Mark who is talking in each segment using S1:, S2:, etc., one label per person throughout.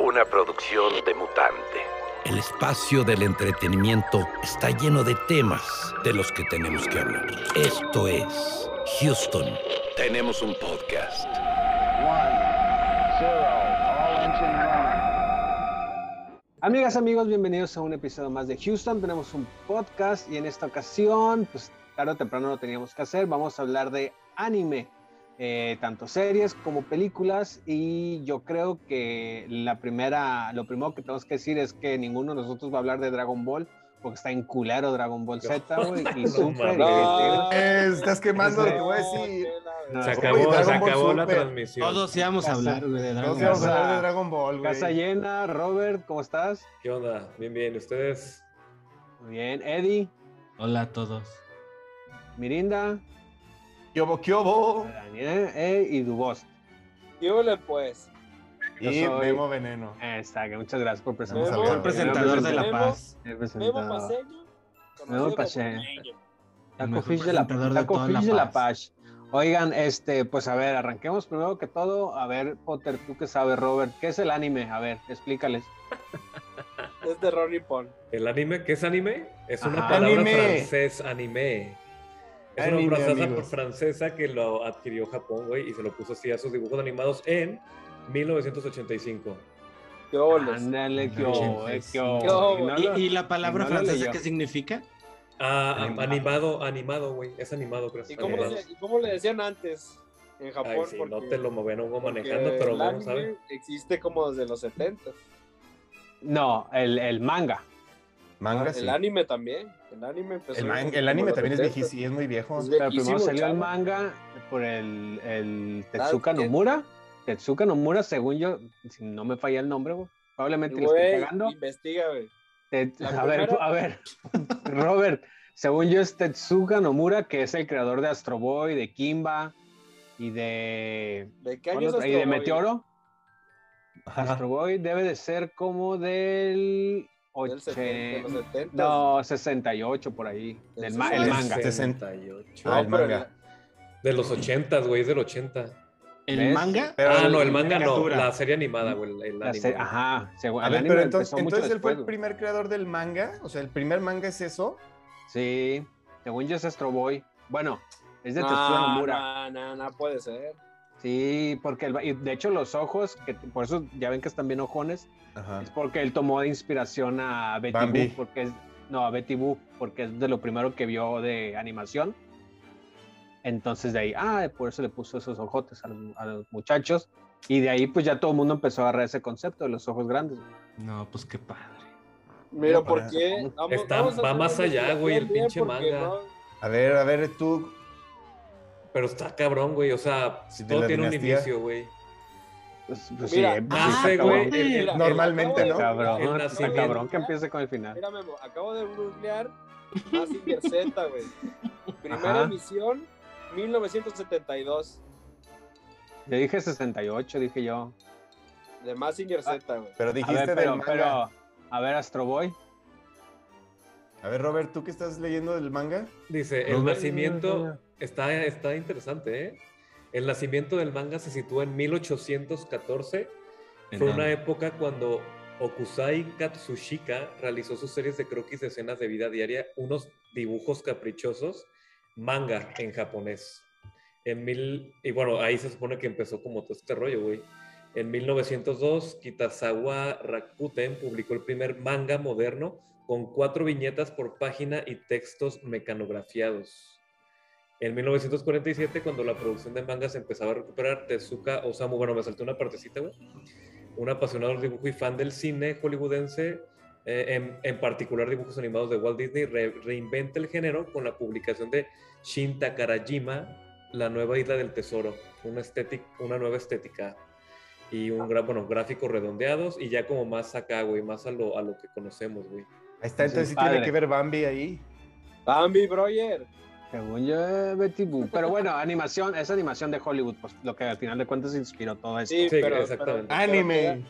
S1: Una producción de mutante.
S2: El espacio del entretenimiento está lleno de temas de los que tenemos que hablar. Esto es Houston. Tenemos un podcast.
S3: Amigas, amigos, bienvenidos a un episodio más de Houston. Tenemos un podcast y en esta ocasión, pues tarde o temprano lo teníamos que hacer. Vamos a hablar de anime, eh, tanto series como películas. Y yo creo que la primera, lo primero que tenemos que decir es que ninguno de nosotros va a hablar de Dragon Ball. Porque está en culero Dragon Ball Z, güey, y Super.
S4: No, estás quemando lo que voy a decir.
S3: No,
S5: Se acabó,
S4: Dragon
S5: se
S4: Ball
S5: acabó la transmisión.
S6: Todos íbamos a hablar de Dragon
S4: se vamos a
S6: Ball.
S4: hablar de Dragon Ball, güey.
S3: Casa llena, Robert, ¿cómo estás?
S5: ¿Qué onda? Bien, bien. ¿Ustedes?
S3: Muy bien, Eddie,
S6: Hola a todos.
S3: Mirinda,
S4: Kyobo, Kyobo.
S3: Daniel eh, y Dubost.
S7: ¿Qué ole, pues?
S3: Yo
S4: Y
S3: soy-
S4: Memo Veneno.
S3: Que muchas gracias por presentarme.
S4: hablar.
S6: El presentador de La
S7: Memo.
S6: Paz.
S7: Memo
S3: presentador.
S7: Paseño.
S3: Memo Paseño. Taco Fish de la,
S6: de
S3: Taco Fish de la
S6: Paz.
S3: Paz. Oigan, este, pues a ver, arranquemos primero que todo. A ver, Potter, tú que sabes, Robert, ¿qué es el anime? A ver, explícales.
S7: Es de Ronnie Pon.
S5: ¿El anime? ¿Qué es anime? Es una
S3: Ajá.
S5: palabra
S4: Anime.
S5: francés, anime. Es
S4: Anime,
S5: una francesa francesa que lo adquirió Japón, güey, y se lo puso así a sus dibujos animados en 1985.
S7: ¿Qué?
S3: Ándale. Y no
S6: ¿Y,
S3: lo-
S6: y la palabra
S3: no
S6: francesa qué significa?
S5: Ah,
S3: Animado.
S5: animado, güey. Es animado, creo.
S7: ¿Y cómo, le,
S5: Animado.
S7: y cómo le decían antes en Japón?
S5: Ay, sí, no te lo movían uno manejando, pero
S7: el
S5: bueno, ¿sabes?
S7: existe como desde los 70.
S3: No, el, el manga.
S4: Manga, sí.
S7: El anime también. El anime empezó
S4: El, man- el anime también es
S7: 70.
S4: viejísimo, es muy viejo.
S7: Es
S3: Pero primero salió el
S7: chavo.
S3: manga por el, el Tetsuka
S7: ¿Sabes qué?
S3: Nomura. Tetsuka Nomura, según yo, si no me falla el nombre, güey, probablemente lo estoy pegando.
S7: investiga, güey.
S3: A ver, a ver, Robert, según yo es Tetsuga Nomura, que es el creador de Astro Boy, de Kimba y de,
S7: ¿De qué
S3: ¿cuál
S7: años
S3: otro? y de? Meteoro.
S4: Ajá.
S3: Astro Boy debe de ser como del,
S7: 70, de los 70.
S3: no, 68 por ahí,
S7: Del
S3: del ma- el manga.
S5: 68.
S4: Ah, el manga.
S5: De los 80, güey, es del 80.
S6: ¿El
S3: ¿Ves?
S6: manga?
S4: Pero
S5: ah, no, el manga no, la serie animada, güey, el, el
S3: La
S5: anime.
S3: se- ajá,
S4: A
S3: el
S4: ver,
S3: anime
S4: pero entonces, entonces él fue el primer creador del manga. O sea, el primer manga es eso.
S3: Sí, según yo es Astro Boy. Bueno, es de Tetsuya
S7: No,
S3: Nomura.
S7: no, no, no puede ser.
S3: Sí, porque el- y de hecho los ojos, que por eso ya ven que están bien ojones,
S4: Ajá.
S3: es porque él tomó de inspiración a Betty
S4: Bambi.
S3: Boop, porque es, no, a Betty Boop, porque es de lo primero que vio de animación. Entonces de ahí, ah, por eso le puso esos ojotes a los, a los muchachos. Y de ahí pues ya todo el mundo empezó a agarrar ese concepto de los ojos grandes.
S6: No, pues qué padre.
S7: Mira,
S4: No,
S7: ¿por
S4: para-
S7: qué? Vamos-
S5: Está-
S7: vamos a
S5: va más allá, güey, el pinche manga.
S7: porque
S4: A ver, a ver, tú.
S5: Pero está cabrón, güey. O sea,
S4: de
S5: todo tiene un inicio, güey.
S3: Pues, pues
S7: Mira,
S3: sí, pues,
S5: ah, sí, güey,
S7: Mira,
S4: Normalmente, ¿no?
S3: Cabrón,
S5: El
S3: está cabrón que empiece con el final.
S7: Mira, Memo, acabo de googlear Mazinger Z, güey. Primera
S3: Ajá.
S7: emisión, 1972,
S3: Yo dije 68, dije yo.
S7: de Mazinger Z, güey.
S4: Pero
S3: A
S4: dijiste del
S3: pero,
S4: manga.
S3: pero, a ver, Astro Boy.
S4: A ver, Robert, ¿tú qué estás leyendo del manga?
S5: Dice, el nacimiento está, está interesante, ¿eh? El nacimiento del manga se sitúa en 1814. Fue una época cuando Okusai Katsushika realizó sus series de croquis de escenas de vida diaria, unos dibujos caprichosos, manga en japonés. En mil, y bueno, ahí se supone que empezó como todo este rollo, güey. En 1902, Kitazawa Rakuten publicó el primer manga moderno con cuatro viñetas por página y textos mecanografiados. En 1947, cuando la producción de mangas empezaba a recuperar, Tezuka Osamu, bueno, me salté una partecita, güey, un apasionado del dibujo y fan del cine hollywoodense, eh, en, en particular dibujos animados de Walt Disney, re- reinventa el género con la publicación de Shin Takarajima, La nueva isla del tesoro, una, estética, una nueva estética y un gra- bueno, gráficos redondeados y ya como más acá, güey, más a lo, a lo que conocemos, güey.
S4: Ahí está, entonces sí tiene que ver Bambi ahí.
S7: Bambi Broyer.
S3: Según yo, eh, Betty Boop. Pero bueno, animación, es animación de Hollywood, pues lo que al final de cuentas inspiró todo esto.
S7: Sí,
S5: Sí,
S7: pero,
S5: exactamente.
S7: pero-
S4: Anime.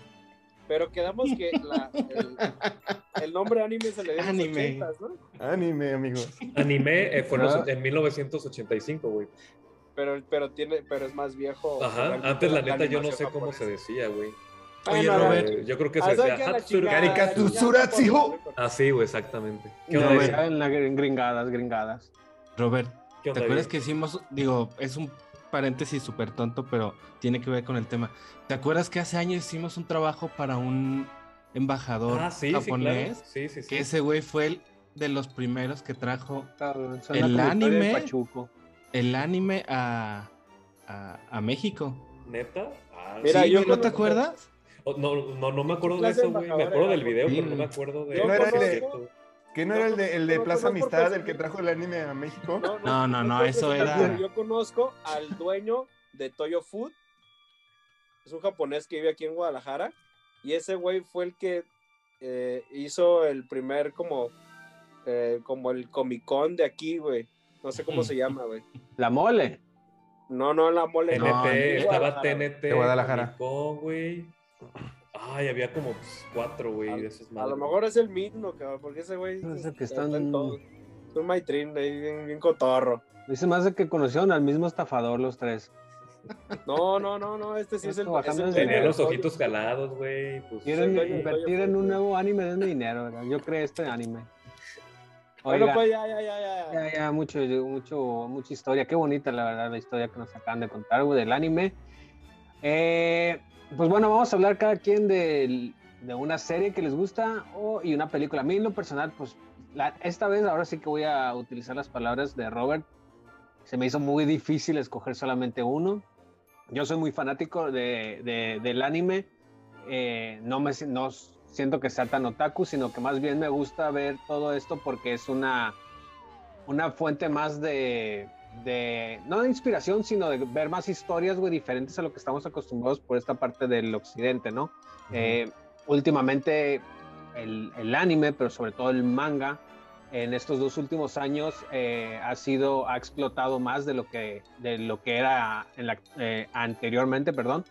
S7: Pero, pero quedamos que la- el, el nombre anime se le dio en los
S6: Anime.
S7: 80s, ¿no?
S4: Anime, amigos.
S5: Anime eh, fue
S3: Ah.
S5: en 1985, güey.
S7: pero, pero tiene, pero es más viejo.
S5: Ajá, antes la neta yo no sé cómo se decía, güey.
S6: Oye,
S7: Bueno,
S6: Robert,
S5: Eh, Yo creo que
S7: Ah,
S5: se
S7: ¿sabes
S5: decía
S4: Caricaturatsi,
S7: chingada
S4: hijo.
S5: Así, güey, exactamente. ¿Qué
S6: No,
S5: onda,
S3: en gringadas, gringadas.
S6: Robert,
S5: ¿Qué
S6: ¿te acuerdas que hicimos, digo, es un paréntesis súper tonto, pero tiene que ver con el tema. ¿Te acuerdas que hace años hicimos un trabajo para un embajador
S5: Ah, sí, sí, claro.
S6: japonés?
S5: Sí, sí, sí.
S6: Que ese güey fue el de los primeros que trajo El anime- el anime a, a, a México.
S5: ¿Neta? Ah,
S7: Mira,
S6: Sí,
S7: yo
S6: ¿No te acuerdas?
S5: No, no, no me acuerdo de eso, güey. Me acuerdo del video,
S6: Sí,
S5: pero no me acuerdo de
S4: ¿No era el. ¿Qué no era el de, el Plaza Amistad, el
S7: porque-
S4: que trajo el anime a México?
S6: No, no, no, eso era-
S7: Yo conozco al dueño de Toyo Food. Es un japonés que vive aquí en Guadalajara. Y ese güey fue el que eh, hizo el primer como, eh, como el Comic Con de aquí, güey. No sé cómo se llama, güey.
S3: La mole.
S7: No, no, la mole.
S5: TNT, estaba. TNT.
S4: De Guadalajara.
S5: Comic Con, güey. Ay, había como cuatro, güey, de esos
S7: A lo mejor es el mismo, cabrón, porque ese güey
S3: Es el que
S7: está
S3: está
S7: en
S3: en-
S7: todo. Es un maitrín ahí, bien, bien cotorro.
S3: Dice más de que conocieron al mismo estafador los tres.
S7: No, no, no, no, este sí es el,
S3: Esto
S7: es el
S5: Tenía los ojitos jalados, güey. Pues,
S3: Quieren invertir en un nuevo anime, denme dinero, ¿verdad? Yo creé este anime.
S7: Bueno,
S3: Oiga,
S7: pues ya, ya, ya, ya.
S3: ya, ya, mucho, mucho, mucha historia. Qué bonita, la verdad, la historia que nos acaban de contar, güey, del anime. Eh, pues bueno, vamos a hablar cada quien de, una serie que les gusta o, y una película. A mí, en lo personal, pues esta vez, ahora sí que voy a utilizar las palabras de Robert. Se me hizo muy difícil escoger solamente uno. Yo soy muy fanático de, de- del anime. Eh, no me no siento que sea tan otaku, sino que más bien me gusta ver todo esto porque es una, una fuente más de, de, no de inspiración, sino de ver más historias, güey, diferentes a lo que estamos acostumbrados por esta parte del occidente, ¿no? Eh, últimamente el, el anime, pero sobre todo el manga, en estos dos últimos años eh, ha sido, ha explotado más de lo que, de lo que era en la- eh, anteriormente, perdón.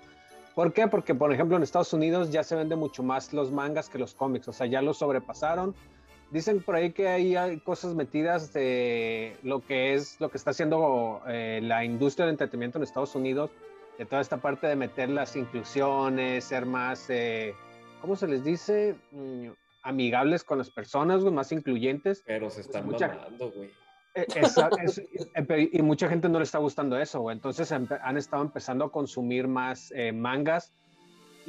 S3: ¿Por qué? Porque, por ejemplo, en Estados Unidos ya se vende mucho más los mangas que los cómics, o sea, ya los sobrepasaron. Dicen por ahí que ahí hay cosas metidas de lo que es, lo que está haciendo eh, la industria del entretenimiento en Estados Unidos, de toda esta parte de meter las inclusiones, ser más, eh, ¿cómo se les dice? Mm, amigables con las personas, güey, más incluyentes.
S5: Pero se están
S3: mucha-
S5: mamando, güey.
S3: Eh, esa- es- y mucha gente no le está gustando eso, güey. Entonces han estado empezando a consumir más eh, mangas.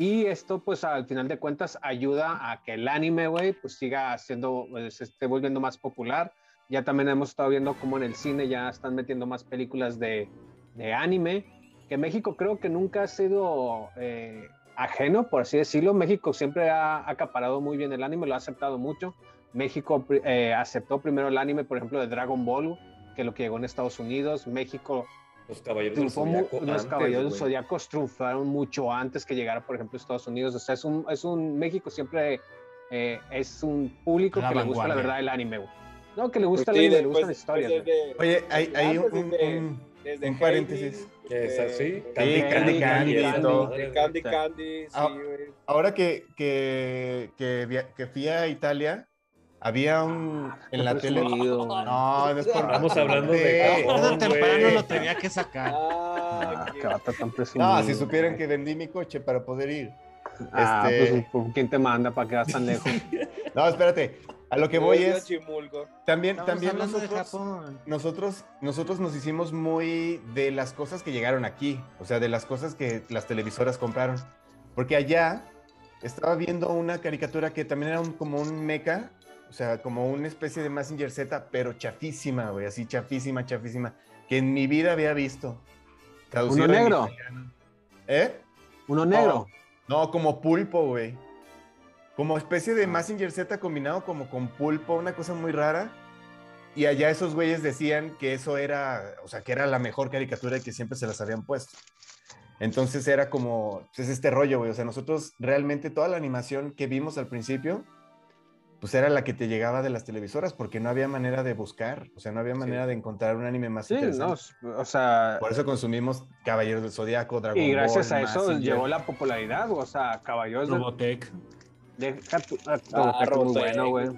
S3: Y esto, pues, al final de cuentas, ayuda a que el anime, güey, pues siga siendo, pues, se esté volviendo más popular. Ya también hemos estado viendo cómo en el cine ya están metiendo más películas de, de anime. Que México creo que nunca ha sido eh, ajeno, por así decirlo. México siempre ha acaparado muy bien el anime, lo ha aceptado mucho. México eh, aceptó primero el anime, por ejemplo, de Dragon Ball, que lo que llegó en Estados Unidos. México
S5: Los caballeros del
S3: triunfó, mu-
S5: Zodiaco
S3: los
S5: antes,
S3: caballeros del. Zodiacos triunfaron mucho antes que llegara, por ejemplo, Estados Unidos. O sea, es un, es un México siempre eh, es un público
S6: La
S3: que le gusta la verdad el anime, güey. No, que le gusta
S7: Pues
S3: el
S7: sí,
S3: anime, le gustan las historias.
S7: pues desde-
S4: Oye, hay, hay un,
S7: desde-
S4: un-
S7: desde
S4: un paréntesis.
S7: Heidi,
S5: Es así.
S3: Candy, Candy,
S4: Candy,
S7: Candy. Candy, sí, güey.
S4: Ahora que, que, que fui a Italia, había un en la tele.
S3: güey.
S4: No, no es por
S5: Estamos hablando de
S6: o temprano lo tenía que sacar.
S7: Ah,
S3: Ah, tan.
S4: No, si supieran que vendí mi coche para poder ir.
S3: Ah,
S4: este-
S3: pues, ¿quién te manda para que vas tan lejos?
S4: No, espérate. A lo que voy es,
S7: Chimulco.
S4: también,
S6: Estamos
S4: también nosotros, nosotros, nosotros nos hicimos muy de las cosas que llegaron aquí, o sea, de las cosas que las televisoras compraron. Porque allá estaba viendo una caricatura que también era un- como un mecha, o sea, como una especie de Massinger Z, pero chafísima, güey, así chafísima, chafísima, que en mi vida había visto. Traducido
S3: ¿Uno negro?
S4: ¿Eh?
S3: Uno negro.
S4: No, como pulpo, güey. Como especie de Massinger Z combinado como con pulpo, una cosa muy rara. Y allá esos güeyes decían que eso era, o sea, que era la mejor caricatura y que siempre se las habían puesto. Entonces era como, pues es este rollo, güey. O sea, nosotros realmente toda la animación que vimos al principio, pues era la que te llegaba de las televisoras, porque no había manera de buscar, o sea, no había manera de encontrar un anime más
S3: Sí, no,
S4: interesante.
S3: o sea,
S4: Por eso consumimos Caballeros del Zodiaco, Dragon
S3: y gracias
S4: Ball,
S3: a eso llegó la popularidad, o sea, caballeros de,
S6: Robotech.
S3: Deja tu, ah,
S7: Ah,
S3: Robotech bueno, güey.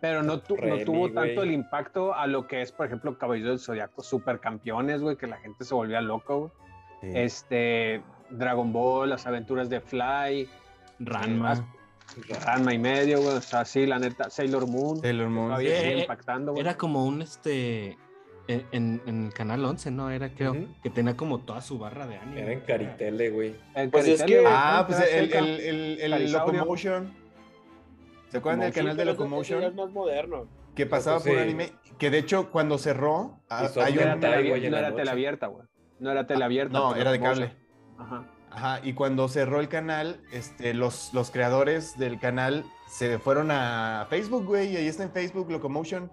S3: Pero no, tu- no tuvo tanto el impacto a lo que es, por ejemplo, Caballero del Zodiaco, supercampeones, güey, que la gente se volvía loca, güey.
S4: Sí.
S3: Este, Dragon Ball, las aventuras de Fly,
S6: Ranma.
S3: Ranma y medio, güey. O sea, sí, la neta, Sailor Moon.
S4: Sailor Moon.
S3: Sigue
S6: Eh,
S3: impactando, güey.
S6: Era como un este. En, en- canal 11, ¿no? Era, creo, que tenía como toda su barra de anime.
S5: Era en Caritele, güey.
S7: Pues es
S3: Caritel,
S7: que-
S3: güey,
S4: Ah, pues el, el, el. Locomotion. ¿Se acuerdan del canal de Locomotion?
S7: es más moderno.
S4: Que pasaba
S5: pues
S4: por
S5: sí.
S4: anime. Que de hecho, cuando cerró, hay
S3: No era, tele,
S5: güey, en
S3: no era
S5: noche.
S3: teleabierta, güey. No era teleabierta.
S4: No,
S3: por
S4: era de cable.
S3: Ajá.
S4: Ajá, y cuando cerró el canal, este, los, los creadores del canal se fueron a Facebook, güey, y ahí está en Facebook Locomotion.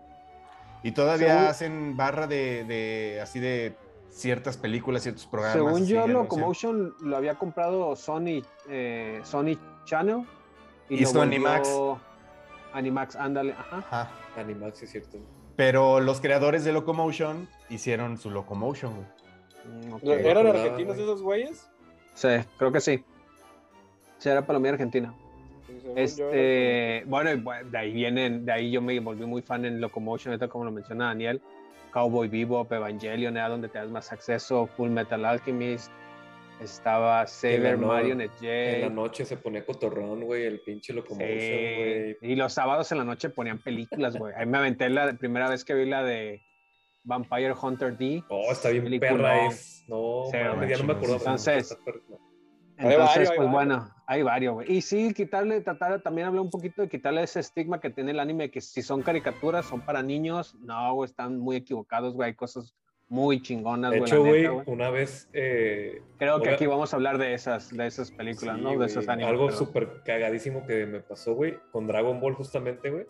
S4: Y todavía
S3: Según-
S4: hacen barra de, de así de ciertas películas, ciertos programas.
S3: Según yo,
S4: anuncian.
S3: Locomotion lo había comprado Sony, eh, Sony Channel.
S4: Y
S3: lo
S4: hizo Animax.
S3: Animax, ándale. Ajá.
S4: Ajá.
S5: Animax, es cierto.
S4: Pero los creadores de Locomotion hicieron su Locomotion, güey.
S3: Mm.
S7: ¿Eran argentinos esos güeyes?
S3: Sí, creo que sí. Sí, era Palomía Argentina.
S7: Sí, yo era-
S3: Este, bueno, de ahí vienen, de ahí yo me volví muy fan en Locomotion, como lo menciona Daniel, Cowboy Bebop, Evangelion, era donde te das más acceso, Full Metal Alchemist, estaba Saber,
S5: no-
S3: Marionette
S5: En la
S3: J.
S5: noche se ponía cotorrón, güey, el pinche Locomotion,
S3: Sí,
S5: güey.
S3: y los sábados en la noche ponían películas, güey. Ahí me aventé la primera vez que vi la de Vampire Hunter D.
S5: Oh, está bien perra es. No,
S3: güey,
S5: ya no me acordaba.
S3: entonces- Entonces, pues bueno, hay varios, güey. Y sí, quitarle, tratar, también hablé un poquito de quitarle ese estigma que tiene el anime, que si son caricaturas, son para niños. No, güey, están muy equivocados, güey. Hay cosas muy chingonas,
S5: De
S3: güey.
S5: hecho,
S3: la
S5: güey, una vez eh,
S3: Creo que aquí vamos a hablar de esas, de esas películas,
S5: Sí,
S3: ¿no? De
S5: güey.
S3: esos animes.
S5: Algo
S3: pero-
S5: súper cagadísimo que me pasó, güey, con Dragon Ball justamente, güey.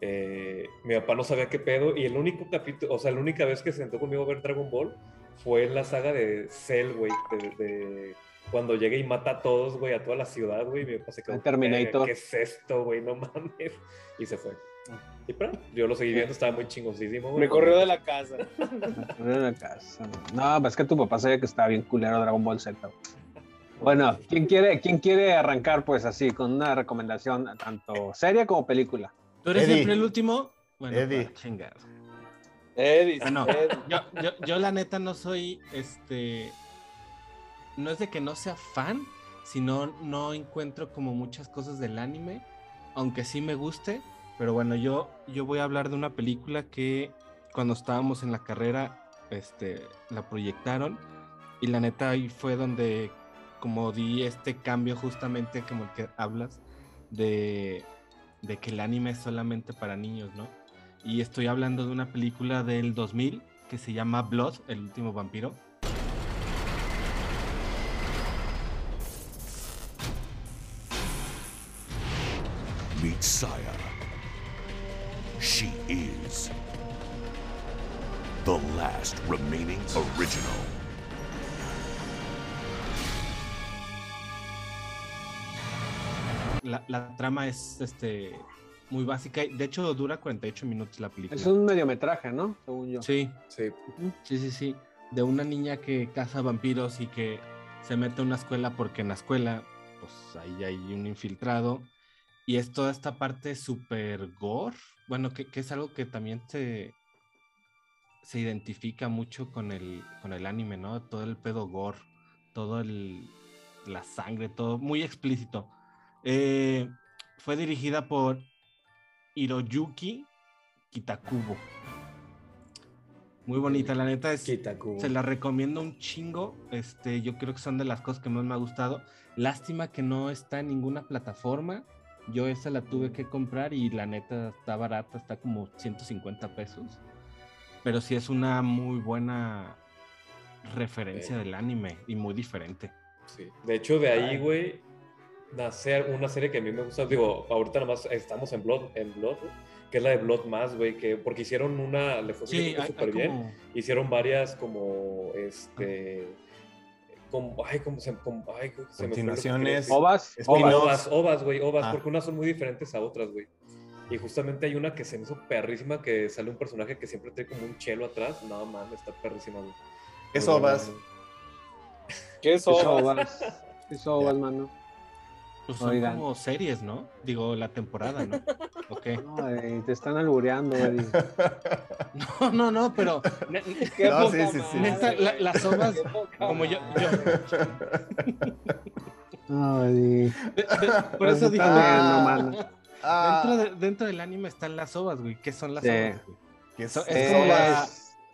S5: Eh, mi papá no sabía qué pedo y el único capítulo, o sea, la única vez que se sentó conmigo a ver Dragon Ball fue en la saga de Cell, güey, de, de- cuando llega y mata a todos, güey, a toda la ciudad, güey. Mi papá se quedó,
S3: Terminator.
S5: "Verga, ¿qué es esto, güey? No mames. Y se fue. Y pero, yo lo seguí viendo, estaba muy chingosísimo, güey.
S7: Me corrió de la casa.
S3: En la casa. No, pues es que tu papá sabía que estaba bien culero Dragon Ball Z. Bueno, ¿quién quiere, ¿quién quiere arrancar, pues así, con una recomendación tanto serie como película?
S6: ¿Tú eres
S4: Eddie.
S6: siempre el último? Bueno,
S4: Eddie.
S6: para chingar.
S7: Eddie,
S6: Ah, no.
S7: Eddie.
S6: Yo, yo, yo la neta no soy, este, no es de que no sea fan, sino no encuentro como muchas cosas del anime, aunque sí me guste, pero bueno, yo, yo voy a hablar de una película que cuando estábamos en la carrera, este, la proyectaron y la neta ahí fue donde como di este cambio justamente como el que hablas de, de que el anime es solamente para niños, ¿no? Y estoy hablando de una película del 2000 que se llama Blood, el último vampiro.
S8: Meet Saya. She is the last remaining original.
S6: La, la trama es este, muy básica. De hecho, dura 48 minutos la película.
S3: Es un mediometraje, ¿no? Según yo.
S6: Sí,
S5: Sí,
S6: sí, sí, sí. De una niña que caza vampiros y que se mete a una escuela porque en la escuela, pues ahí hay un infiltrado. Y es toda esta parte super gore. Bueno, que, que es algo que también se, se identifica mucho con el, con el anime, ¿no? Todo el pedo gore, todo el, la sangre, todo muy explícito. Eh, fue dirigida por Hiroyuki Kitakubo. Muy bonita, la neta es. Se la recomiendo un chingo. Este, yo creo que son de las cosas que más me ha gustado. Lástima que no está en ninguna plataforma. Yo esa la tuve que comprar y la neta está barata, está como 150 pesos. Pero sí es una muy buena referencia del anime y muy diferente.
S5: Sí. De hecho, de ahí, güey, nace una serie que a mí me gusta. Digo, ahorita nada más estamos en Blood, en Blood, que es la de Blood Más, güey, que porque hicieron una, le fue
S6: Sí,
S5: súper bien.
S6: como-
S5: Hicieron varias como, este, como, ay, como se, como, ay, se me fue
S4: Continuaciones.
S3: Ovas,
S4: Es
S3: ovas.
S5: Ovas, ovas, güey, ovas,
S4: Ah.
S5: porque unas son muy diferentes a otras, güey. Y justamente hay una que se me hizo perrísima, que sale un personaje que siempre trae como un chelo atrás. No, mames, está perrísima, güey.
S4: Es
S5: Muy buena,
S4: ovas.
S7: ¿Qué es
S3: ¿Qué
S7: Ovas?
S3: ¿Qué ovas, mano?
S6: Pues son
S3: Oigan.
S6: como series, ¿no? Digo, la temporada, ¿no? Ok.
S3: Ay, te están albureando, Eddie.
S6: No, no, no, pero ne-
S7: Qué
S4: No, sí, sí, sí.
S6: Neta, la- las
S7: poca
S6: como yo-
S7: madre.
S3: Ay,
S6: de- de- por eso dije,
S4: Ah.
S3: mano.
S4: Ah,
S6: dentro, de- dentro del anime están las ovas, güey. ¿Qué son las So-
S4: es,
S6: es como la-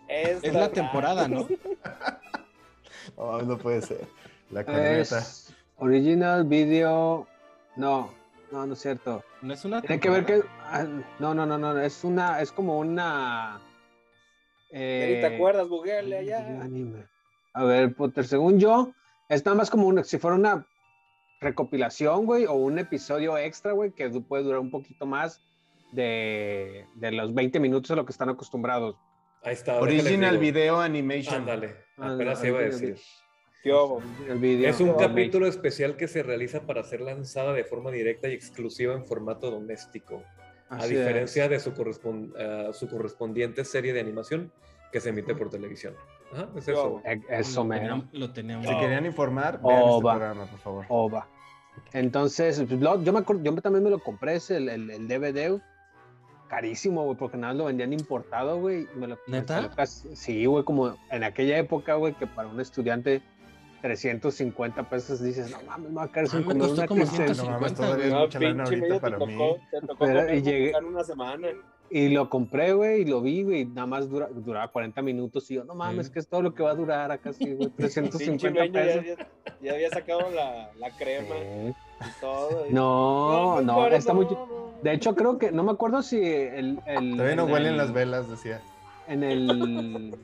S7: Es,
S6: Es la temporada, ¿no?
S4: Oh, no puede ser. La corneta.
S3: Es original video. No, no, no es cierto.
S6: No es una
S3: Tiene que ver que. ah, No, no, no, no. Es una. Es como una.
S7: ¿Ni te
S3: eh,
S7: acuerdas? Googleale allá.
S3: anime. A ver, Potter, según yo, es nada más como una, si fuera una recopilación, güey, o un episodio extra, güey, que puede durar un poquito más de, de los 20 minutos a lo que están acostumbrados.
S5: Ahí está.
S4: Original. Video Animation.
S5: Ándale, apenas se iba a decir.
S3: Video.
S5: Es un capítulo especial que se realiza para ser lanzada de forma directa y exclusiva en formato doméstico, a
S3: Así
S5: diferencia
S3: es.
S5: de su, correspon- ah, su correspondiente serie de animación que se emite por televisión. Ajá, es eso.
S3: Eh, Eso,
S6: teníamos, lo teníamos.
S4: Si querían informar, vean
S3: Oh,
S4: este
S3: va.
S4: programa, por favor.
S3: OVA. Entonces, pues, yo me acuerdo, yo también me lo compré, ese, el, el, el DVD, carísimo, güey, porque nada más lo vendían importado, güey. y me lo- me
S6: ¿Neta?
S3: Sí, güey, como en aquella época, güey, que para un estudiante 350 pesos dices, no mames, me va a caer
S6: Ah,
S3: sin
S6: me
S3: comer una
S6: como
S3: quincena".
S6: 150,
S4: No mames, todavía es
S7: No,
S4: mucha lana ahorita para mí.
S7: tocó, te tocó
S3: Pero,
S7: comer
S3: y llegué-
S7: en una semana.
S3: Y lo compré, güey, y lo vi, güey, nada más dura, duraba 40 minutos. Y yo, no mames,
S6: Sí.
S3: que es todo lo que va a durar acá, sí, güey,
S7: Pinche
S3: 350
S7: dueño ya,
S3: pesos.
S7: ya- ya había sacado la, la crema
S3: Sí.
S7: y todo. y-
S3: No, no,
S7: mejor
S3: está muy...
S7: no, no.
S3: De hecho, creo que, no me acuerdo si el... el
S4: Todavía no
S3: en
S4: huelen
S3: el-
S4: las velas, decía.
S3: En el,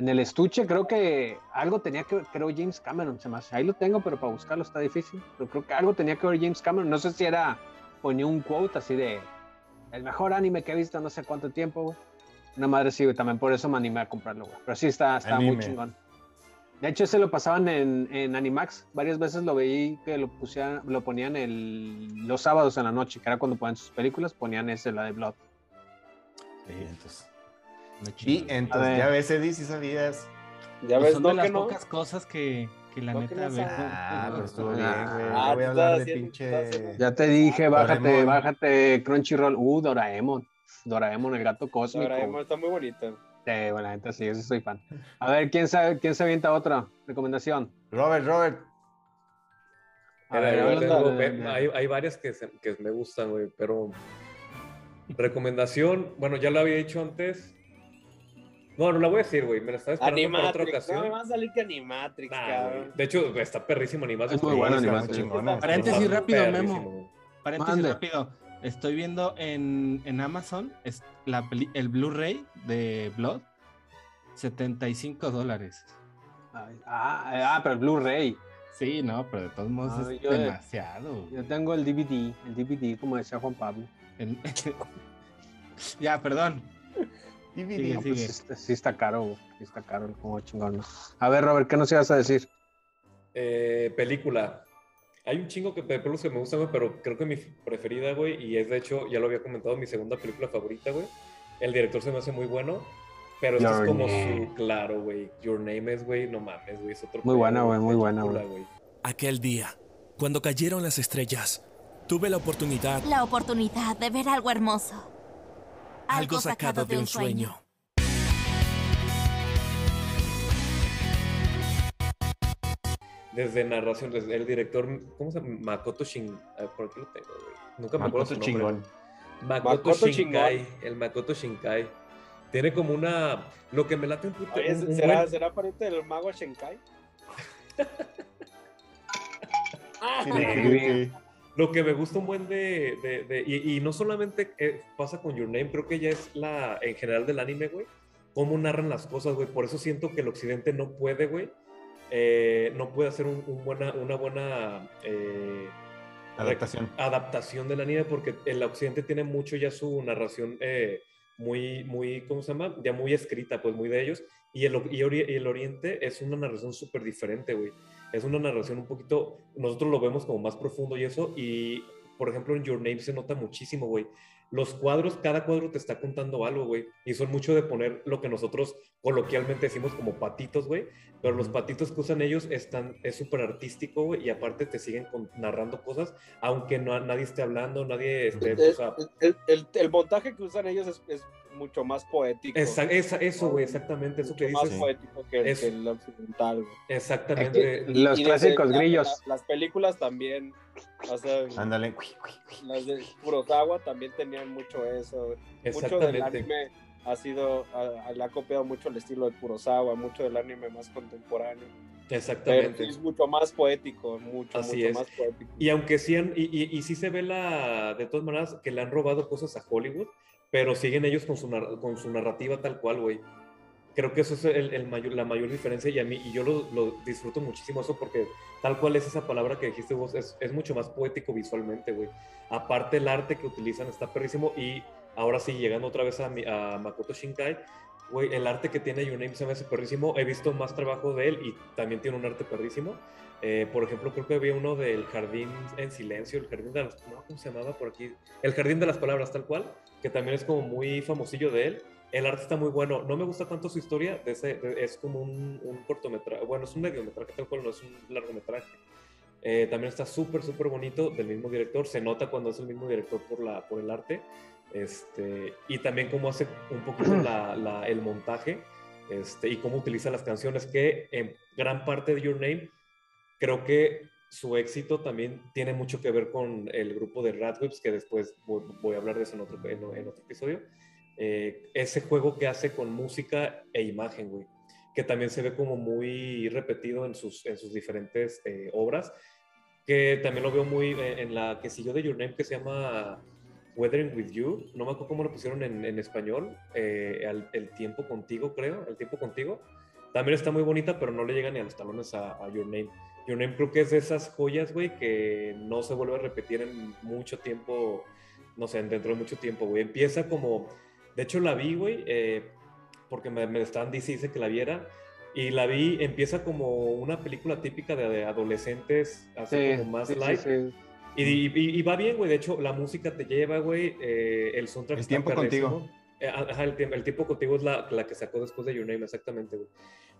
S3: en el estuche creo que algo tenía que ver, creo James Cameron, se me hace. Ahí lo tengo, pero para buscarlo está difícil. Pero creo que algo tenía que ver James Cameron. No sé si era, ponía un quote así de, el mejor anime que he visto no sé cuánto tiempo, güey. Una madre sí, güey, también por eso me animé a comprarlo, güey. Pero sí está, está muy chingón. De hecho, ese lo pasaban en, en Animax. Varias veces lo veí que lo pusieran, lo ponían el, los sábados en la noche, que era cuando ponían sus películas, ponían ese, la de Blood.
S4: Sí, entonces. Y entonces, ya ves, Eddie, si sabías.
S7: Ya
S6: Pues
S7: ves,
S6: son
S7: no
S6: de las
S7: que no.
S6: pocas cosas que, que la
S7: No que
S6: neta
S7: no.
S4: Ah, pero estuvo
S3: Ah,
S4: bien, güey.
S7: ah,
S4: voy a hablar de
S7: haciendo-
S4: pinche.
S3: Ya te dije, bájate,
S4: Doraemon.
S3: bájate Crunchyroll. Uh, Doraemon. Doraemon, el gato cósmico.
S7: Doraemon está muy bonito.
S3: Sí, bueno, la neta sí, yo sí soy fan. A ver, ¿quién sabe, quién se avienta otra recomendación?
S4: Robert, Robert.
S3: A ver,
S5: tengo-
S3: de-
S5: hay, hay varias que, se- que me gustan, güey, pero recomendación, bueno, ya lo había dicho antes. No, no la voy a decir, güey, me la estaba esperando para otra
S7: Animatrix. No
S5: ocasión.
S7: me va a salir que Animatrix,
S5: Nah,
S7: cabrón.
S5: De hecho, está perrísimo animado.
S3: Es muy bueno Animatrix.
S4: chingona.
S6: Paréntesis
S5: Está
S6: rápido,
S5: perrísimo,
S6: Memo. Paréntesis
S3: Mande.
S6: rápido. Estoy viendo en, en Amazon es la peli- el Blu-ray de Blood. 75 dólares.
S3: Ay, Ah, ah, pero el Blu-ray.
S6: Sí, no, pero de todos modos
S3: Ay,
S6: es
S3: yo-
S6: demasiado.
S3: Yo tengo el DVD, el DVD, como decía Juan Pablo.
S6: Ya, perdón.
S4: DVD.
S6: Sigue,
S3: No,
S6: sigue.
S3: pues, sí está- sí está caro, güey. Sí está caro, como chingón. ¿no? A ver, Robert, ¿qué nos ibas a decir?
S5: Eh, película. Hay un chingo que, de películas que me gustan, güey, pero creo que mi preferida, güey, y es de hecho, ya lo había comentado, mi segunda película favorita, güey. El director se me hace muy bueno, pero esto
S3: Your
S5: es como
S3: Name.
S5: su, claro, güey. Your Name es, güey, no mames, güey, es otro
S3: Muy buena, güey, muy buena, güey.
S9: Aquel día, cuando cayeron las estrellas, tuve la oportunidad,
S10: La oportunidad de ver algo hermoso.
S9: Algo sacado de un sueño.
S5: Desde narración, desde el director, ¿cómo se llama? Makoto Shin... ah, por aquí lo tengo, güey. Nunca me acuerdo
S4: Makoto
S5: su
S4: chingón.
S5: Makoto,
S7: Makoto
S5: Shinkai, el Makoto Shinkai. Tiene como una... Lo que me late un puto...
S7: Oye,
S5: un- un
S7: ¿será,
S5: buen-
S7: ¿será pariente del mago Shenkai?
S4: Sí,
S3: Sí,
S5: Lo que me gusta un buen de... de- de- y, y no solamente eh, pasa con Your Name, creo que ya es la... En general del anime, güey. Cómo narran las cosas, güey. Por eso siento que el occidente no puede, güey. eh, no puede hacer un- un buena, una buena... eh,
S4: Adaptación.
S5: adaptación del anime porque el occidente tiene mucho ya su narración eh, muy, muy, ¿cómo se llama? Ya muy escrita, pues muy de ellos. Y el, y el oriente es una narración súper diferente, güey. Es una narración un poquito, nosotros lo vemos como más profundo y eso, y por ejemplo, en Your Name se nota muchísimo, güey. Los cuadros, cada cuadro te está contando algo, güey. Y son mucho de poner lo que nosotros coloquialmente decimos como patitos, güey. Pero los patitos que usan ellos están, es súper artístico, güey. Y aparte te siguen con- narrando cosas, aunque no, nadie esté hablando, nadie esté... o sea,
S7: El, el- el montaje que usan ellos es, es mucho más poético.
S5: esa- esa- eso, güey, exactamente, eso que
S7: Mucho más
S5: dices.
S7: poético que,
S5: Es-
S7: que el occidental, güey.
S5: Exactamente.
S3: Los clásicos grillos.
S7: la- las películas también, o sea,
S4: Ándale.
S7: las de Kurosawa también tenían mucho eso. güey. Mucho del anime ha sido, a- a- le ha copiado mucho el estilo de Kurosawa, mucho del anime más contemporáneo.
S5: Exactamente.
S7: es mucho más poético, mucho,
S5: Así
S7: mucho
S5: es.
S7: más poético.
S5: Y aunque sí, han- y, y, y sí se ve la, de todas maneras, que le han robado cosas a Hollywood, pero siguen ellos con su, con su narrativa tal cual, güey. Creo que eso es el, el mayor, la mayor diferencia y a mí, y yo lo, lo disfruto muchísimo eso porque tal cual es esa palabra que dijiste vos, es, es mucho más poético visualmente, güey. Aparte el arte que utilizan está perrísimo y ahora sí, llegando otra vez a, mi- a Makoto Shinkai, güey, el arte que tiene Your Name se me hace perrísimo. He visto más trabajo de él y también tiene un arte perrísimo. Eh, por ejemplo, creo que había uno del Jardín en Silencio, el Jardín de las... No, ¿cómo se llamaba por aquí? El Jardín de las Palabras, tal cual, que también es como muy famosillo de él. El arte está muy bueno. No me gusta tanto su historia, de ese, de- es como un, un cortometraje, bueno, es un mediometraje tal cual, no es un largometraje. Eh, también está súper, súper bonito del mismo director. Se nota cuando es el mismo director por, la, por el arte. Este, y también cómo hace un poquito la- la- el montaje este, y cómo utiliza las canciones, que en gran parte de Your Name creo que su éxito también tiene mucho que ver con el grupo de Radwimps, que después voy, voy a hablar de eso en otro, en, en otro episodio. Eh, ese juego que hace con música e imagen, güey, que también se ve como muy repetido en sus, en sus diferentes eh, obras, que también lo veo muy en, en la que siguió de Your Name, que se llama Weathering With You, no me acuerdo cómo lo pusieron en, en español, eh, El Tiempo Contigo, creo, El Tiempo Contigo. También está muy bonita, pero no le llega ni a los talones a, a Your Name. Your Name creo que es de esas joyas, güey, que no se vuelve a repetir en mucho tiempo, no sé, dentro de mucho tiempo, güey. Empieza como, de hecho la vi, güey, eh, porque me, me estaban dice, que la viera, y la vi, empieza como una película típica de, de adolescentes, así
S3: Sí,
S5: como más
S3: sí, sí,
S5: light.
S3: sí.
S5: Y, y- y va bien, güey. De hecho, la música te lleva, güey. eh, el soundtrack
S4: El
S5: está
S4: tiempo
S5: perrísimo.
S4: contigo.
S5: Eh, Ajá, el, tiempo- el tiempo contigo es la, la que sacó después de Your Name, exactamente, güey.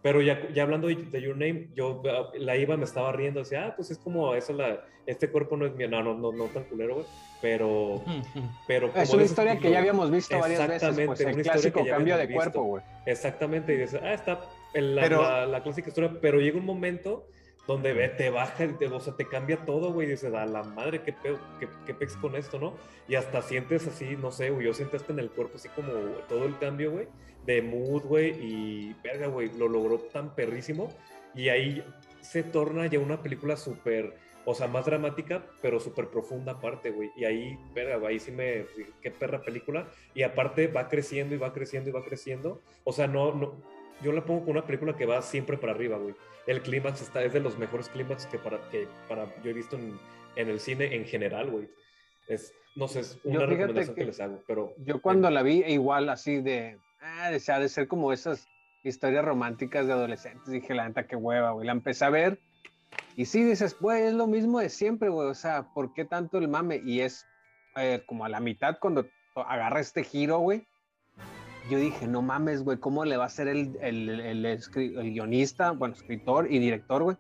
S5: Pero ya, ya hablando de, de Your Name, yo ah, la iba, me estaba riendo, decía, ah, pues es como eso, la, este cuerpo no es mío, no, no, no, no tan culero, güey. Pero, pero
S3: Es
S5: como
S3: una
S5: de ese
S3: historia que
S5: estilo,
S3: ya
S5: güey.
S3: habíamos visto varias veces,
S5: Exactamente,
S3: pues
S5: una
S3: el clásico
S5: que ya
S3: cambio de
S5: habíamos
S3: cuerpo,
S5: visto.
S3: güey.
S5: Exactamente, y dices, ah, está la,
S4: Pero-
S5: la- la clásica historia, pero llega un momento donde ve, te baja, te, o sea, te cambia todo, güey, y dices, a la madre, qué pedo, qué, qué pex con esto, ¿no? Y hasta sientes así, no sé, güey, yo siento hasta en el cuerpo así como todo el cambio, güey, de mood, güey, y verga, güey, lo logró tan perrísimo, y ahí se torna ya una película súper, o sea, más dramática, pero súper profunda aparte, güey, y ahí, verga, güey, ahí sí me, qué perra película, y aparte va creciendo y va creciendo y va creciendo, o sea, no, no, yo la pongo como una película que va siempre para arriba, güey. El clímax está, es de los mejores clímax que para, que para yo he visto en, en el cine en general, güey. Es, no sé, es una recomendación que,
S3: que
S5: les hago, pero...
S3: Yo cuando la vi, igual así de, ah, o sea, de ser como esas historias románticas de adolescentes, dije, la neta, qué hueva, güey. La empecé a ver y sí dices, güey, es lo mismo de siempre, güey. O sea, ¿por qué tanto el mame? Y es eh, como a la mitad cuando agarra este giro, güey. Yo dije, no mames, güey, ¿cómo le va a hacer el, el, el, el guionista, bueno, escritor y director, güey?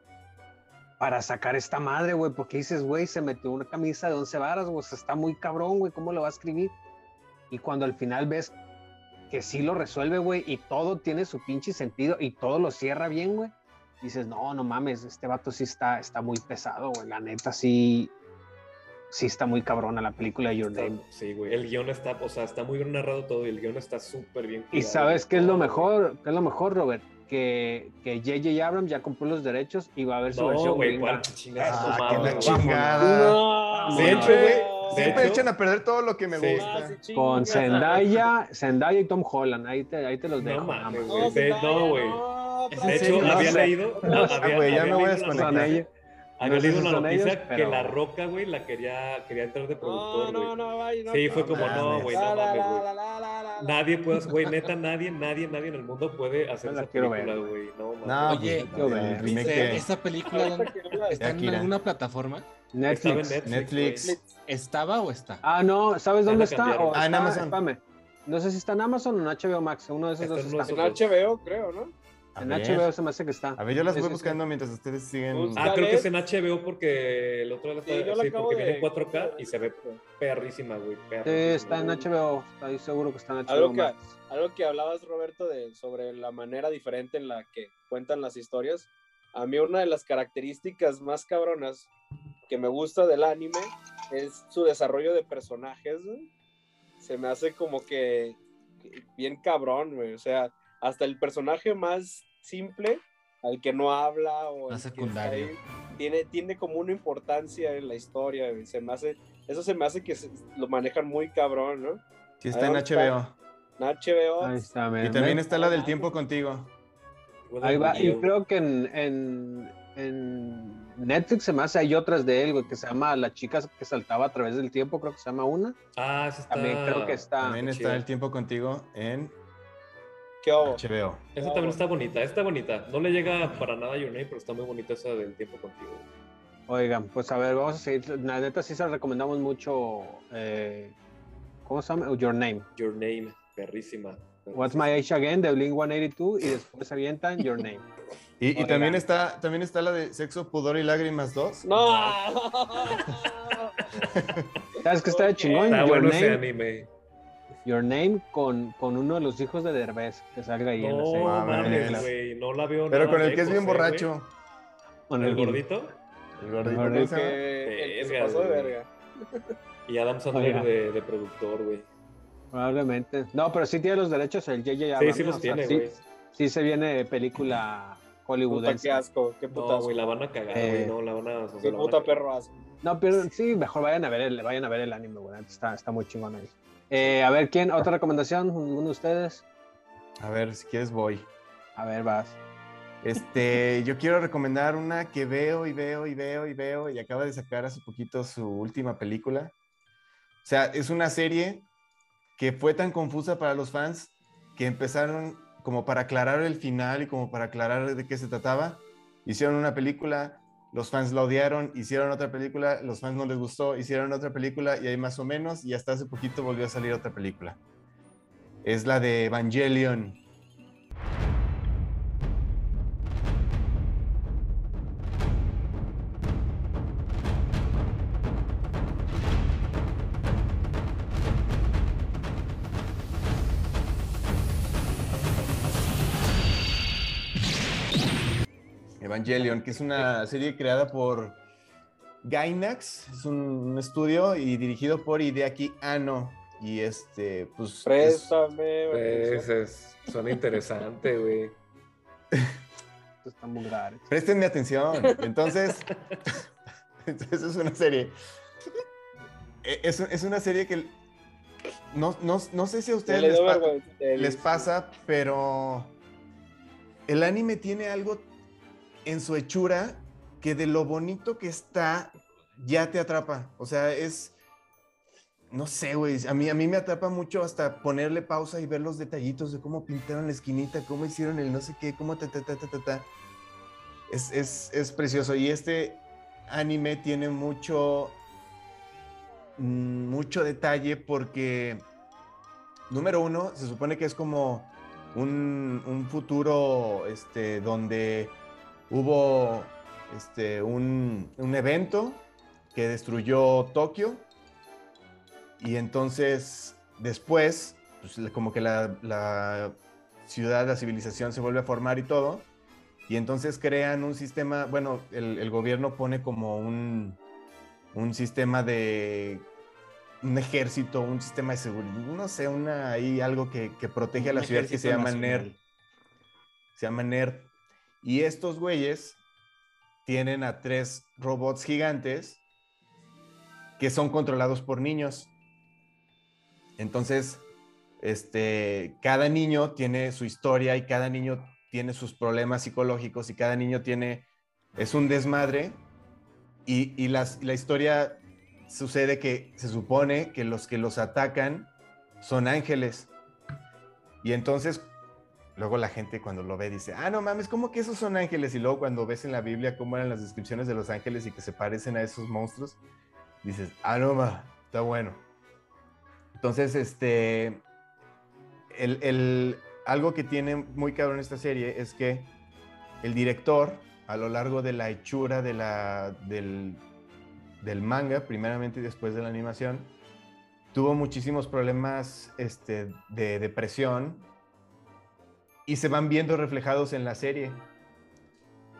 S3: Para sacar esta madre, güey, porque dices, güey, se metió una camisa de 11 varas, güey, o sea, está muy cabrón, güey, ¿cómo lo va a escribir? Y cuando al final ves que sí lo resuelve, güey, y todo tiene su pinche sentido y todo lo cierra bien, güey, dices, no, no mames, este vato sí está, está muy pesado, güey, la neta sí, sí está muy cabrona la película de Your
S5: Está-
S3: Name.
S5: sí, güey. El guion está, o sea, está muy bien narrado todo y el guion está súper bien.
S3: Y sabes qué es lo mejor, qué es lo mejor, Robert, que que J.J. Abrams ya compró los derechos y va a ver su
S5: No,
S3: versión
S5: güey, cuál
S4: Ah, la
S5: güey.
S4: chingada.
S7: No,
S4: Siempre,
S3: no,
S4: güey.
S5: de
S4: Siempre
S5: hecho-
S4: echan a perder todo lo que me
S5: Sí.
S4: gusta.
S7: Ah.
S3: Con Zendaya, Zendaya y Tom Holland, ahí te, ahí te los dejo.
S5: No mames, güey.
S7: No,
S5: de-
S7: Zendaya,
S5: no, güey.
S7: no,
S6: ¿Es
S7: no,
S5: De hecho, había
S3: sé.
S5: leído.
S3: No sé,
S5: había-
S4: güey, ya
S5: había
S4: me voy a desconectar.
S5: Había
S3: No sé
S5: leído una noticia
S3: ellos,
S5: que
S3: pero-
S5: La Roca, güey, la quería, quería entrar de
S7: No,
S5: productor, güey.
S7: no, no, ay, no.
S5: Sí, fue
S4: No
S5: como, no, güey, no mames, güey. Nadie puede, güey, neta, nadie, nadie, nadie en el mundo puede hacer
S3: No
S5: esa película, güey. No, mames.
S4: No,
S6: Oye,
S3: ver.
S6: ¿Esta película
S7: no
S6: está en alguna plataforma?
S3: Netflix.
S4: Netflix.
S5: güey.
S6: ¿Estaba o está?
S3: Ah, no, ¿sabes dónde está?
S4: Ah, en Amazon.
S3: No sé si está en Amazon o en HBO Max. Uno de esos dos
S5: en
S3: está.
S7: HBO, creo, ¿no?
S4: A
S3: En
S4: ver.
S3: HBO se me hace que está.
S4: A ver, yo las
S3: Sí,
S4: voy
S3: sí, sí.
S4: buscando mientras ustedes siguen.
S5: Ah, creo que es en HBO porque el otro día
S7: Sí,
S5: está-
S7: yo la
S5: sí,
S7: acabo
S5: porque viene
S7: de-
S5: en 4K y se ve perrísima, güey.
S3: Sí, está en. HBO. Estoy seguro que está en HBO
S7: Algo que, algo que hablabas, Roberto, de, sobre la manera diferente en la que cuentan las historias. A mí una de las características más cabronas que me gusta del anime es su desarrollo de personajes. güey. Se me hace como que que bien cabrón, güey. O sea, hasta el personaje más simple, al que no habla o el que está
S6: secundario.
S7: ahí, tiene, tiene como una importancia en la historia. Se me hace, eso se me hace que se- lo manejan muy cabrón, ¿no?
S4: Sí, está en
S7: Ahí está.
S4: HBO.
S7: En HBO.
S3: Ahí está,
S4: Y
S3: mira.
S4: también está la del tiempo contigo.
S3: Ahí va. Y creo que en, en, en Netflix se me hace, hay otras de él, güey, que se llama La chica que saltaba a través del tiempo, creo que se llama una.
S5: Ah, esa está.
S3: También creo que está.
S4: También está
S5: chido.
S4: el tiempo contigo en
S7: ¿Qué?
S4: HBO.
S5: Esa también está bonita, está bonita. No le llega para nada a Your Name, pero está muy bonita esa del tiempo contigo.
S3: Oigan, pues a ver, vamos a seguir. La neta sí se la recomendamos mucho. eh, ¿Cómo se llama? Your Name.
S5: Your Name, perrísima.
S3: What's My Age Again de Blink 182 y después se avientan Your Name.
S4: Y, también está también está la de Sexo, Pudor y Lágrimas 2.
S7: ¡No!
S3: ¿Sabes qué está de chingón?
S5: Está
S3: Your
S5: bueno ese anime.
S3: Your Name con, con uno de los hijos de Derbez que salga ahí en la
S5: No
S3: serie.
S4: mames.
S5: güey. No la veo
S4: Pero
S5: nada
S4: con el que es bien
S5: eh,
S4: borracho.
S3: Con.
S5: ¿El gordito?
S4: El gordito.
S3: El
S4: ¿cómo
S3: gordito.
S7: Que el que pasó de verga.
S5: Y Adam Sandler de, de productor, güey.
S3: Probablemente. No, pero sí tiene los derechos el J.J.
S5: Sí,
S3: Abrams,
S5: sí
S3: ¿no?
S5: los
S3: O sea,
S5: tiene,
S3: sí-
S5: güey.
S3: Sí, se viene película
S7: Puta,
S3: hollywoodense.
S7: qué asco, qué
S5: No,
S7: putazo.
S5: güey, la van a cagar,
S3: Eh,
S5: güey. No, la van a. o sea,
S7: qué
S5: a
S7: puta perro asco.
S3: No, pero sí, mejor vayan a ver el, vayan a ver el anime, güey. Está, está muy chingón ahí. Eh, a ver, ¿quién? ¿Otra recomendación? ¿Alguno de ustedes?
S4: A ver, si quieres voy.
S3: A ver, vas.
S4: Este, yo quiero recomendar una que veo y veo y veo y veo y acaba de sacar hace poquito su última película. O sea, es una serie que fue tan confusa para los fans que empezaron como para aclarar el final y como para aclarar de qué se trataba. Hicieron una película, los fans la odiaron, hicieron otra película, los fans no les gustó, hicieron otra película y ahí más o menos y hasta hace poquito volvió a salir otra película. Es la de Evangelion. Evangelion, que es una serie creada por Gainax, es un, un estudio y dirigido por Hideaki Anno. Y este, pues. es-
S7: Préstame.
S5: Pues, es, suena interesante, güey.
S3: Esto está muy raro.
S4: Préstenme atención. Entonces, entonces es una serie. E- Es, es una serie que no, no, no sé si a ustedes pa- les pasa, pero el anime tiene algo en su hechura que de lo bonito que está ya te atrapa. O sea, es no sé, güey, a mí, a mí me atrapa mucho hasta ponerle pausa y ver los detallitos de cómo pintaron la esquinita, cómo hicieron el no sé qué, cómo ta, ta, ta, ta, ta, ta. Es, es, es precioso. Y este anime tiene mucho, mm, mucho detalle porque, número uno, se supone que es como un, un futuro este, donde hubo este, un, un evento que destruyó Tokio y entonces después, pues, como que la, la ciudad, la civilización se vuelve a formar y todo. Y entonces crean un sistema, bueno, el, el gobierno pone como un, un sistema de un ejército, un sistema de seguridad, no sé, una ahí algo que, que protege a la ciudad que se llama
S6: nacional.
S4: NER. Se llama NER. Y estos güeyes tienen a tres robots gigantes que son controlados por niños. Entonces, este, cada niño tiene su historia y cada niño tiene sus problemas psicológicos y cada niño tiene, es un desmadre y, y las- la historia sucede que se supone que los que los atacan son ángeles. Y entonces luego la gente cuando lo ve dice, ah, no mames, ¿cómo que esos son ángeles? Y luego cuando ves en la Biblia cómo eran las descripciones de los ángeles y que se parecen a esos monstruos, dices, ah, no, ma, está bueno. Entonces, este, el, el- algo que tiene muy cabrón esta serie es que el director, a lo largo de la hechura de la, del, del manga, primeramente y después de la animación, tuvo muchísimos problemas este, de depresión y se van viendo reflejados en la serie.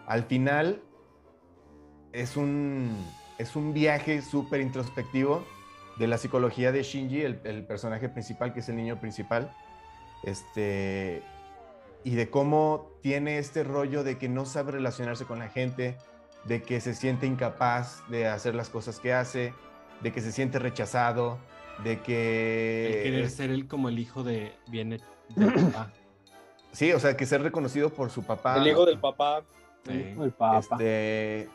S4: Al final es un, es un viaje súper introspectivo de la psicología de Shinji, el, personaje principal, que es el niño principal, este, y de cómo tiene este rollo de que no sabe relacionarse con la gente, de que se siente incapaz de hacer las cosas que hace, de que se siente rechazado, de que...
S6: querer ser él como el hijo de viene del papá.
S4: Sí, o sea, que ser reconocido por su papá.
S7: El hijo del papá.
S6: Sí.
S3: El papa.
S4: Este,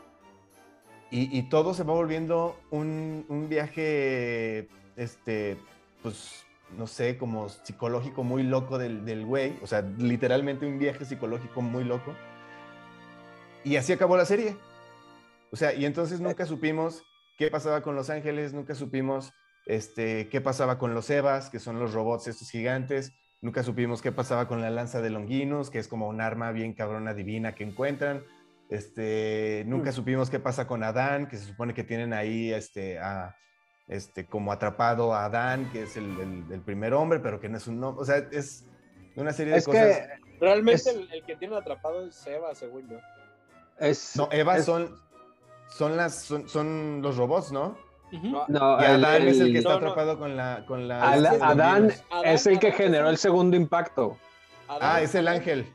S4: y, y todo se va volviendo un, un viaje, este, pues, no sé, como psicológico muy loco del, del güey. O sea, literalmente un viaje psicológico muy loco. Y así acabó la serie. O sea, y entonces nunca supimos qué pasaba con Los Ángeles, nunca supimos este, qué pasaba con los Evas, que son los robots estos gigantes. Nunca supimos qué pasaba con la lanza de Longinus, que es como un arma bien cabrona divina que encuentran. Este, nunca supimos qué pasa con Adán, que se supone que tienen ahí este, a, este, como atrapado a Adán, que es el, el- el primer hombre, pero que no es un nombre. O sea, es una serie de
S3: Es
S4: cosas.
S3: que
S7: Realmente
S3: Es-
S7: el, el que tiene atrapado es Seba, según yo.
S3: es.
S4: No, Eva
S3: es-
S4: son, son, las, son, son los robots, ¿no?
S7: No,
S3: No,
S4: Y Adán es el que está
S7: no, no.
S4: atrapado con la. Con la
S3: Adán.
S7: Adán-
S3: es el que generó
S7: el-
S3: segundo impacto.
S7: Adán-
S4: Ah, es el ángel.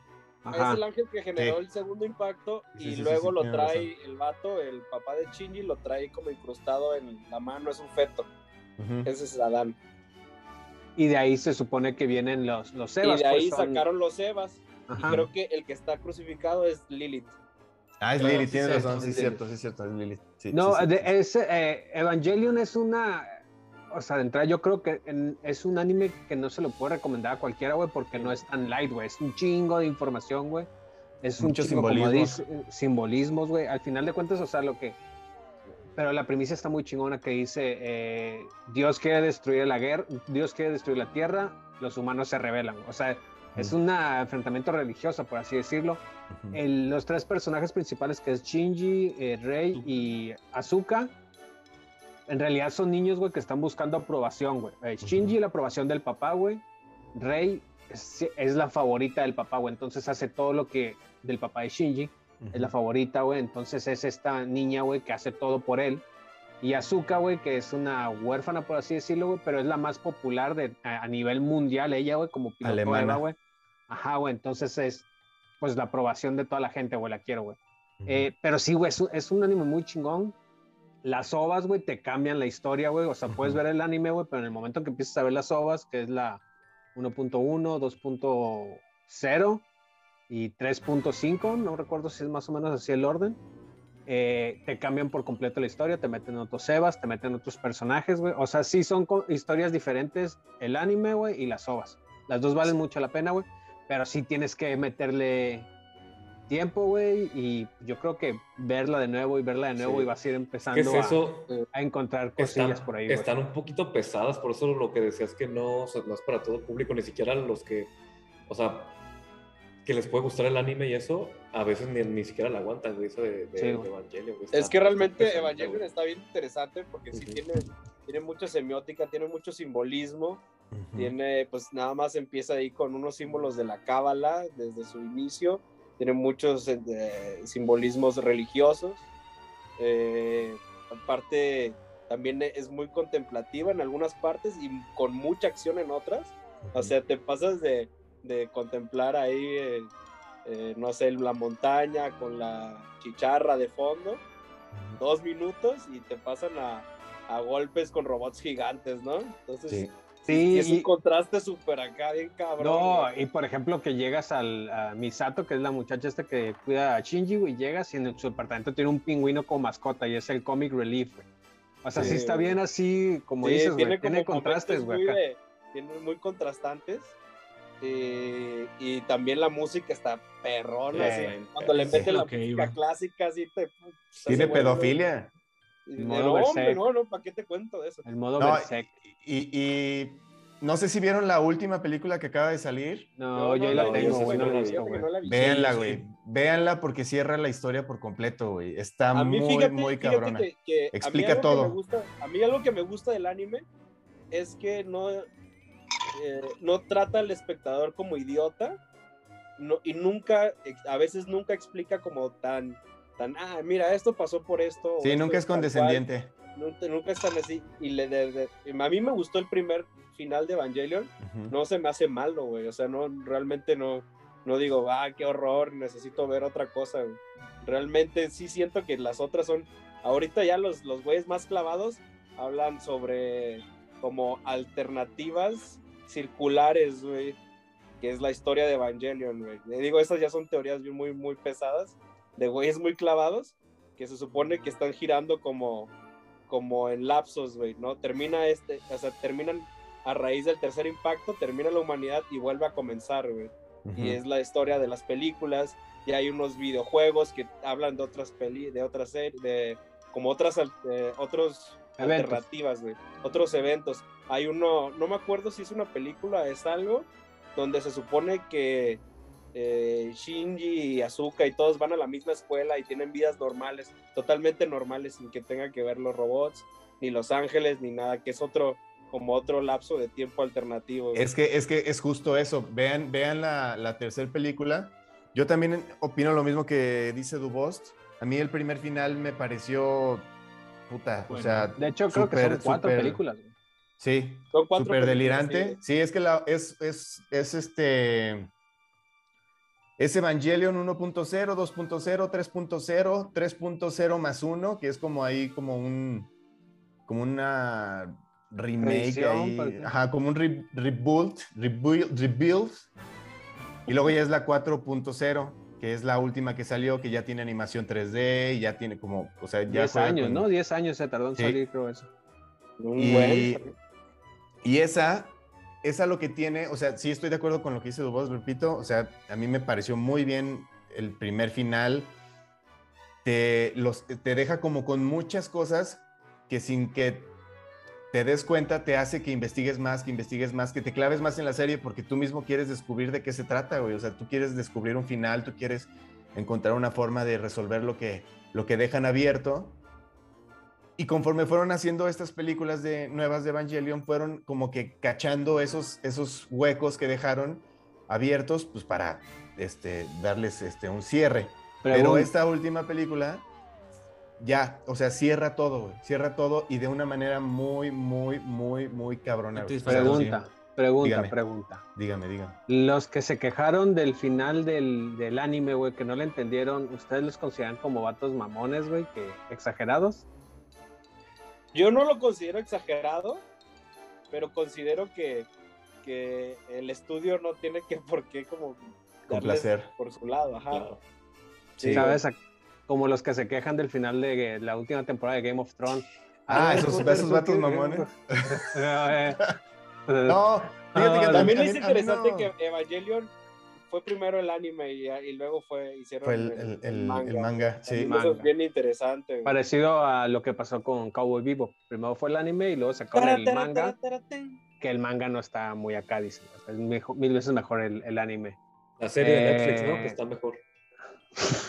S3: Ajá.
S7: Es el ángel que generó
S4: Sí.
S7: el segundo impacto y
S4: sí, sí,
S7: luego
S4: sí,
S7: lo trae el vato, el papá de Shinji, lo trae como incrustado en la mano, es un feto. Ese es Adán.
S3: Y de ahí se supone que vienen los, los Sebas.
S7: y de ahí
S3: pues, son-
S7: sacaron los Evas.
S3: Ajá.
S7: Y creo que el que está crucificado es Lilith.
S4: Ah, es
S3: sí,
S4: tienes razón, sí, es cierto, sí, es cierto, es Lily. Sí,
S3: No,
S4: sí,
S3: es, eh, Evangelion es una. O sea, de entrada, yo creo que en- es un anime que no se lo puedo recomendar a cualquiera, güey, porque no es tan light, güey. Es un chingo de información, güey. Es un
S4: Muchos
S3: chingo, como
S4: simbolismos.
S3: dice, simbolismos, güey. Al final de cuentas, o sea, lo que. Pero la premisa está muy chingona que dice: eh, Dios quiere destruir la guerra, Dios quiere destruir la tierra, los humanos se rebelan. O sea, es un enfrentamiento religioso, por así decirlo. El- los tres personajes principales que es Shinji, eh, Rei y Asuka, en realidad son niños, güey, que están buscando aprobación, güey. Eh, Shinji la aprobación del papá, güey. Rei es, es la favorita del papá, güey. Entonces hace todo lo que del papá de Shinji. Es la favorita, güey. Entonces es esta niña, güey, que hace todo por él. Y Asuka, güey, que es una huérfana, por así decirlo, güey, pero es la más popular de, a, a nivel mundial, ella, güey, como piloto
S4: Alemana.
S3: Güey. Ajá, güey, entonces es, pues, la aprobación de toda la gente, güey, la quiero, güey. Eh, pero sí, güey, es, un- es un anime muy chingón. Las ovas, güey, te cambian la historia, güey. O sea, puedes ver el anime, güey, pero en el momento que empiezas a ver las ovas, que es la 1.1, 2.0 y 3.5, no recuerdo si es más o menos así el orden, eh, te cambian por completo la historia, te meten otros evas, te meten otros personajes, güey. O sea, sí son historias diferentes el anime, güey, y las ovas. Las dos valen mucho la pena, güey, pero sí tienes que meterle tiempo, güey, y yo creo que verla de nuevo y verla de nuevo
S5: Sí.
S3: y vas a ir
S5: ¿Qué
S3: empezando
S5: es
S3: a,
S5: eso?
S3: a encontrar cosillas
S5: Están,
S3: por ahí,
S5: están un poquito pesadas, por eso lo que decías que no, o sea, no es para todo el público, ni siquiera los que, o sea, que les puede gustar el anime y eso, a veces ni, ni siquiera la aguantan, güey, eso de, de,
S3: Sí,
S5: de. Evangelion, güey,
S7: Es que realmente Evangelion
S5: güey.
S7: está bien interesante porque sí
S5: Ujú.
S7: tiene, tiene mucha semiótica, tiene mucho simbolismo.
S4: Ujú.
S7: Tiene, pues nada más empieza ahí con unos símbolos de la cábala desde su inicio. Tiene muchos eh, simbolismos religiosos. Eh, aparte, también es muy contemplativa en algunas partes y con mucha acción en otras. O sea, te pasas de, de contemplar ahí, eh, eh, no sé, la montaña con la chicharra de fondo, dos minutos y te pasan a, a golpes con robots gigantes, ¿no? Entonces,
S4: Sí.
S3: Sí,
S7: y es un
S3: y-
S7: contraste súper acá, bien cabrón.
S3: No, y por ejemplo que llegas al, a Misato, que es la muchacha esta que cuida a Shinji, güey, llegas y en su departamento tiene un pingüino como mascota y es el comic relief, güey. O sea, sí,
S7: Sí,
S3: está bien así, como
S7: Sí,
S3: dices, güey, tiene,
S7: como
S3: contrastes, güey,
S7: Tiene muy contrastantes. Y, y también la música está perrona. Así, cuando le meten la música
S6: iba.
S7: clásica, así te. se
S4: Tiene pedofilia.
S3: El modo
S7: No, hombre, no, no, ¿para qué te cuento de eso?
S3: El modo
S4: No,
S3: Berserk.
S4: Y, y no sé si vieron la última película que acaba de salir.
S3: No, yo ahí la
S5: no,
S3: tengo,
S5: yo
S3: no
S5: no
S3: la
S7: que
S3: güey.
S7: no la vi.
S4: Véanla, güey. Véanla porque cierra la historia por completo, güey. Está
S7: A mí,
S4: muy,
S7: fíjate,
S4: muy
S7: fíjate
S4: cabrona.
S7: que- que a mí
S4: Explica todo.
S7: me gusta- a mí algo que me gusta del anime es que no, eh, no trata al espectador como idiota no, y nunca, a veces nunca explica como tan, tan, ah, mira, esto pasó por esto.
S4: Sí,
S7: esto
S4: nunca es
S7: tal cual".
S4: condescendiente.
S7: Nunca, nunca es tan así. Y le, de- de- a mí me gustó el primer final de Evangelion. No se me hace malo, güey. O sea, no, realmente no, no digo, ah, qué horror, necesito ver otra cosa. güey. Realmente sí siento que las otras son, ahorita ya los, los güeyes más clavados hablan sobre como alternativas circulares, güey, que es la historia de Evangelion, güey. Digo, esas ya son teorías muy, muy pesadas, de güeyes muy clavados, que se supone que están girando como, como en lapsos, güey, ¿no? Termina este, o sea, terminan a raíz del tercer impacto, termina la humanidad y vuelve a comenzar, güey y es la historia de las películas y hay unos videojuegos que hablan de otras peli de otras series de como otras eh, otros
S3: Eventos.
S7: alternativas güey, otros eventos hay uno no me acuerdo si es una película es algo donde se supone que eh, Shinji y Asuka y todos van a la misma escuela y tienen vidas normales totalmente normales sin que tengan que ver los robots ni los ángeles ni nada que es otro como otro lapso de tiempo alternativo güey.
S4: Es que, es que es justo eso. Vean, vean la, la tercera película. Yo también opino lo mismo que dice Dubost. A mí el primer final me pareció puta, o
S6: Bueno,
S4: sea,
S3: De hecho, creo que
S4: súper,
S3: son cuatro
S4: súper-
S3: películas. güey.
S4: Sí,
S7: Son cuatro
S4: súper
S7: películas,
S4: delirante.
S7: sí.
S4: Sí, es que la, es, es, es este. Es Evangelion 1.0, 2.0, 3.0, 3.0 más 1, que es como ahí como un. como una remake ahí. Ajá, como un re- reboot, rebuild, rebuild. Y luego ya es la 4.0, que es la última que salió, que ya tiene animación 3D y ya tiene como. O sea, ya
S3: Diez
S4: juega
S3: años,
S4: con-
S3: ¿no? Diez años se tardó en
S4: Sí.
S3: salir, creo eso.
S4: Y,
S7: buen-
S4: y esa, esa lo que tiene, o sea, sí estoy de acuerdo con lo que dice Dubos, repito, o sea, a mí me pareció muy bien el primer final. Te, los, te deja como con muchas cosas que sin que te des cuenta te hace que investigues más, que investigues más, que te claves más en la serie porque tú mismo quieres descubrir de qué se trata, güey. O sea, tú quieres descubrir un final, tú quieres encontrar una forma de resolver lo que, lo que dejan abierto. Y conforme fueron haciendo estas películas de nuevas de Evangelion, fueron como que cachando esos, esos huecos que dejaron abiertos, pues para este, darles este, un cierre. Pero
S3: Pregun-
S4: esta última película ya, o sea, cierra todo, güey, cierra todo y de una manera muy, muy, muy, muy cabrona.
S3: Pregunta, pregunta,
S4: Dígame.
S3: pregunta.
S4: Dígame, dígame.
S3: Los que se quejaron del final del, del anime, güey, que no le entendieron, ¿ustedes los consideran como vatos mamones, güey, que exagerados?
S7: Yo no lo considero exagerado, pero considero que, que el estudio no tiene que por qué como darles
S4: Complacer.
S7: por su lado, ajá.
S5: Claro.
S7: Sí,
S3: ¿Sabes? Como los que se quejan del final de la última temporada de Game of Thrones.
S4: Ah,
S3: Ay,
S4: esos- esos
S3: ¿por
S4: vatos mamones.
S3: Eh, eh,
S4: No, fíjate que
S3: Ah,
S7: También es interesante
S4: no-
S7: que Evangelion fue primero el anime y, y luego fue hicieron
S4: Fue el, el- el- el manga, sí.
S7: Eso es
S3: Manga.
S7: bien interesante. güey.
S3: Parecido a lo que pasó con Cowboy Vivo. Primero fue el anime y luego sacaron
S7: Tara,
S3: el
S7: tara,
S3: manga,
S7: tara, tara,
S3: que el manga no está muy acá, sea, es mejor- mil veces mejor el, el anime.
S5: La serie de Netflix, ¿no?
S3: Eh,
S5: Que está mejor.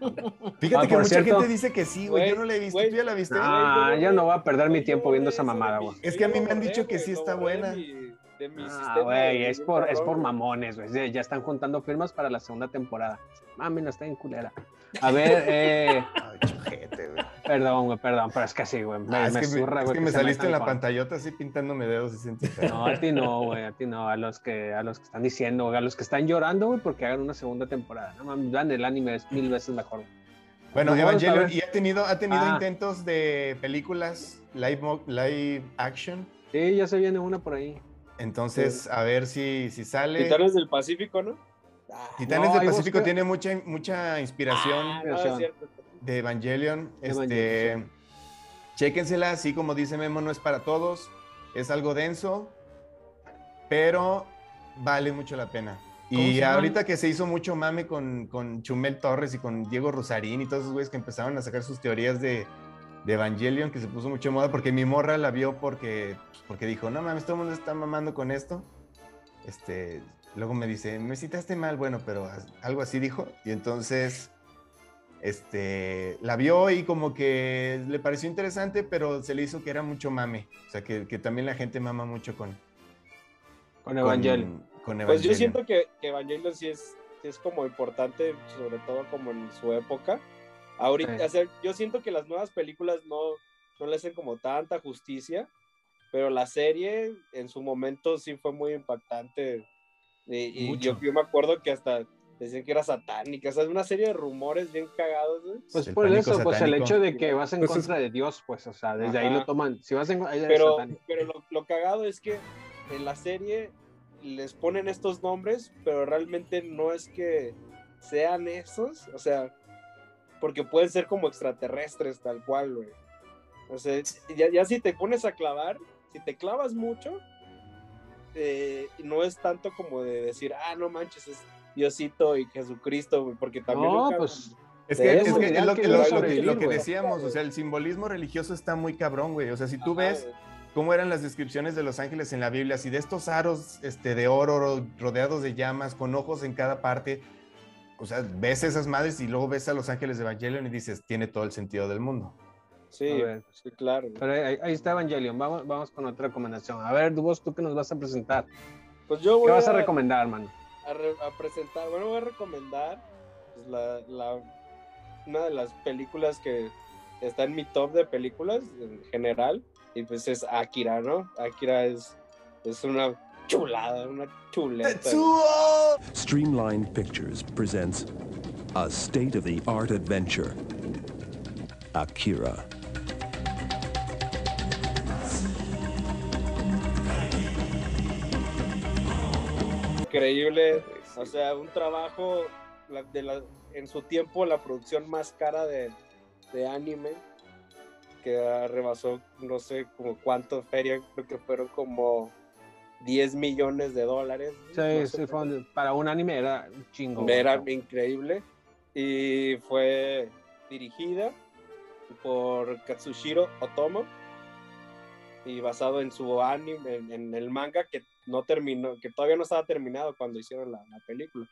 S4: Fíjate
S3: Ah,
S4: que mucha
S3: cierto-
S4: gente dice que sí, güey. Yo no la he visto. ¿Tú ya la viste?
S3: Ah,
S7: güey,
S3: yo no voy a perder mi tiempo viendo esa mamada, güey.
S4: Es que a mí me han dicho que sí está buena.
S7: de mi- de mi
S3: Ah, güey, es por, es por mamones, güey. Ya- están juntando firmas para la segunda temporada. Mami, no está en culera. A ver, eh,
S4: Ay.
S3: Perdón, güey, perdón, pero es que sí, güey. Me,
S4: Ah, es
S3: me
S4: que, me,
S3: zurra,
S4: es
S3: güey.
S4: que me
S3: se
S4: saliste en la pantallota así pintándome dedos y sentí.
S3: No, a ti no, güey, a ti no, a los que, a los que están diciendo, güey, a los que están llorando, güey, porque hagan una segunda temporada. No mames, el anime es mil veces mejor. güey.
S4: Bueno,
S3: a
S4: Evangelion. ¿y ha tenido, ha tenido
S3: Ah.
S4: intentos de películas live, live action?
S3: Sí, ya se viene una por ahí.
S4: Entonces, a ver si, si sale.
S7: Titanes del Pacífico, ¿no? Ah,
S4: Titanes
S3: No,
S4: del Pacífico tiene mucha, mucha inspiración
S7: ah, no, es cierto.
S4: De Evangelion.
S3: Evangelion,
S4: Este, Chéquensela, así como dice Memo, no es para todos. Es algo denso, pero vale mucho la pena.
S6: ¿Cómo
S4: Y ahorita que se hizo mucho mame con, con Chumel Torres y con Diego Rosarín y todos esos güeyes que empezaron a sacar sus teorías de, de Evangelion, que se puso mucho de moda, porque mi morra la vio porque, pues, porque dijo, no mames, todo el mundo está mamando con esto. Este, luego me dice, me citaste mal, bueno, pero algo así dijo. Y entonces, este, la vio y como que le pareció interesante, pero se le hizo que era mucho mame. O sea, que, que también la gente mama mucho con,
S3: Con Evangelion.
S4: con
S7: Pues yo siento que, que Evangelion sí es, sí es como importante, sobre todo como en su época. Ahorita,
S3: Sí.
S7: o sea, yo siento que las nuevas películas no, no le hacen como tanta justicia, pero la serie en su momento sí fue muy impactante. Y, y yo,
S6: Mucho.
S7: yo me acuerdo que hasta decían que era satánica, o sea, es una serie de rumores bien cagados. güey.
S3: Pues
S4: El
S3: por eso, pues el hecho de que vas en
S5: Pues es-
S3: contra de Dios, pues, o sea, desde ahí lo toman. Si vas en
S7: Pero, pero lo, lo cagado es que en la serie les ponen estos nombres, pero realmente no es que sean esos, o sea, porque pueden ser como extraterrestres tal cual, güey. O sea, ya, ya si te pones a clavar, si te clavas mucho, eh, no es tanto como de decir, ah, no manches, es Diosito y Jesucristo, güey, porque también...
S3: No, pues
S4: Es que, es, que es
S3: ya
S4: lo
S3: que
S4: lo- lo lo decíamos, o sea, el simbolismo religioso está muy cabrón, güey. O sea, si tú
S7: Ajá,
S4: ves
S7: güey.
S4: cómo eran las descripciones de los ángeles en la Biblia, si de estos aros este, de oro ro- rodeados de llamas, con ojos en cada parte, o sea, ves esas madres y luego ves a los ángeles de Evangelion y dices, tiene todo el sentido del mundo.
S7: Sí, sí, claro.
S3: Pero ahí, ahí está Evangelion. Vamos, vamos con otra recomendación. A ver, vos, tú que nos vas a presentar.
S7: Pues yo voy
S3: ¿Qué vas a recomendar, hermano?
S7: A, re- a presentar, bueno, voy a recomendar pues, la, la- una de las películas que está en mi top de películas en general, y pues es Akira, ¿no? Akira es, es una chulada, una chuleta.
S8: Streamlined Pictures presents a state of the art adventure Akira.
S7: Increíble, o sea, un trabajo la- de la- en su tiempo la producción más cara de, de anime que rebasó no sé como cuánto feria, creo que fueron como 10 millones de dólares.
S3: Sí, fue para un anime era un chingo.
S7: Era increíble y fue dirigida por Katsushiro Otomo y basado en su anime, en, en el manga que no terminó, que todavía no estaba terminado cuando hicieron la, la película.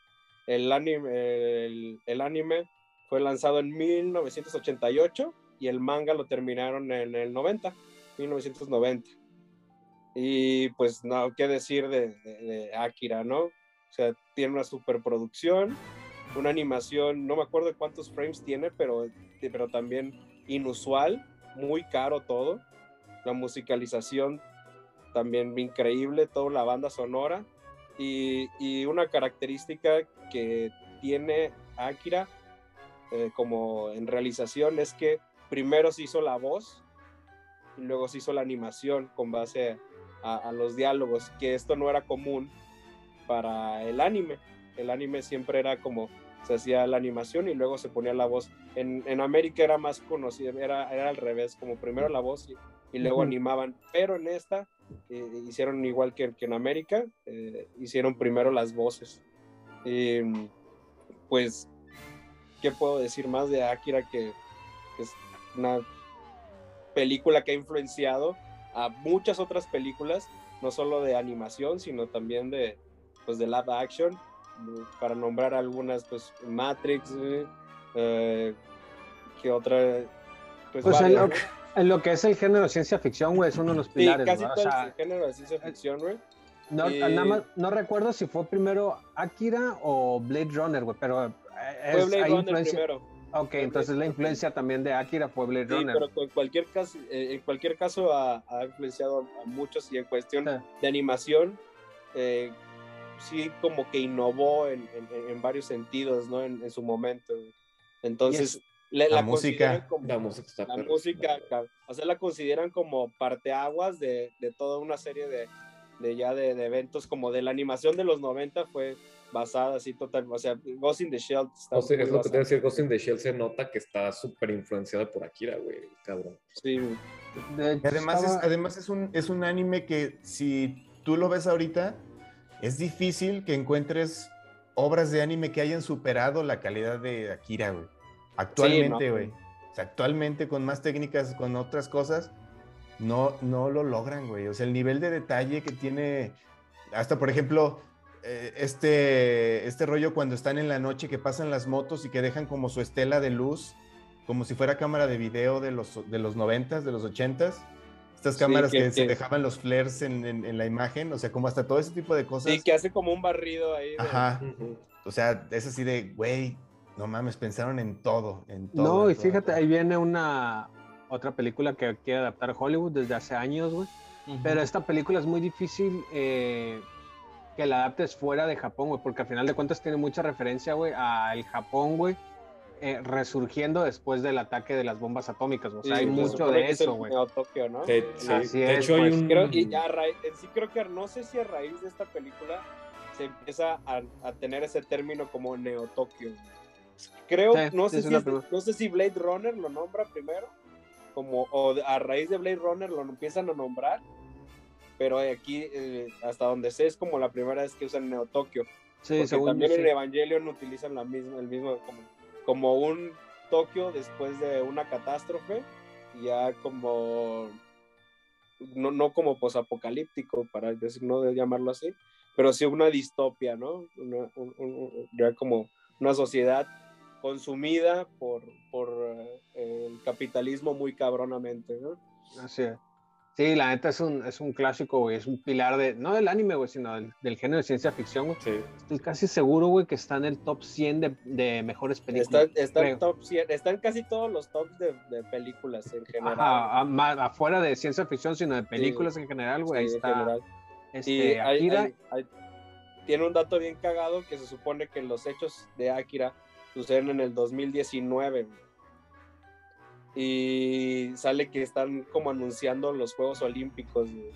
S7: El anime, el, el anime fue lanzado en 1988 y el manga lo terminaron en el 90, 1990. Y pues no, qué decir de, de- de Akira, ¿no? O sea, tiene una superproducción, una animación, no me acuerdo de cuántos frames tiene, pero, pero también inusual, muy caro todo. La musicalización también increíble, toda la banda sonora. Y, y una característica que tiene Akira eh, como en realización es que primero se hizo la voz y luego se hizo la animación con base a, a los diálogos, que esto no era común para el anime. El anime siempre era como se hacía la animación y luego se ponía la voz. En, en América era más conocido, era, era al revés, como primero la voz y, y luego animaban, pero en esta eh, hicieron igual que, que en América, eh, hicieron primero las voces. Y, pues, ¿qué puedo decir más de Akira que, que es una película que ha influenciado a muchas otras películas, no solo de animación, sino también de, pues, de live action, para nombrar algunas, pues Matrix, eh, eh, ¿qué otra? Pues,
S3: Pues
S7: varias.
S3: En lo que es el género ciencia ficción, güey, es uno de los
S7: Sí,
S3: pilares.
S7: casi
S3: ¿no? O
S7: todo
S3: sea,
S7: el género de ciencia ficción, güey.
S3: no,
S7: y-
S3: nada más- no recuerdo si fue primero Akira o Blade Runner, güey, pero eh,
S7: Fue
S3: es,
S7: Blade
S3: hay
S7: Runner
S3: influencia.
S7: primero.
S3: Ok,
S7: Blade
S3: entonces la
S7: Runner.
S3: influencia también de Akira fue Blade
S7: Sí,
S3: Runner.
S7: pero en cualquier caso, eh, en cualquier caso ha, ha influenciado a muchos y en cuestión
S3: Sí.
S7: de animación, eh, sí como que innovó en, en- en varios sentidos, ¿no? En, en su momento. Entonces,
S4: La
S7: la,
S4: música.
S7: como-
S5: La música está
S7: la
S5: perra.
S7: música, ca- o sea, la consideran como parteaguas de, de toda una serie de, de ya de, de eventos, como de la animación de los 90 fue basada así total, o sea, Ghost in the Shell está
S5: O sea, es lo que te voy a
S7: basada.
S5: decir, Ghost in the Shell se nota que está súper influenciada por Akira, güey, cabrón.
S7: Sí,
S4: además, es, además es, un, es un anime que si tú lo ves ahorita, es difícil que encuentres obras de anime que hayan superado la calidad de Akira, güey. Actualmente,
S7: ¿no?
S4: güey. O sea, actualmente con más técnicas, con otras cosas, no, no lo logran, güey. O sea, el nivel de detalle que tiene, hasta por ejemplo, eh, este, este rollo cuando están en la noche que pasan las motos y que dejan como su estela de luz, como si fuera cámara de video de los, de los 90s, de los 80s. Estas
S7: Sí,
S4: cámaras
S7: que-
S4: que, se
S7: que-
S4: dejaban los flares en, en- en la imagen, o sea, como hasta todo ese tipo de cosas.
S7: Sí, que hace como un barrido ahí. de-
S4: Ajá. O sea, es así de, güey, no mames, pensaron en todo, en todo.
S3: No,
S4: en
S3: y
S4: todo,
S3: fíjate,
S4: todo.
S3: ahí viene una otra película que quiere adaptar Hollywood desde hace años, güey. Pero esta película es muy difícil eh, que la adaptes fuera de Japón, güey, porque al final de cuentas tiene mucha referencia, güey, al Japón, güey, eh, resurgiendo después del ataque de las bombas atómicas. O sea,
S7: Sí,
S3: hay mucho de eso, güey.
S7: Tokio, ¿no?
S5: De, sí,
S3: Así
S5: de
S3: es,
S5: hecho, hay
S3: pues,
S5: un.
S7: Creo, y ya raíz- en sí creo que no sé si a raíz de esta película se empieza a, a tener ese término como Neo Tokio. Creo,
S3: Sí,
S7: no, sé si es- no sé si Blade Runner lo nombra primero, como, o a raíz de Blade Runner lo empiezan a nombrar, pero aquí, eh, hasta donde sé, es como la primera vez que usan Neo Tokio.
S3: Sí,
S7: Porque
S3: según
S7: también
S3: yo,
S7: en
S3: sí.
S7: Evangelion utilizan la misma, el mismo como, como un Tokio después de una catástrofe, ya como no, no como posapocalíptico, para decir, no de llamarlo así, pero sí una distopia, ¿no? Una- un- un- un- ya como una sociedad consumida por, por eh, el capitalismo muy cabronamente, ¿no?
S3: Así es. Sí, la neta es un, es un clásico, güey. Es un pilar de, no del anime, güey, sino del, del género de ciencia ficción, güey.
S5: Sí.
S3: Estoy casi seguro, güey, que está en el top 100 de, de mejores
S7: Está,
S3: películas.
S7: está en
S3: creo.
S7: top 100, está en casi todos los tops de, de películas en general.
S3: Ajá, a- ma- afuera de ciencia ficción, sino de películas en general, güey.
S7: Sí,
S3: ahí
S7: en
S3: está.
S7: general.
S3: Este,
S7: Y hay-
S3: Akira.
S7: hay- hay- tiene un dato bien cagado que se supone que los hechos de Akira suceden en el 2019. güey. Y sale que están como anunciando los Juegos Olímpicos. güey.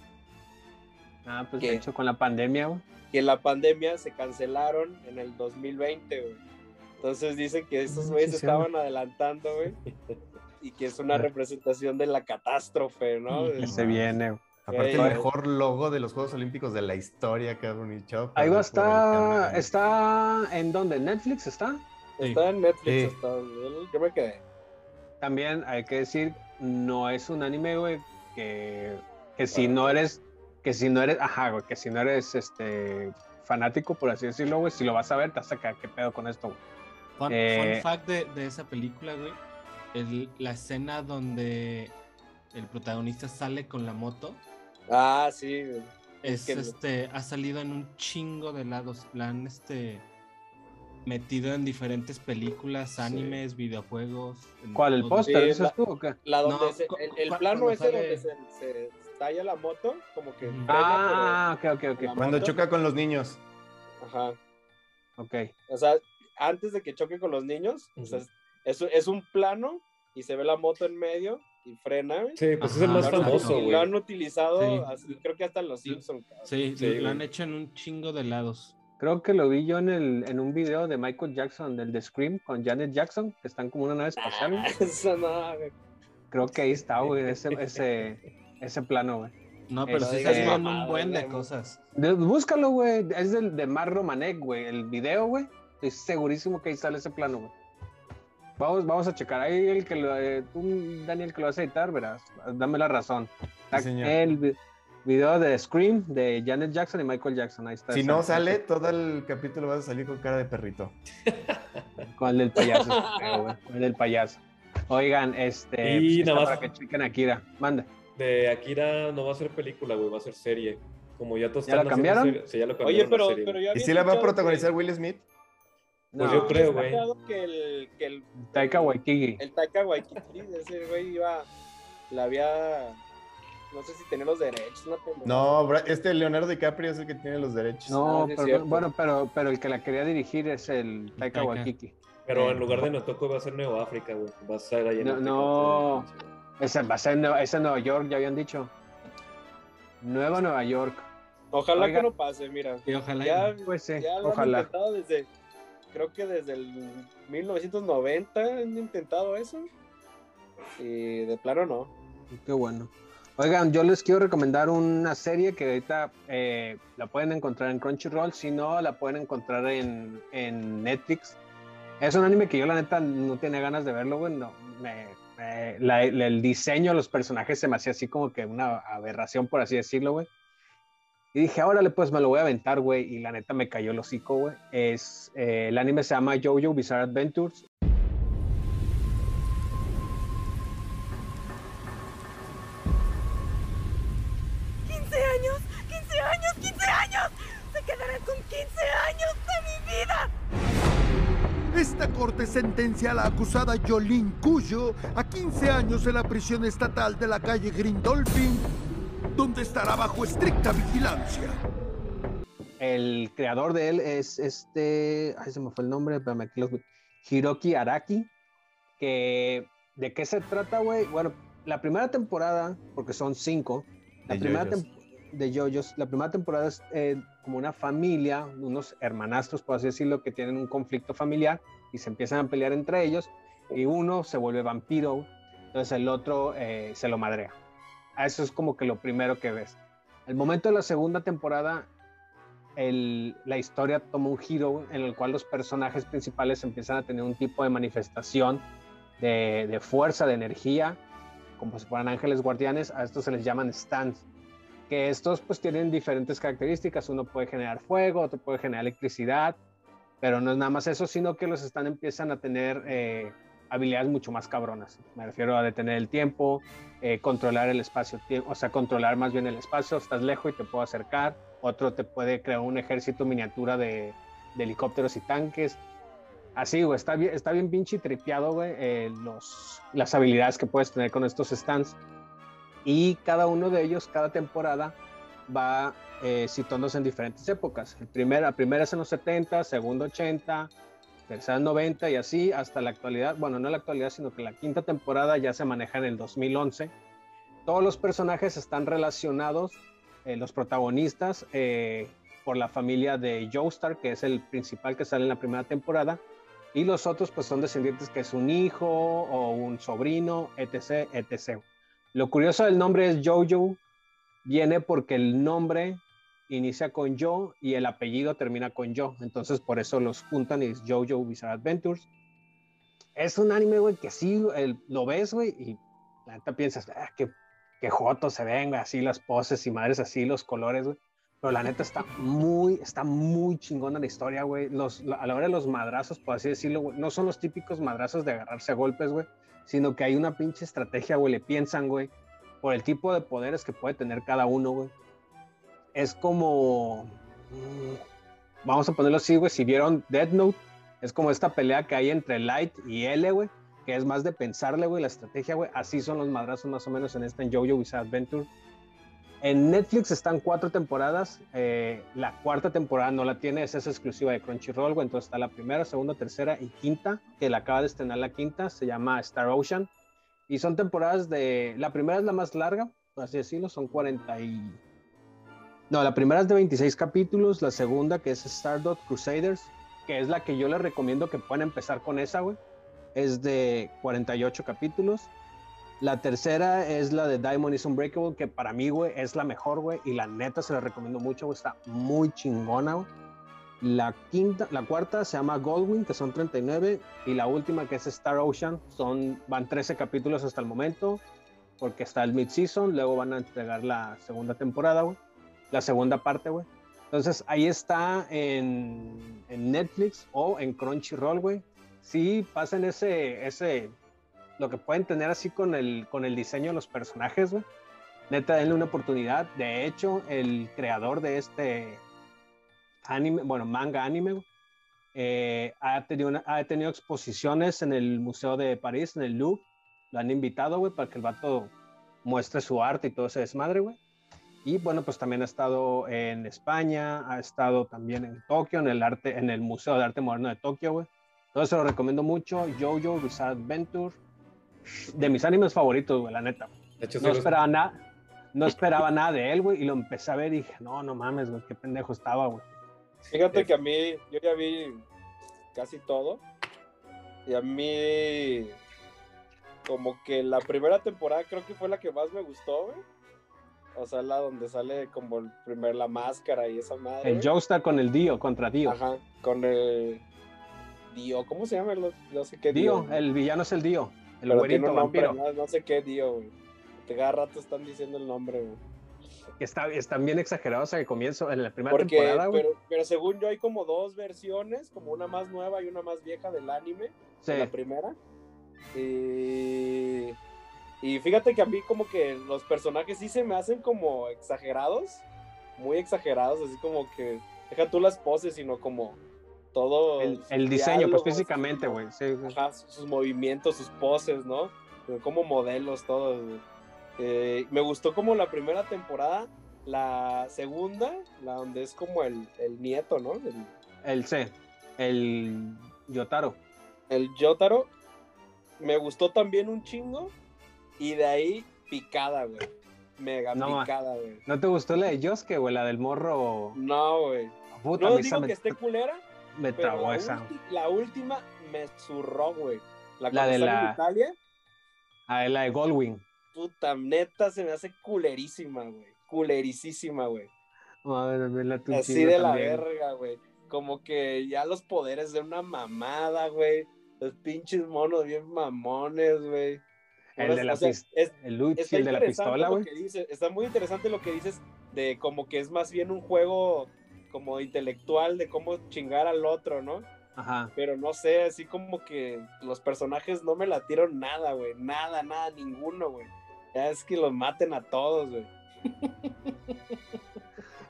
S3: Ah, pues de hecho con la pandemia, güey.
S7: Que en la pandemia se cancelaron en el 2020. güey. Entonces dicen que estos güeyes
S3: sí, sí,
S7: estaban adelantando, güey. Y que es una representación de la catástrofe, ¿no?
S3: Que se viene, güey.
S4: Aparte, el mejor logo de los Juegos Olímpicos de la historia, cabrón. Y
S3: Ahí va
S4: canal.
S3: ¿Está en dónde? ¿Netflix está?
S7: Está en Netflix.
S4: Sí.
S7: hasta- yo me quedé.
S3: También hay que decir, no es un anime, güey, que, que si no eres, que si no eres, ajá, güey, que si no eres este fanático, por así decirlo, güey, si lo vas a ver, te vas a sacar qué pedo con esto, güey.
S6: Fun,
S3: Eh,
S6: fun fact de, de esa película, güey. el- la escena donde el protagonista sale con la moto
S7: Ah, sí. güey.
S6: es
S7: que-
S6: este ha salido en un chingo de lados. La han este metido en diferentes películas, animes, videojuegos.
S3: ¿Cuál? ¿El póster?
S7: Sí,
S3: ¿Dices
S7: la-
S3: tú o qué?
S7: La donde
S6: No,
S7: se- el, plano ese
S6: sale-
S7: donde se, se talla la moto, como que.
S6: Ujú.
S7: frena,
S3: Ah, ok, ok, ok.
S4: Cuando
S7: moto.
S4: choca con los niños.
S7: Ajá.
S3: Ok.
S7: O sea, antes de que choque con los niños, o sea, es, es un plano y se ve la moto en medio y frena.
S5: Sí, pues es el más famoso,
S7: y
S5: güey.
S7: lo han utilizado,
S6: Sí.
S7: así, creo que hasta en los Simpsons.
S6: Sí,
S5: Sí,
S6: lo han hecho en un chingo de lados.
S3: Creo que lo vi yo en, el, en un video de Michael Jackson, del de Scream, con Janet Jackson, que están como una nave espacial.
S7: Eso no, güey.
S3: Creo que ahí está, güey, ese, ese, ese plano, güey.
S6: No, pero sí salieron un
S7: mamada,
S6: buen de cosas.
S3: De- Búscalo, güey. Es del de Mar Romanek, güey. El video, güey. Estoy segurísimo que ahí sale ese plano, güey. Vamos, vamos a checar. Ahí el que lo, eh, tú, Daniel, que lo vas a editar, verás. Dame la razón.
S4: Sí, señor.
S3: el video de Scream de Janet Jackson y Michael Jackson. Ahí está.
S4: Si no sale, todo el capítulo vas a salir con cara de perrito.
S3: Con el del payaso. Con el del payaso. Oigan, este.
S5: Y
S3: pues,
S5: nada más-
S3: Para que chequen a Akira. Manda.
S5: De Akira no va a ser película, güey, va a ser serie. Como ya todos
S3: ¿Ya la
S5: están haciendo
S3: cambiaron?
S5: serie- Sí, ya lo
S7: Oye,
S5: cambiaron a
S7: pero,
S5: serie,
S7: pero
S5: güey.
S7: yo
S4: ¿Y si la va a protagonizar
S7: que-
S4: Will Smith?
S5: Pues
S3: No,
S5: yo creo, güey.
S7: Que el, que el,
S3: Taika Waititi.
S7: el Taika Waititi, ese güey iba, la había, no sé si tenía los derechos.
S4: No, Bra- este Leonardo DiCaprio es el que tiene los derechos.
S3: No,
S7: Ah,
S3: pero, bueno, pero, pero el que la quería dirigir es el Taika. Waititi.
S5: Pero en lugar de Notoko va a ser Neo África, güey. Va a estar ahí en
S3: No,
S5: África,
S3: no. Ese va a ser Nueva- en Nueva York, ya habían dicho. Nueva Nueva York.
S7: Ojalá
S3: Oiga.
S7: que no pase, mira.
S6: Y ojalá.
S7: Ya,
S3: Pues sí,
S7: ya lo han
S3: ojalá.
S7: intentado desde, creo que desde el 1990 han intentado eso. Y de plano no.
S3: Qué bueno. Oigan, yo les quiero recomendar una serie que ahorita eh, la pueden encontrar en Crunchyroll, si no, la pueden encontrar en, en Netflix. Es un anime que yo la neta no tenía ganas de verlo, güey. No, me, me- la- el diseño de los personajes se me hacía así como que una aberración, por así decirlo, güey. Y dije, órale, pues me lo voy a aventar, güey. Y la neta me cayó el hocico, güey. Es, eh, el anime se llama JoJo Bizarre Adventures.
S11: Años de mi vida!
S12: Esta corte sentencia a la acusada Jolene Cuyo a 15 años en la prisión estatal de la calle Green Dolphin, donde estará bajo estricta vigilancia.
S3: El creador de él es este, ay, se me fue el nombre, aquí los- Hiroki Araki, que, ¿de qué se trata, güey? Bueno, la primera temporada, porque son cinco, la
S4: De
S3: primera
S4: JoJo's.
S3: De JoJo's, la primera temporada es eh, como una familia, unos hermanastros, por así decirlo, que tienen un conflicto familiar y se empiezan a pelear entre ellos y uno se vuelve vampiro, entonces el otro eh, se lo madrea. Eso es como que lo primero que ves. El momento de la segunda temporada, el- la historia toma un giro en el cual los personajes principales empiezan a tener un tipo de manifestación de, de fuerza, de energía, como si fueran ángeles guardianes, a estos se les llaman stands, que estos pues tienen diferentes características, uno puede generar fuego, otro puede generar electricidad, pero no es nada más eso, sino que los stands empiezan a tener eh, habilidades mucho más cabronas. Me refiero a detener el tiempo, eh, controlar el espacio, o sea, controlar más bien el espacio, estás lejos y te puedo acercar, otro te puede crear un ejército miniatura de, de helicópteros y tanques. Así, güey, está bien, está bien pinche tripeado, güey, eh, los, las habilidades que puedes tener con estos stands. Y cada uno de ellos, cada temporada, va eh, situándose en diferentes épocas. El primer, la primera es en los 70, segundo 80, tercera 90 y así hasta la actualidad. Bueno, no la actualidad, sino que la quinta temporada ya se maneja en el 2011. Todos los personajes están relacionados, eh, los protagonistas, eh, por la familia de Joestar, que es el principal que sale en la primera temporada. Y los otros pues son descendientes que es un hijo o un sobrino, etc, etc. Lo curioso del nombre es Jojo, viene porque el nombre inicia con Yo y el apellido termina con Yo. Entonces por eso los juntan y es Jojo Bizarre Adventures. Es un anime, güey, que sí, el- lo ves, güey, y la neta piensas, ah, qué, qué joto se ven, güey, así las poses y madres así, los colores, güey. Pero la neta está muy, está muy chingona la historia, güey. Los, a la hora de los madrazos, por así decirlo, güey, no son los típicos madrazos de agarrarse a golpes, güey, sino que hay una pinche estrategia, güey, le piensan, güey, por el tipo de poderes que puede tener cada uno, güey. Es como, mm, vamos a ponerlo así, güey, si vieron Death Note, es como esta pelea que hay entre Light y L, güey, que es más de pensarle, güey, la estrategia, güey. Así son los madrazos más o menos en esta en JoJo Bizarre Adventure. En Netflix están cuatro temporadas. eh, la cuarta temporada no la tiene, es exclusiva de Crunchyroll, güey. Entonces está la primera, segunda, tercera y quinta, que la acaba de estrenar la quinta, se llama Star Ocean. Y son temporadas de. La primera es la más larga, por así decirlo, son 40 y. No, la primera es de 26 capítulos, la segunda, que es Stardust Crusaders, que es la que yo les recomiendo que puedan empezar con esa, güey. Es de 48 capítulos. La tercera es la de Diamond is Unbreakable, que para mí, güey, es la mejor, güey. Y la neta se la recomiendo mucho, güey. Está muy chingona, güey. La quinta, la cuarta se llama Goldwing, que son 39. Y la última, que es Star Ocean, son, van 13 capítulos hasta el momento, porque está el mid-season. Luego van a entregar la segunda temporada, güey. La segunda parte, güey. Entonces ahí está en, en Netflix o en Crunchyroll, güey. Sí, pasen ese, ese, lo que pueden tener así con el, con el diseño de los personajes, güey. Neta, denle una oportunidad. De hecho, el creador de este anime, bueno, manga anime, eh, ha, tenido una- ha tenido exposiciones en el Museo de París, en el Louvre. Lo han invitado, güey, para que el vato muestre su arte y todo ese desmadre, güey. Y bueno, pues también ha estado en España, ha estado también en Tokio, en el arte, en el Museo de Arte Moderno de Tokio, güey. Entonces se lo recomiendo mucho. Jojo Bizarre Adventure, de mis animes favoritos, güey, la neta.
S5: De hecho, sí
S3: No
S5: los-
S3: esperaba nada, no esperaba nada de él, güey, y lo empecé a ver y dije, no, no mames, güey, qué pendejo estaba, güey.
S7: Fíjate que a mí, yo ya vi casi todo. Y a mí como que la primera temporada creo que fue la que más me gustó, güey. O sea, la donde sale como el primer la máscara y esa madre.
S3: El Joestar con el Dio, contra Dio.
S7: Ajá, con el Dio, ¿cómo se llama? No sé qué
S3: Dio,
S7: Dio.
S3: el villano es el Dio. El
S7: Pero tiene
S3: güerito
S7: un nombre,
S3: vampiro.
S7: no, no sé qué Dio, güey. Cada rato están diciendo el nombre, güey.
S3: Está, están bien exagerados al comienzo, en la primera
S7: Porque,
S3: temporada, güey.
S7: pero, pero según yo hay como dos versiones, como una más nueva y una más vieja del anime,
S3: Sí.
S7: la primera. Y, y fíjate que a mí como que los personajes sí se me hacen como exagerados, muy exagerados, así como que deja tú las poses, sino como todo
S3: El, el diseño, pues físicamente, güey. Sí, sí.
S7: ajá, sus movimientos, sus poses, ¿no? Como modelos, güey. Eh, me gustó como la primera temporada, la segunda, la donde es como el, el nieto, ¿no? El,
S3: El C, el Yotaro.
S7: el Yotaro. Me gustó también un chingo. Y de ahí, picada, güey. Mega
S3: No,
S7: picada, güey.
S3: ¿No te gustó la de Yosuke, güey? La del morro.
S7: No, güey. No digo
S3: me,
S7: que esté culera,
S3: me trabó
S7: la,
S3: esa.
S7: la última me zurró, güey. La,
S3: La de
S7: están en
S3: la-
S7: Italia,
S3: Ah, la de Goldwing.
S7: puta, neta, se me hace culerísima, güey. Culerísima, güey.
S3: Madre mía, la
S7: Así de la verga, güey. Como que ya los poderes de una mamada, güey. Los pinches monos bien mamones, güey.
S3: El de la
S7: O sea,
S3: pis-
S7: es-
S3: El de la pistola, güey.
S7: Está muy interesante lo que dices de como que es más bien un juego como intelectual de cómo chingar al otro, ¿no?
S3: Ajá.
S7: Pero no sé, así como que los personajes no me latieron nada, güey. Nada, nada, ninguno, güey. Ya es que los maten a todos, güey.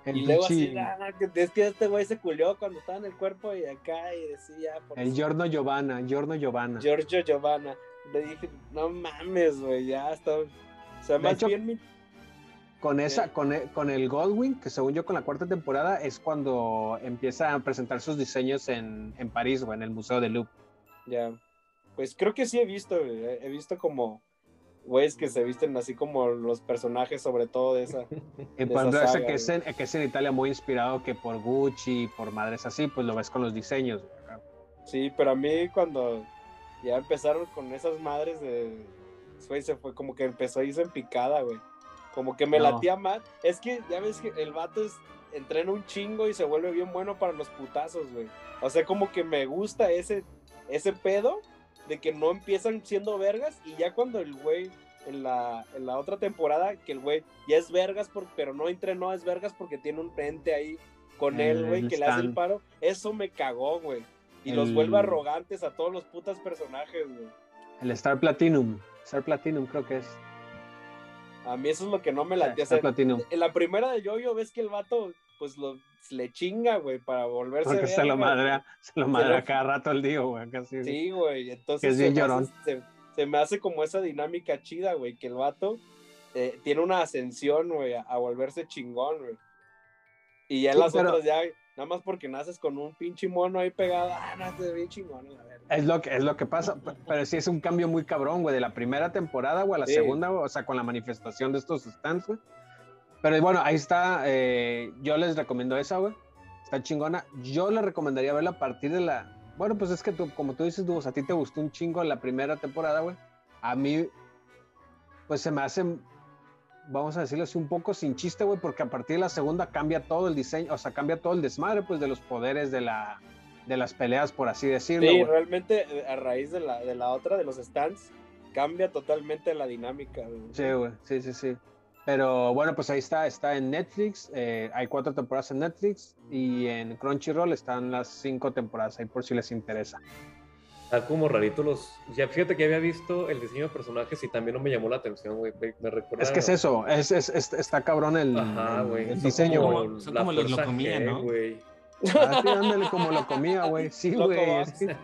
S3: El
S7: y luego así, "Ah, que- es que este güey se culió cuando estaba en el cuerpo y acá y decía, por
S3: El Giorno Giovanna, Giorno Giovanna.
S7: Giorgio Giovanna. Le dije, no mames, güey, ya está. O sea,
S3: De
S7: más
S3: hecho,
S7: bien mi...
S3: Con esa,
S7: Sí.
S3: con, e- con el Goldwing, que según yo con la cuarta temporada es cuando empieza a presentar sus diseños en, en París, güey, en el Museo de Louvre.
S7: Ya. Pues creo que sí he visto, güey. He visto como güeyes que se visten así como los personajes, sobre todo de esa.
S3: Y
S7: de esa saga,
S3: que es, en, que es en Italia muy inspirado que por Gucci, por madres así, pues lo ves con los diseños.
S7: Sí, pero a mí cuando ya empezaron con esas madres de. Güey, se fue como que empezó a irse en picada, güey. Como que me
S3: No.
S7: latía más. Es que ya ves que el vato es, entrena un chingo y se vuelve bien bueno para los putazos, güey. O sea, como que me gusta ese, ese pedo de que no empiezan siendo vergas y ya cuando el güey en la, en la otra temporada, que el güey ya es vergas, por, pero no entrenó, es vergas porque tiene un ente ahí con él, güey, que le hace el paro. Eso me cagó, güey. Y los
S3: El-
S7: vuelve arrogantes a todos los putas personajes, güey.
S3: El Star Platinum. Star Platinum creo que es.
S7: A mí eso es lo que no me latía. O sea, en la primera de Yoyo ves que el vato, pues lo, le chinga, güey, para volverse
S3: Porque se lo madrea, se lo
S7: Se
S3: madrea cada rato el día, güey. Casi.
S7: Sí, güey. Entonces
S3: es
S7: se,
S3: bien
S7: me
S3: llorón.
S7: hace, se, se me hace como esa dinámica chida, güey, que el vato eh, tiene una ascensión, güey, a, a volverse chingón, güey. Y ya
S3: Sí,
S7: las
S3: pero-
S7: otras ya, nada más porque naces con un pinche mono ahí pegado, ah, te bien chingón, verga.
S3: Es lo que, es lo que pasa, pe- pero sí es un cambio muy cabrón, güey, de la primera temporada, güey, a la
S7: Sí.
S3: segunda, güey, o sea, con la manifestación de estos stands, güey. Pero bueno, ahí está, eh, yo les recomiendo esa, güey, está chingona. Yo les recomendaría verla a partir de la, bueno, pues es que tú, como tú dices, Dubos, a ti te gustó un chingo la primera temporada, güey. A mí, pues se me hace, vamos a decirlo así, un poco sin chiste, güey, porque a partir de la segunda cambia todo el diseño, o sea, cambia todo el desmadre, pues, de los poderes de la, de las peleas, por así decirlo,
S7: Sí, realmente eh, a raíz de la, de la otra, de los stands, cambia totalmente la dinámica.
S3: Sí, güey, sí, sí, sí. Pero bueno, pues ahí está, está en Netflix, eh, hay cuatro temporadas en Netflix y en Crunchyroll están las cinco temporadas, ahí por si les interesa.
S5: Está como rarito los. Ya fíjate que había visto el diseño de personajes y también no me llamó la atención, güey. Me, me recuerda.
S3: Es que es eso, es, es- es- está cabrón el,
S5: Ajá,
S3: el-
S5: güey.
S3: el
S5: Son
S3: diseño,
S5: como
S3: güey.
S6: Son como los
S5: fuerza
S6: locomía,
S5: G,
S6: ¿no?
S5: güey.
S3: Ah, sí, ándale como lo comía, güey. Sí, güey. Es que,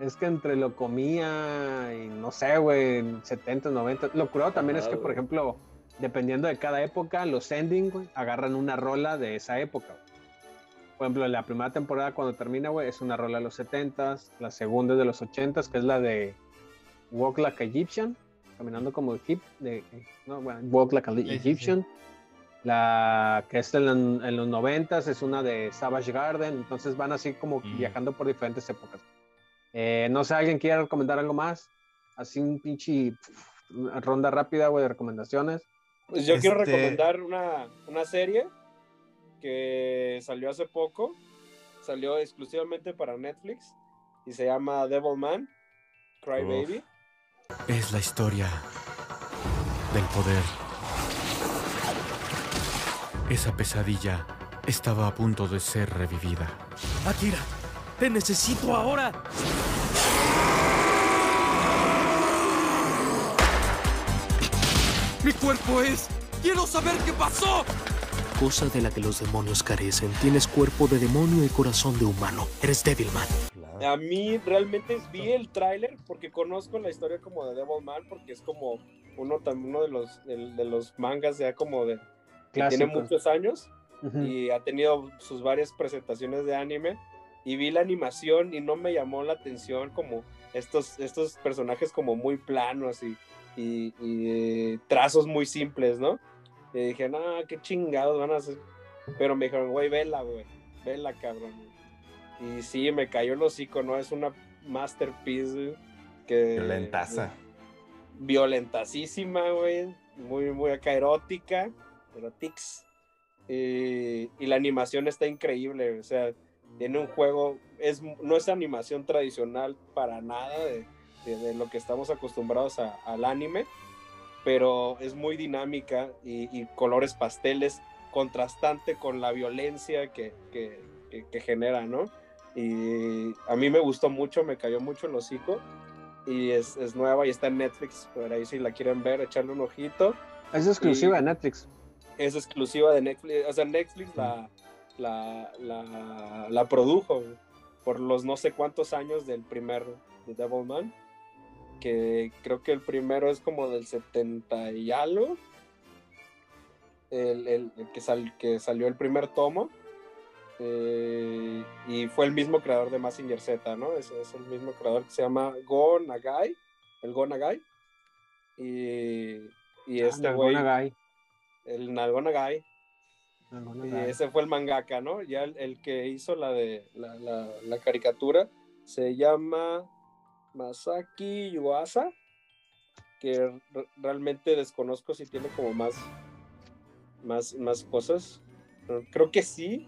S3: es que entre lo comía y no sé, güey, en 70, 90. Lo curado también es que, por ejemplo, dependiendo de cada época, los ending, güey, agarran una rola de esa época. güey. Por ejemplo, la primera temporada cuando termina, güey, es una rola de los 70s, la segunda es de los 80s, que es la de Walk Like Egyptian, caminando como hip, de, no, bueno, Walk Like a
S6: sí, sí.
S3: Egyptian. La que es en, en los 90s es una de Savage Garden, entonces van así como
S6: Mm.
S3: viajando por diferentes épocas. Eh, no sé, ¿alguien quiere recomendar algo más? Así un pinche pf, ronda rápida, güey, de recomendaciones.
S7: Pues yo quiero
S4: Este-
S7: recomendar una, una serie que salió hace poco, salió exclusivamente para Netflix y se llama Devilman, Cry
S9: Uf.
S7: Baby.
S9: Es la historia del poder. Esa pesadilla estaba a punto de ser revivida.
S13: Akira, te necesito ahora. Mi cuerpo es. Quiero saber qué pasó.
S14: Cosa de la que los demonios carecen. Tienes cuerpo de demonio y corazón de humano. Eres Devilman.
S7: A mí realmente vi el tráiler porque conozco la historia como de Devilman porque es como uno, uno de, los, de, de los mangas ya como de... que tiene muchos años y ha tenido sus varias presentaciones de anime y vi la animación y no me llamó la atención como estos, estos personajes como muy planos y, y- y, eh, trazos muy simples, ¿no? Y dije, no, qué chingados van a hacer. Pero me dijeron, güey, vela, güey, vela, cabrón. Y sí, me cayó el hocico, ¿no? Es una masterpiece güey, que...
S4: Violentaza.
S7: Violentasísima, güey. Muy, muy acá erótica. Erotix. Y, y la animación está increíble. O sea, tiene un juego. Es, no es animación tradicional para nada de, de- de lo que estamos acostumbrados a- al anime. Pero es muy dinámica y, y colores pasteles, contrastante con la violencia que, que- que- que genera, ¿no? Y a mí me gustó mucho, me cayó mucho el hocico. Y es, es nueva y está en Netflix. Por ahí si la quieren ver, echarle un ojito.
S3: Es exclusiva de Netflix.
S7: es exclusiva de Netflix. O sea, Netflix la, la, la, la produjo por los no sé cuántos años del primer de Devilman. Que creo que el primero es como del 70 y algo. El, el- el que, sal- que salió el primer tomo. Eh, y fue el mismo creador de Massinger Z, ¿no? Es, es el mismo creador que se llama Go Nagai. El Go Nagai. Y, y
S3: Ah,
S7: este güey.
S3: Nagonagai.
S7: El Nalgonagai. Y ese fue el mangaka, ¿no? Ya el, el que hizo la de la, la- la caricatura se llama Masaki Yuasa, que re- realmente desconozco si tiene como más, más, más cosas. Creo que sí,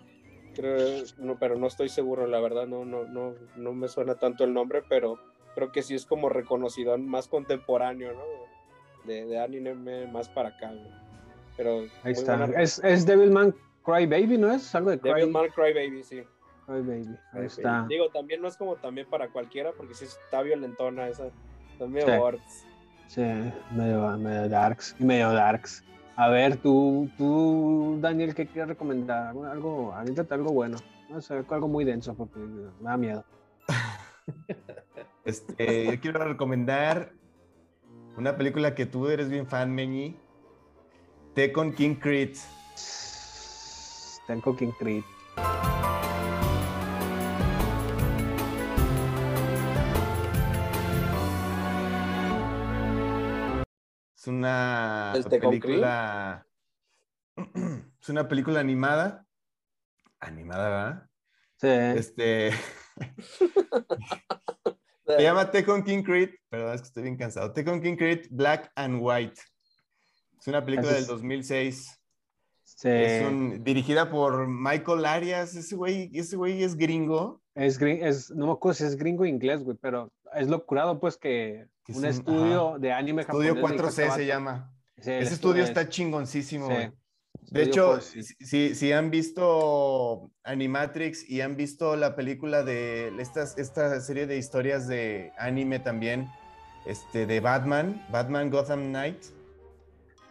S7: creo, no, pero no estoy seguro, la verdad, no, no, no, no me suena tanto el nombre, pero creo que sí es como reconocido, más contemporáneo, ¿no? De, de anime más para acá. Pero
S3: Ahí está.
S7: buena
S3: Es, es Devilman Cry Baby, ¿no es? Algo de Cry,
S7: Devilman Crybaby, sí.
S3: Cry Baby. Ahí
S7: Cry
S3: está.
S7: Baby. Digo, también no es como también para cualquiera, porque sí está violentona esa. También
S3: Sí.
S7: Words.
S3: Sí, medio, medio darks y medio darks. A ver, tú, tú, Daniel, ¿qué quieres recomendar? Algo- aviéntate algo bueno. No sé, algo muy denso porque me da miedo.
S4: Este, yo quiero recomendar una película que tú eres bien fan, Meñi. Tekken King Creed.
S3: Tengo King Creed.
S4: Es una
S7: ¿El Tekken
S4: película. Es una película animada. Animada, ¿verdad?
S3: Sí.
S4: Este. Se llama Tekken King Creed. Perdón, es que estoy bien cansado. Tekken King Creed Black and White. Es una película
S3: Ese
S4: del
S3: es-
S4: 2006.
S3: Sí.
S4: Es un- dirigida por Michael Arias. Ese güey, ese güey es gringo.
S3: Es, gring- es, no me acuerdo si es gringo o inglés, güey, pero es lo curado, pues, que, un
S4: un-
S3: estudio
S4: ajá.
S3: de anime
S4: Estudio
S3: japonés.
S4: 4C
S3: dijo,
S4: se llama.
S3: Sí,
S4: Ese estudio
S3: es-
S4: está chingoncísimo,
S3: sí.
S4: De hecho,
S3: 4C.
S4: si, si- si han visto Animatrix y han visto la película de estas, esta serie de historias de anime también, este, de Batman, Batman Gotham Knight,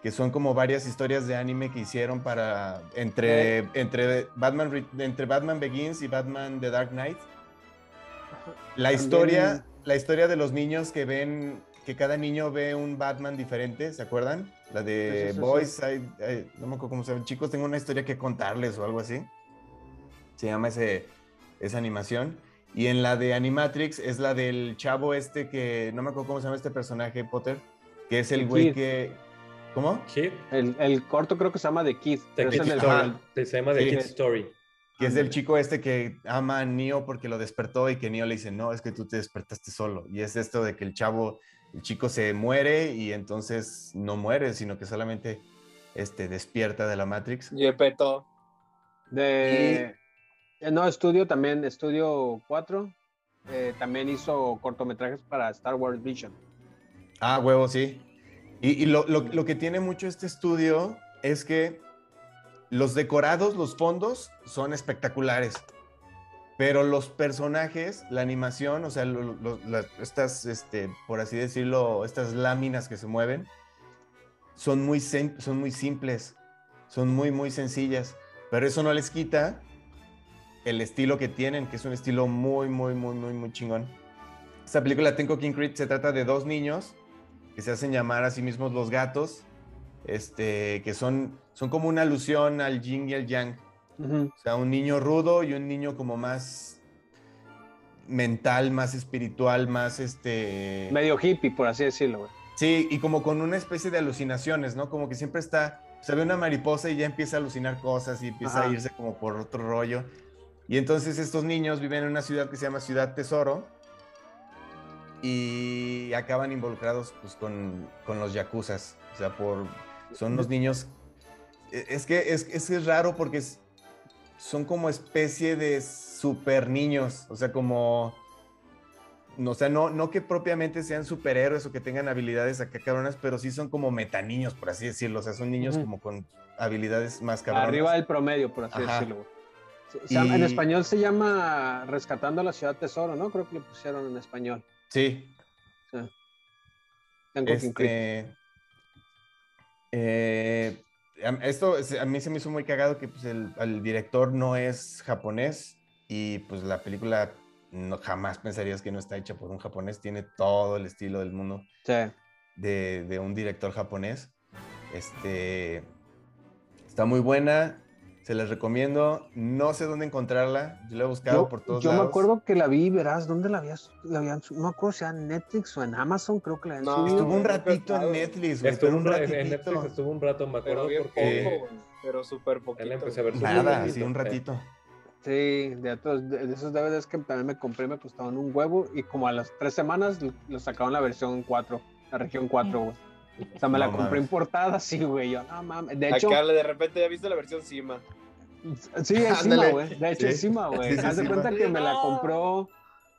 S4: que son como varias historias de anime que hicieron para entre, entre, Batman, Re- entre Batman Begins y Batman The Dark Knight. La
S3: También-
S4: historia, la historia de los niños que ven, que cada niño ve un Batman diferente, ¿se acuerdan? La de
S3: Sí, sí, sí,
S4: Boys, I- I- no me acuerdo cómo se llama, chicos, tengo una historia que contarles o algo así. Se llama ese, esa animación. Y en la de Animatrix es la del chavo este que, no me acuerdo cómo se llama este personaje, Potter, que es el
S3: The
S4: güey que... ¿Cómo?
S5: Kid,
S3: El, el corto creo que se llama The Kid.
S5: The
S3: es
S5: Kid
S3: el
S5: Story. Se llama The
S4: Sí.
S5: Kid Story.
S4: Que es del chico este que ama a Neo porque lo despertó y que Neo le dice, no, es que tú te despertaste solo. Y es esto de que el chavo el chico se muere y entonces no muere, sino que solamente este, despierta de la Matrix.
S7: Yepeto.
S3: De. eh, No, estudio también, estudio 4. eh, también hizo cortometrajes para Star Wars Vision.
S4: Ah, huevo, sí. Y, y lo, lo- lo que tiene mucho este estudio es que los decorados, los fondos son espectaculares. Pero los personajes, la animación, o sea, las- estas, este, por así decirlo, estas láminas que se mueven, son muy, son muy simples, son muy, muy sencillas. Pero eso no les quita el estilo que tienen, que es un estilo muy, muy, muy, muy, muy chingón. Esta película Tenko King Creed se trata de dos niños que se hacen llamar a sí mismos los gatos, este, que son, son como una alusión al yin y al yang. O sea, un niño rudo y un niño como más mental, más espiritual, más este...
S3: Medio hippie, por así decirlo, güey.
S4: Sí, y como con una especie de alucinaciones, ¿no? Como que siempre está, se ve una mariposa y ya empieza a alucinar cosas y empieza
S3: Ajá.
S4: a irse como por otro rollo. Y entonces estos niños viven en una ciudad que se llama Ciudad Tesoro y acaban involucrados pues con, con los yakuzas. O sea, por, son unos niños... e- Es que es, es, raro porque es- son como especie de super niños, o sea, como... No, o sea, no, no que propiamente sean superhéroes o que tengan habilidades acá cabronas, pero sí son como metaniños, por así decirlo. O sea, son niños como con habilidades más cabronas.
S3: Arriba del promedio, por así
S4: Ajá.
S3: decirlo, En español se llama Rescatando la Ciudad Tesoro, ¿no? Creo que le pusieron en español.
S4: Sí.
S3: Sí.
S4: Este, eh, esto a mí se me hizo muy cagado que pues, el, el director no es japonés y pues la película no, jamás pensarías que no está hecha por un japonés. Tiene todo el estilo del mundo
S3: Sí.
S4: de, de un director japonés. Este, está muy buena, se les recomiendo. No sé dónde encontrarla, yo la he buscado
S3: Yo,
S4: por todos
S3: yo me
S4: lados.
S3: acuerdo que la vi, verás, ¿dónde la habías? La habían, no me acuerdo si era en Netflix o en Amazon, creo que la habían
S7: No,
S3: subido.
S4: Estuvo un ratito en Netflix, güey,
S5: Estuvo
S4: pero
S5: un
S4: un
S5: ra- en. Netflix estuvo un rato, me
S7: Pero
S5: acuerdo,
S7: bien
S5: porque
S7: poco, güey, pero súper poquito.
S5: él empecé a ver su
S4: Nada,
S5: poquito,
S4: sí, un ratito.
S3: Sí, de, otros, de, de esos DVDs que también me compré me costaban un huevo y como a las tres semanas lo- lo sacaron la versión 4, la región 4, güey. O sea, me la compré
S4: mames.
S3: importada, sí, güey. Yo, no mames. De hecho,
S7: Acá de repente ya viste la versión Cima.
S3: sí, encima, güey. De hecho,
S4: Sí.
S3: encima, güey.
S4: Sí, sí,
S3: Haz de cuenta que me la compró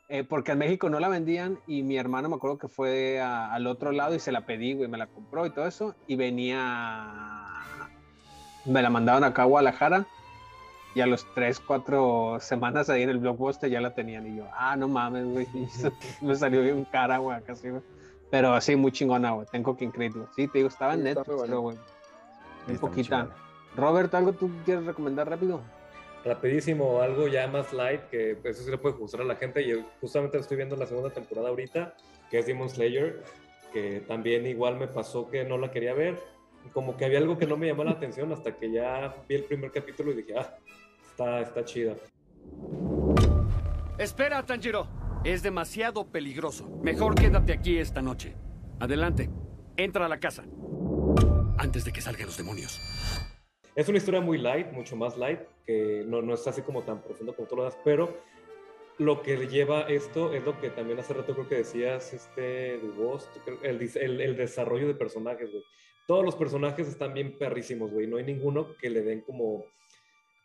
S3: eh, porque en México no la vendían y mi hermano me acuerdo que fue a- al otro lado y se la pedí, güey. Me la compró y todo eso y venía. Me la mandaron acá a Guadalajara y a los 3, 4 semanas ahí en el blockbuster ya la tenían y yo, ah, no mames, güey. me salió bien cara, güey, casi, güey. Pero sí, muy chingona, güey. Tengo que güey. Sí, te digo, estaba en
S7: Sí,
S3: Netflix, güey.
S4: Sí,
S3: Un poquita. Robert, ¿algo tú quieres recomendar rápido?
S5: Rapidísimo, algo ya más light, que pues, eso sí le puede gustar a la gente. Y justamente estoy viendo la segunda temporada ahorita, que es Demon Slayer, que también igual me pasó que no la quería ver. Como que había algo que no me llamó la atención hasta que ya vi el primer capítulo y dije, ah, está, está chida.
S15: Espera, Tanjiro. Es demasiado peligroso. Mejor quédate aquí esta noche. Adelante. Entra a la casa. Antes de que salgan los demonios.
S5: Es una historia muy light, mucho más light, que no, no es así como tan profundo como tú lo das, pero lo que le lleva esto es lo que también hace rato creo que decías, este, Dubos, el, el desarrollo de personajes, güey. Todos los personajes están bien perrísimos, güey. No hay ninguno que le den como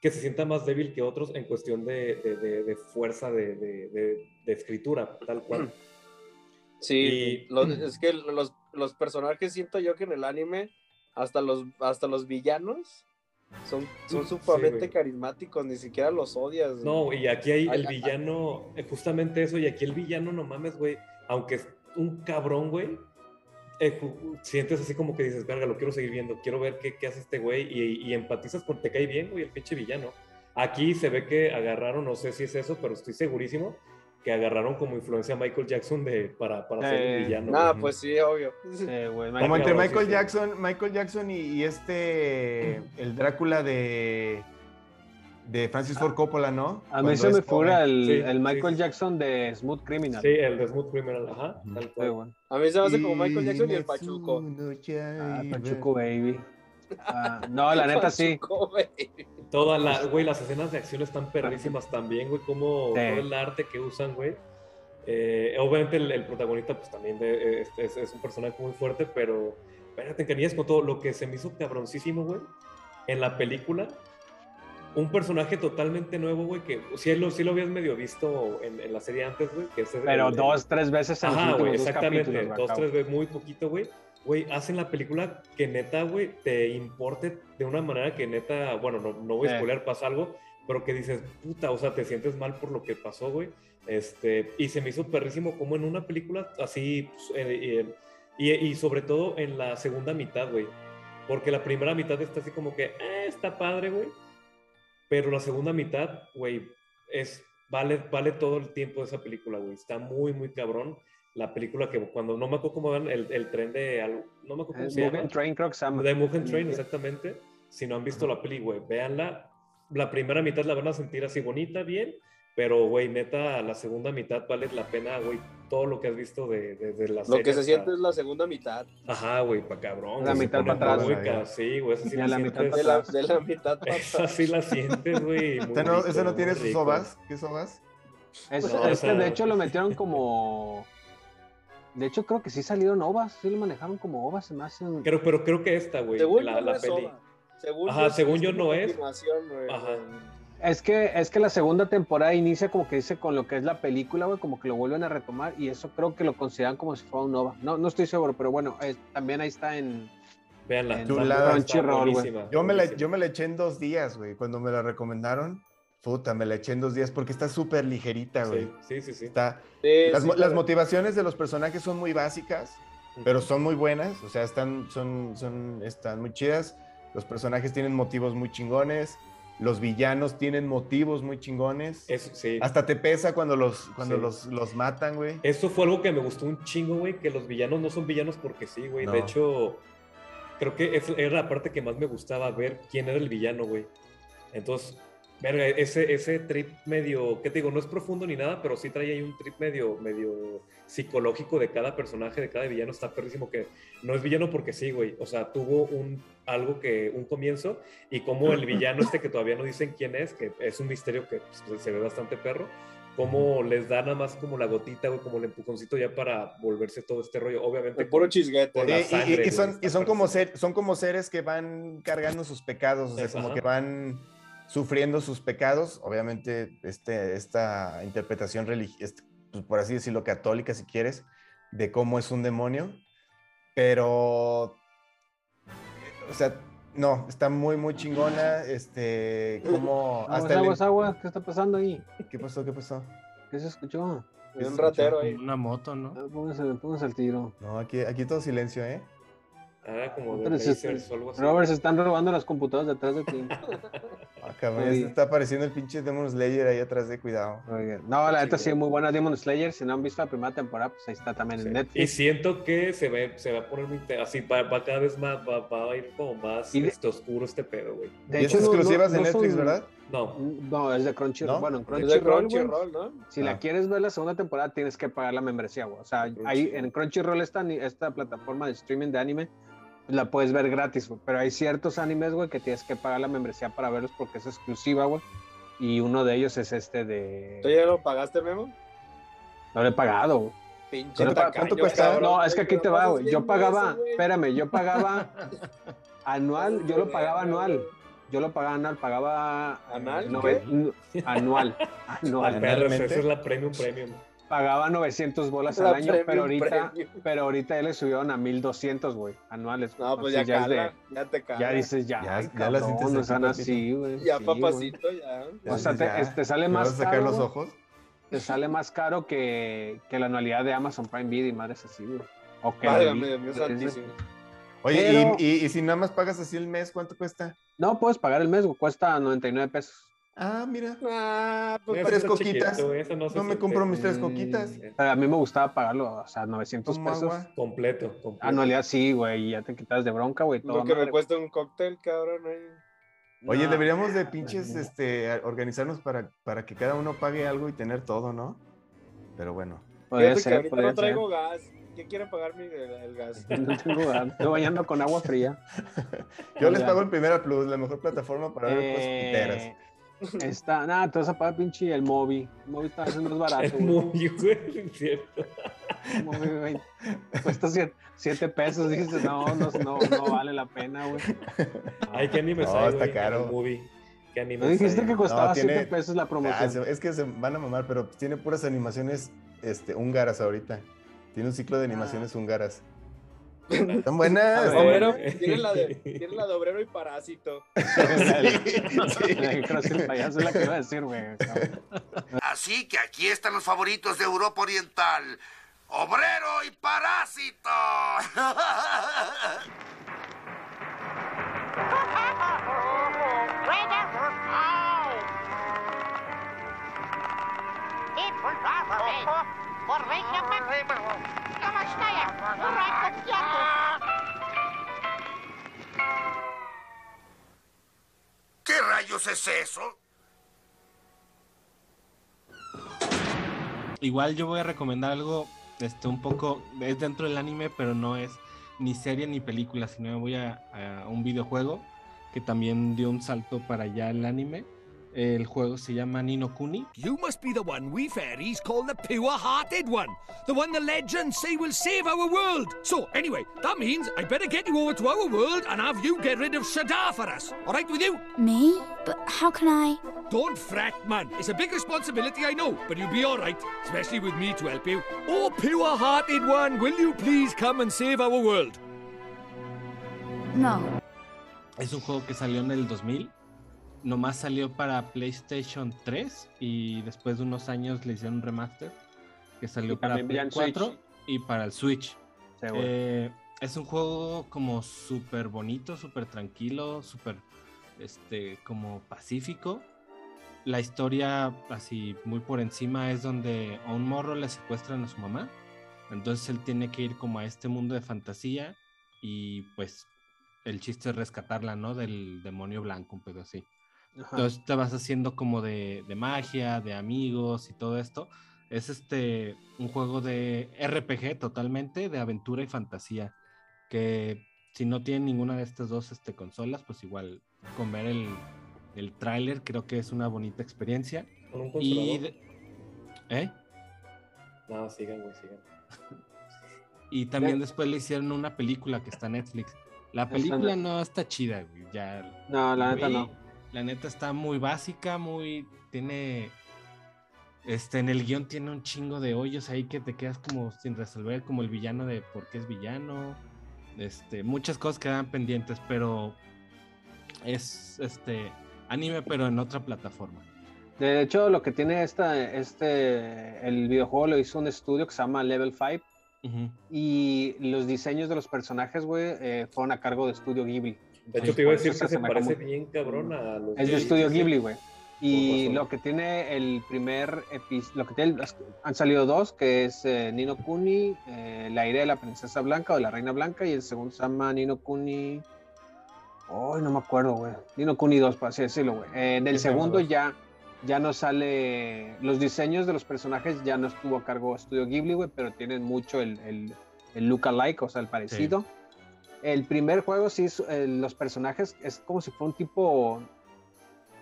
S5: que se sienta más débil que otros en cuestión de, de- de- de fuerza de, escritura, tal cual.
S7: Sí,
S5: Y-
S7: los- es que los, los personajes siento yo que en el anime, hasta los, hasta los villanos, son, son sumamente carismáticos, ni siquiera los odias.
S5: No, y aquí hay
S7: Ay,
S5: el
S7: ay,
S5: villano, justamente eso, y aquí el villano, no mames, güey, aunque es un cabrón, güey, eh, sientes así como que dices, verga, lo quiero seguir viendo, quiero ver qué, qué hace este güey, y, y empatizas porque te cae bien, güey, el pinche villano. Aquí se ve que agarraron, no sé si es eso, pero estoy segurísimo, que agarraron como influencia a Michael Jackson de, para, para ser
S3: Eh,
S5: el villano.
S7: Nah,
S5: güey.
S7: pues sí, obvio.
S3: Sí, güey.
S4: Como entre Michael
S5: sí, sí.
S4: Jackson, Michael Jackson y, y este, el Drácula de, de Francis Ford Coppola, ¿no?
S3: A mí se me figura el,
S5: Sí,
S3: el Michael
S5: sí.
S3: Jackson de Smooth Criminal.
S5: Sí, el de Smooth Criminal, ajá, tal
S3: Sí.
S7: A mí se me hace como Michael Jackson y el Pachuco.
S3: Ah, Pachuco Baby. Ah, no, la neta sí.
S7: Pachuco, güey.
S5: Toda la, güey, las escenas de acción están perrísimas también, güey, como
S3: Sí.
S5: todo el arte que usan, güey. Eh, obviamente el, el protagonista pues también de- es, es- es un personaje muy fuerte, pero espérate, Canías con todo lo que se me hizo cabroncísimo, güey, en la película, un personaje totalmente nuevo, güey, que sí lo, sí lo habías medio visto en, en la serie antes, güey, que es
S3: Pero
S5: el-
S3: dos, tres veces en
S5: Ajá, güey, exactamente, dos,
S3: acabo.
S5: tres veces, muy poquito, güey. Güey, hacen la película que neta, güey, te importe de una manera que neta, bueno, no, no voy a
S3: Eh.
S5: spoiler, pasa algo, pero que dices, puta, o sea, te sientes mal por lo que pasó, güey. Este, y se me hizo perrísimo como en una película así, pues, eh, eh, y, y sobre todo en la segunda mitad, güey. Porque la primera mitad está así como que, eh, está padre, güey. Pero la segunda mitad, güey, es, vale, vale todo el tiempo de esa película, güey. Está muy, muy cabrón. La película que cuando no me acuerdo cómo van el, el tren de algo, no me acuerdo cómo
S3: Es
S5: se llama.
S3: Train, creo que se llama.
S5: De Mugen Train, exactamente. Si no han visto la peli, güey, véanla. La primera mitad la van a sentir así bonita, bien, pero, güey, neta, la segunda mitad vale la pena, güey, todo lo que has visto de, de, de la
S7: Lo
S5: serie
S7: que se
S5: hasta-
S7: siente es la segunda mitad.
S5: Ajá, güey, pa' cabrón.
S3: La mitad
S5: pone
S3: pa' atrás.
S5: Sí, güey, esa sí la
S3: la mitad
S5: sientes.
S7: De la, de la mitad para
S5: Esa sí la sientes, güey. muy
S4: ¿Esa no, esa no tiene sus ovas? ¿Qué sobas?
S3: Es,
S5: No,
S3: es
S5: o sea-
S3: que de hecho lo metieron como. De hecho, creo que sí salieron ovas, sí lo manejaron como ovas, se me hacen.
S5: Creo, pero creo que esta, güey,
S7: Según
S5: la,
S7: yo no
S5: la
S7: es
S5: peli.
S7: Según
S5: Ajá,
S7: yo,
S5: según yo no es. Ajá.
S3: Es que, es que la segunda temporada inicia como que dice con lo que es la película, güey, como que lo vuelven a retomar y eso creo que lo consideran como si fuera un OVA. No, no estoy seguro, pero bueno, eh, también ahí está en,
S5: Véanla.
S3: en
S4: Chulada,
S3: Crunchyroll, güey.
S5: buenísima,
S4: Yo me, la, yo me la eché en dos días, güey. Cuando me la recomendaron, puta, me la eché en dos días porque está súper ligerita, güey.
S5: Sí, sí, sí. sí.
S4: Está,
S7: Sí,
S4: las,
S7: sí,
S4: las motivaciones de los personajes son muy básicas, pero son muy buenas. O sea, están, son, son, están muy chidas. Los personajes tienen motivos muy chingones. Los villanos tienen motivos muy chingones.
S5: Eso, sí.
S4: Hasta te pesa cuando los, cuando
S5: Sí.
S4: los, los matan, güey.
S5: Eso fue algo que me gustó un chingo, güey, que los villanos no son villanos porque sí, güey.
S4: No.
S5: De hecho, creo que es- era la parte que más me gustaba ver quién era el villano, güey. Entonces, verga, ese, ese trip medio, ¿qué te digo? No es profundo ni nada, pero sí trae ahí un trip medio, medio psicológico de cada personaje, de cada villano. Está perrísimo que no es villano porque sí, güey. O sea, tuvo un algo que, un comienzo, y como el villano este que todavía no dicen quién es, que es un misterio que pues, se ve bastante perro, cómo les da nada más como la gotita, güey, como el empujoncito ya para volverse todo este rollo. Obviamente.
S7: El puro chisguete.
S5: por
S4: Sí,
S5: la
S4: y- y-
S5: sangre,
S4: y,
S5: güey,
S4: son,
S5: está
S4: y son, como ser, son como seres que van cargando sus pecados, o sea,
S5: Es-
S4: como
S5: ajá.
S4: que van sufriendo sus pecados. Obviamente, este, esta interpretación religiosa, por así decirlo, católica, si quieres, de cómo es un demonio. Pero, o sea, no, está muy, muy chingona. Este, como
S3: Aguas,
S4: hasta el-
S3: aguas, aguas, ¿qué está pasando ahí?
S4: ¿Qué pasó? ¿Qué pasó?
S3: ¿Qué se escuchó?
S7: Hay un ratero ahí.
S6: Una moto, ¿no?
S3: Ah, Pónganse, pónganse al tiro.
S4: No, aquí, aquí todo silencio, ¿eh?
S5: Ah, como de
S3: Pero se-
S5: lasers o algo así.
S3: Robert, se están robando las computadoras detrás de ti.
S4: Ah, cabrón, está apareciendo el pinche Demon Slayer ahí atrás de cuidado.
S3: No, la neta sí, muy buena Demon Slayer. Si no han visto la primera temporada, pues ahí está también en
S5: Y
S3: Netflix.
S5: siento que se, ve, se va a poner Así va, va cada vez más, va, va a ir como más
S3: Y de-
S5: este, oscuro este pedo, güey.
S3: De
S4: y
S3: hecho,
S4: es exclusivas
S3: no-
S4: de
S3: no
S4: Netflix,
S3: son-
S4: ¿verdad?
S5: No,
S3: No, es de Crunchyroll.
S4: ¿No?
S3: Bueno, en
S7: de
S3: Crunchyroll, güey,
S7: Crunchyroll, ¿no?
S3: si
S4: Ah.
S3: la quieres ver la segunda temporada, tienes que pagar la membresía, güey. O sea, ahí en Crunchyroll esta, esta plataforma de streaming de anime, la puedes ver gratis, güey. Pero hay ciertos animes, güey, que tienes que pagar la membresía para verlos porque es exclusiva, güey. Y uno de ellos es este de...
S7: ¿Tú ya lo pagaste, Memo?
S3: No lo he pagado, güey.
S7: Pinche
S4: ¿Cuánto-
S7: tacaño,
S4: cuánto cuesta?
S7: cabrón,
S3: No, es que aquí te va, güey. Yo pagaba, espérame, yo pagaba anual, yo lo pagaba anual. Yo lo pagaba anual, pagaba... eh,
S7: ¿Anal?
S3: nove- n- anual,
S5: al
S3: anual.
S4: ¿realmente?
S5: esa es la premium premium.
S3: Pagaba 900 bolas
S7: La
S3: al año, pero ahorita,
S7: premium.
S3: pero ahorita ya le subieron a 1200, güey, anuales.
S7: No, pues ya
S3: de-
S7: cala, ya te cala.
S3: ya dices, ya,
S4: Ya-
S3: ay,
S4: ya
S3: cabrón, no
S4: papito.
S3: así, güey.
S7: Ya,
S3: sí,
S7: papacito, ya.
S3: O sea, te,
S4: Ya,
S3: sale
S4: ¿me
S3: más
S4: vas a sacar
S3: caro,
S4: los ojos?
S3: Te sale más caro que, que la anualidad de Amazon Prime Video y madres así, güey. O que
S7: Válgame, Dios mío santísimo.
S4: Oye,
S3: Pero-
S4: y, y- y si nada más pagas así el mes, ¿cuánto cuesta?
S3: No, puedes pagar el mes, güey, cuesta 99 pesos.
S4: Ah, mira.
S7: Ah, pues
S4: tres coquitas.
S5: chiquito, no,
S4: me compro mis tres
S3: Mm,
S4: coquitas.
S3: Pero a mí me gustaba pagarlo, o sea, 900
S4: Como
S3: pesos.
S4: agua.
S5: Completo, completo.
S3: Anualidad sí, güey, ya te quitas de bronca, güey.
S7: Lo
S3: todo
S7: que me cuesta un cóctel, cabrón. ahí.
S4: Oye,
S3: No.
S4: deberíamos de pinches este, organizarnos para, para que cada uno pague algo y tener todo, ¿no? Pero bueno.
S3: Podría
S7: que
S3: ser,
S7: ahorita
S3: podría
S7: no traigo
S3: ser.
S7: gas. ¿Quién quiere pagarme el, el gas?
S3: No tengo ganas. Estoy bañando con agua fría.
S4: Yo les pago el Primera Plus, la mejor plataforma para ver cosas.
S3: Eh, Está, nada, te vas a pagar pinche el Mobi. El Mobi está haciendo más barato.
S5: El
S3: güey.
S5: Mobi, güey, es cierto.
S3: El Mobi, güey, Cuesta 7 pesos. Dices, no, no, no, no vale la pena, güey.
S5: Ay, qué anime
S4: No,
S5: hay,
S4: está
S5: güey,
S4: caro.
S5: el movie. ¿Qué anime
S3: ¿No dijiste
S5: hay?
S3: que costaba
S4: No, tiene-
S3: 7 pesos la
S4: Ah,
S3: promoción?
S4: se- es que se van a mamar, pero tiene puras animaciones este, húngaras ahorita. Tiene un ciclo de animaciones húngaras. Están buenas.
S7: Obrero,
S4: buenas.
S7: tiene la de, tiene la de obrero y parásito.
S16: Así que aquí están los favoritos de Europa Oriental. Obrero y parásito. ¿Qué rayos es eso?
S6: Igual yo voy a recomendar algo, este, un poco, es dentro del anime, pero no es ni serie ni película, sino voy a, a un videojuego que también dio un salto para allá el anime. El juego se llama Nino Kuni.
S13: You must be the one we fairies call the pure-hearted one. The one the legends say will save our world. So, anyway, that means I better get you over to our world and have you get rid of Shadar for us. All right with you?
S10: Me? But how can I?
S13: Don't fret, man. It's a big responsibility, I know, but you'll be all right, especially with me to help you. Oh, pure-hearted one, will you please come and save our world?
S10: No.
S6: Es un juego que salió en el 2000. Nomás salió para PlayStation 3 y después de unos años le hicieron un remaster que salió para Play
S3: en
S6: 4
S3: Switch.
S6: y para el Switch. Eh, es un juego como súper bonito, súper tranquilo, súper este, como pacífico. La historia, así muy por encima, es donde a un morro le secuestran a su mamá. Entonces él tiene que ir como a este mundo de fantasía y pues el chiste es rescatarla, ¿no? Del demonio blanco, un pedo así.
S3: Ajá.
S6: Entonces te vas haciendo como de, de magia, de amigos y todo esto. Es este un juego de RPG totalmente, de aventura y fantasía. Que si no tienen ninguna de estas dos este, consolas, pues igual con ver el, el tráiler creo que es una bonita experiencia.
S5: ¿Con un
S6: Y de- ¿Eh?
S5: No, sigan, güey, sigan.
S6: Y también después le hicieron una película que está en Netflix. La película no está chida, güey. Ya.
S3: No, la neta no.
S6: La neta está muy básica, muy. Tiene. Este, en el guion tiene un chingo de hoyos ahí que te quedas como sin resolver, como el villano de por qué es villano. Este, muchas cosas quedan pendientes, pero es este anime, pero en otra plataforma.
S3: De hecho, lo que tiene esta, este, el videojuego lo hizo un estudio que se llama Level 5 y los diseños de los personajes, güey, eh, fueron a cargo de Estudio Ghibli.
S5: De hecho, te iba a decir que se
S3: asemeja
S5: parece
S3: muy-
S5: bien cabrón a los
S3: Es de
S5: Sí,
S3: Estudio
S5: sí, sí.
S3: Ghibli, güey. Y lo que tiene el primer episodio, lo que tiene, han salido dos, que es eh, Nino Kuni, eh, La ira de la princesa blanca o de la reina blanca, y el segundo se llama Nino Kuni. Ay, no me acuerdo, güey. Nino Kuni 2, por así decirlo, güey. Eh, en el
S5: Sí, se llama
S3: segundo ya, ya no sale. Los diseños de los personajes ya no estuvo a cargo de Estudio Ghibli, güey, pero tienen mucho el, el, el look alike, o sea, el parecido. El primer juego, sí, es, eh, los personajes es como si fuera un tipo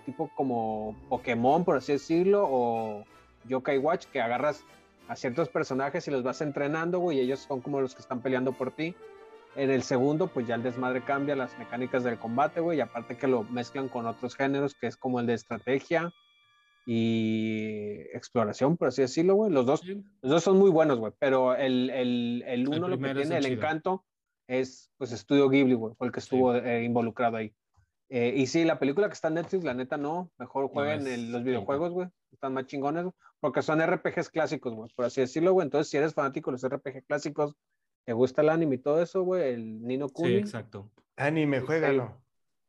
S3: tipo como Pokémon, por así decirlo, o Yokai Watch, que agarras a ciertos personajes y los vas entrenando, güey, y ellos son como los que están peleando por ti. En el segundo, pues ya el desmadre cambia las mecánicas del combate, güey, y aparte que lo mezclan con otros géneros, que es como el de estrategia y exploración, por así decirlo, güey. Los dos, los dos son muy buenos, güey, pero el, el, el uno lo que tiene,
S6: el
S3: el
S6: chido.
S3: encanto, es pues Estudio Ghibli, güey, fue el que estuvo eh, involucrado ahí. Eh, y sí, la película que está en Netflix, la neta no, mejor jueguen
S6: es
S3: el- los videojuegos, güey, están más chingones, güey, porque son RPGs clásicos, güey, por así decirlo, güey. Entonces, si eres fanático de los RPG clásicos, te gusta el anime y todo eso, güey, el Nino Kuni.
S6: Sí, exacto.
S4: Anime, juégalo.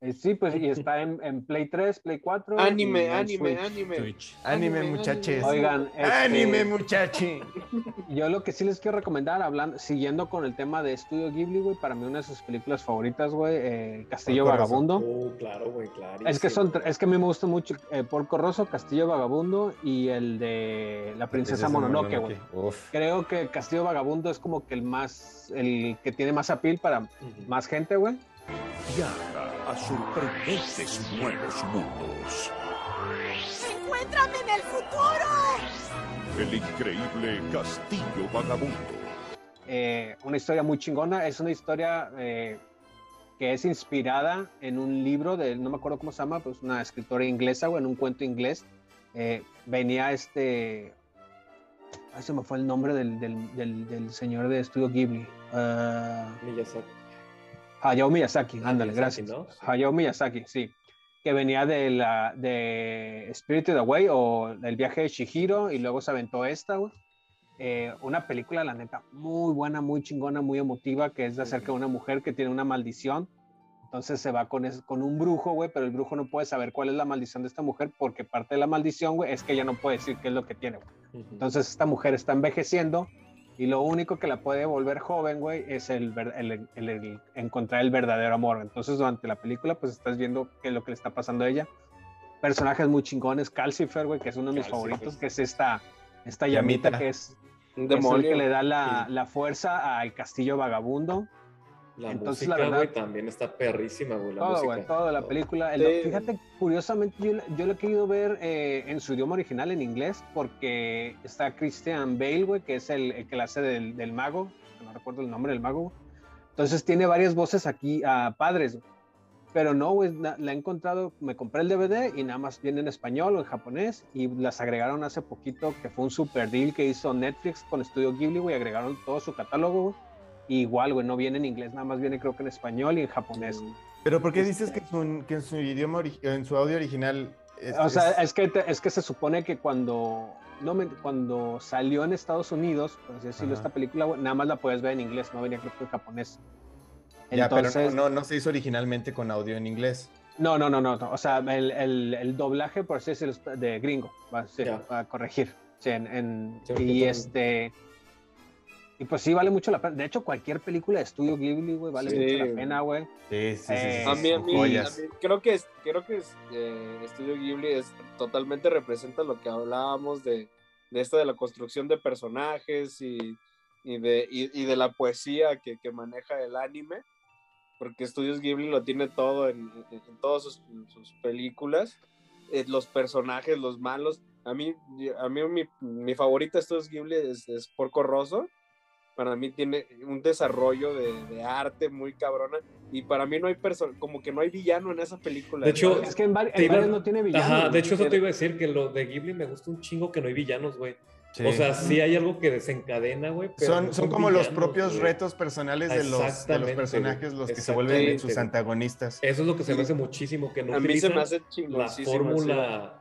S3: Eh, sí, pues, y está en, en Play 3, Play 4. y
S7: Anime,
S3: en
S7: anime,
S3: Switch.
S7: anime.
S6: Switch.
S4: Anime,
S7: Anime,
S4: muchachos.
S3: Oigan, este,
S4: Anime, muchachi.
S3: Yo lo que sí les quiero recomendar, hablando, siguiendo con el tema de Estudio Ghibli, güey, para mí una de sus películas favoritas, güey, eh, Castillo
S4: Porco.
S3: Vagabundo.
S5: Oh, claro, güey, claro.
S3: Es que son, es que a mí me gusta mucho eh, Porco Rosso, Castillo Vagabundo y el de La Princesa, Mononoke, güey. Creo que Castillo Vagabundo es como que el más, el que tiene más appeal para más gente, güey.
S17: Viaja a sorprendentes nuevos mundos.
S11: ¡Encuéntrame en el futuro!
S12: El increíble Castillo Vagabundo.
S3: Eh, una historia muy chingona. Es una historia eh, que es inspirada en un libro de, no me acuerdo cómo se llama, pues una escritora inglesa, o en un cuento inglés. Eh, venía este. Ay, se me fue el nombre del, del, del, del señor de estudio Ghibli. Ah,
S5: Miyazaki.
S3: Hayao Miyazaki, ándale, gracias.
S5: ¿no?
S3: Hayao Miyazaki, sí. Que venía de la de Spirited Away o El viaje de Shihiro y luego se aventó esta, güey. Eh, una película, la neta, muy buena, muy chingona, muy emotiva, que es de acerca de una mujer que tiene una maldición. Entonces se va con, es- con un brujo, güey, pero el brujo no puede saber cuál es la maldición de esta mujer porque parte de la maldición, güey, es que ella no puede decir qué es lo que tiene, güey. Entonces esta mujer está envejeciendo y lo único que la puede volver joven, güey, es el, ver- el- el- el encontrar el verdadero amor. Entonces durante la película, pues estás viendo qué es lo que le está pasando a ella. Personajes muy chingones, Calcifer, güey, que es uno de mis
S5: Calcifer.
S3: favoritos, que es esta, esta llamita,
S4: Llamita.
S3: que es,
S7: Un
S3: que es el
S7: demonio.
S3: que le da la, la fuerza al castillo vagabundo.
S5: La
S3: Entonces,
S5: música,
S3: la verdad-
S5: güey, también está perrísima, güey. La
S3: Todo,
S5: música.
S3: güey, toda la película. El-
S7: Sí.
S3: Fíjate, curiosamente, yo, yo lo he querido ver eh, en su idioma original, en inglés, porque está Christian Bale, güey, que es el, el que la hace del, del mago, no recuerdo el nombre del mago. Entonces tiene varias voces aquí a padres, güey. pero no, güey, la, la he encontrado, me compré el DVD y nada más viene en español o en japonés y las agregaron hace poquito, que fue un super deal que hizo Netflix con Studio Ghibli, güey, agregaron todo su catálogo, güey. Y igual, güey, no viene en inglés, nada más viene creo que en español y en japonés.
S4: Pero ¿por qué dices que, su- que en su idioma, en su audio original... es-
S3: O sea,
S4: es-
S3: es que, te- es que se supone que cuando, no me- cuando salió en Estados Unidos, por así decirlo,
S4: Ajá.
S3: esta película, güey, nada más la puedes ver en inglés, no venía creo que en japonés.
S4: ya,
S3: Entonces,
S4: pero no, no, no se hizo originalmente con audio en inglés.
S3: no, no, no, no, no, o sea, el, el- el doblaje, por así decirlo, de gringo, va,
S5: Ya.
S3: a corregir. Sí, en, en-
S5: Sí,
S3: y este... Y pues sí, vale mucho la pena. De hecho, cualquier película de estudio Ghibli, güey, vale
S7: Sí,
S3: mucho la pena, güey.
S4: Sí, sí, sí.
S3: Eh,
S4: sí,
S7: A mí, a mí, a mí- creo que, es- creo que es, eh, Estudio Ghibli es, totalmente representa lo que hablábamos de, de esto de la construcción de personajes y, y de, y, y de la poesía que, que maneja el anime, porque Estudios Ghibli lo tiene todo en, en- en todas sus, sus películas, eh, los personajes, los malos. A mí, a mí mi, mi favorita de Estudios Ghibli es, es Porco Rosso. Para mí tiene un desarrollo de, de arte muy cabrona. Y para mí no hay persona, como que no hay villano en esa película.
S5: De hecho.
S3: Es que en, en
S5: iba-
S3: no tiene villano.
S5: Ajá, de hecho eso te iba a decir, que lo de Ghibli me gusta un chingo que no hay villanos, güey.
S4: Sí.
S5: O sea, sí hay algo que desencadena, güey. pero
S4: son,
S5: no
S4: son como los propios retos personales de los, de los
S5: Exactamente,
S4: personajes los que se vuelven sus antagonistas.
S5: Eso es lo que se me hace muchísimo, que no
S7: a mí se me hace
S5: la fórmula...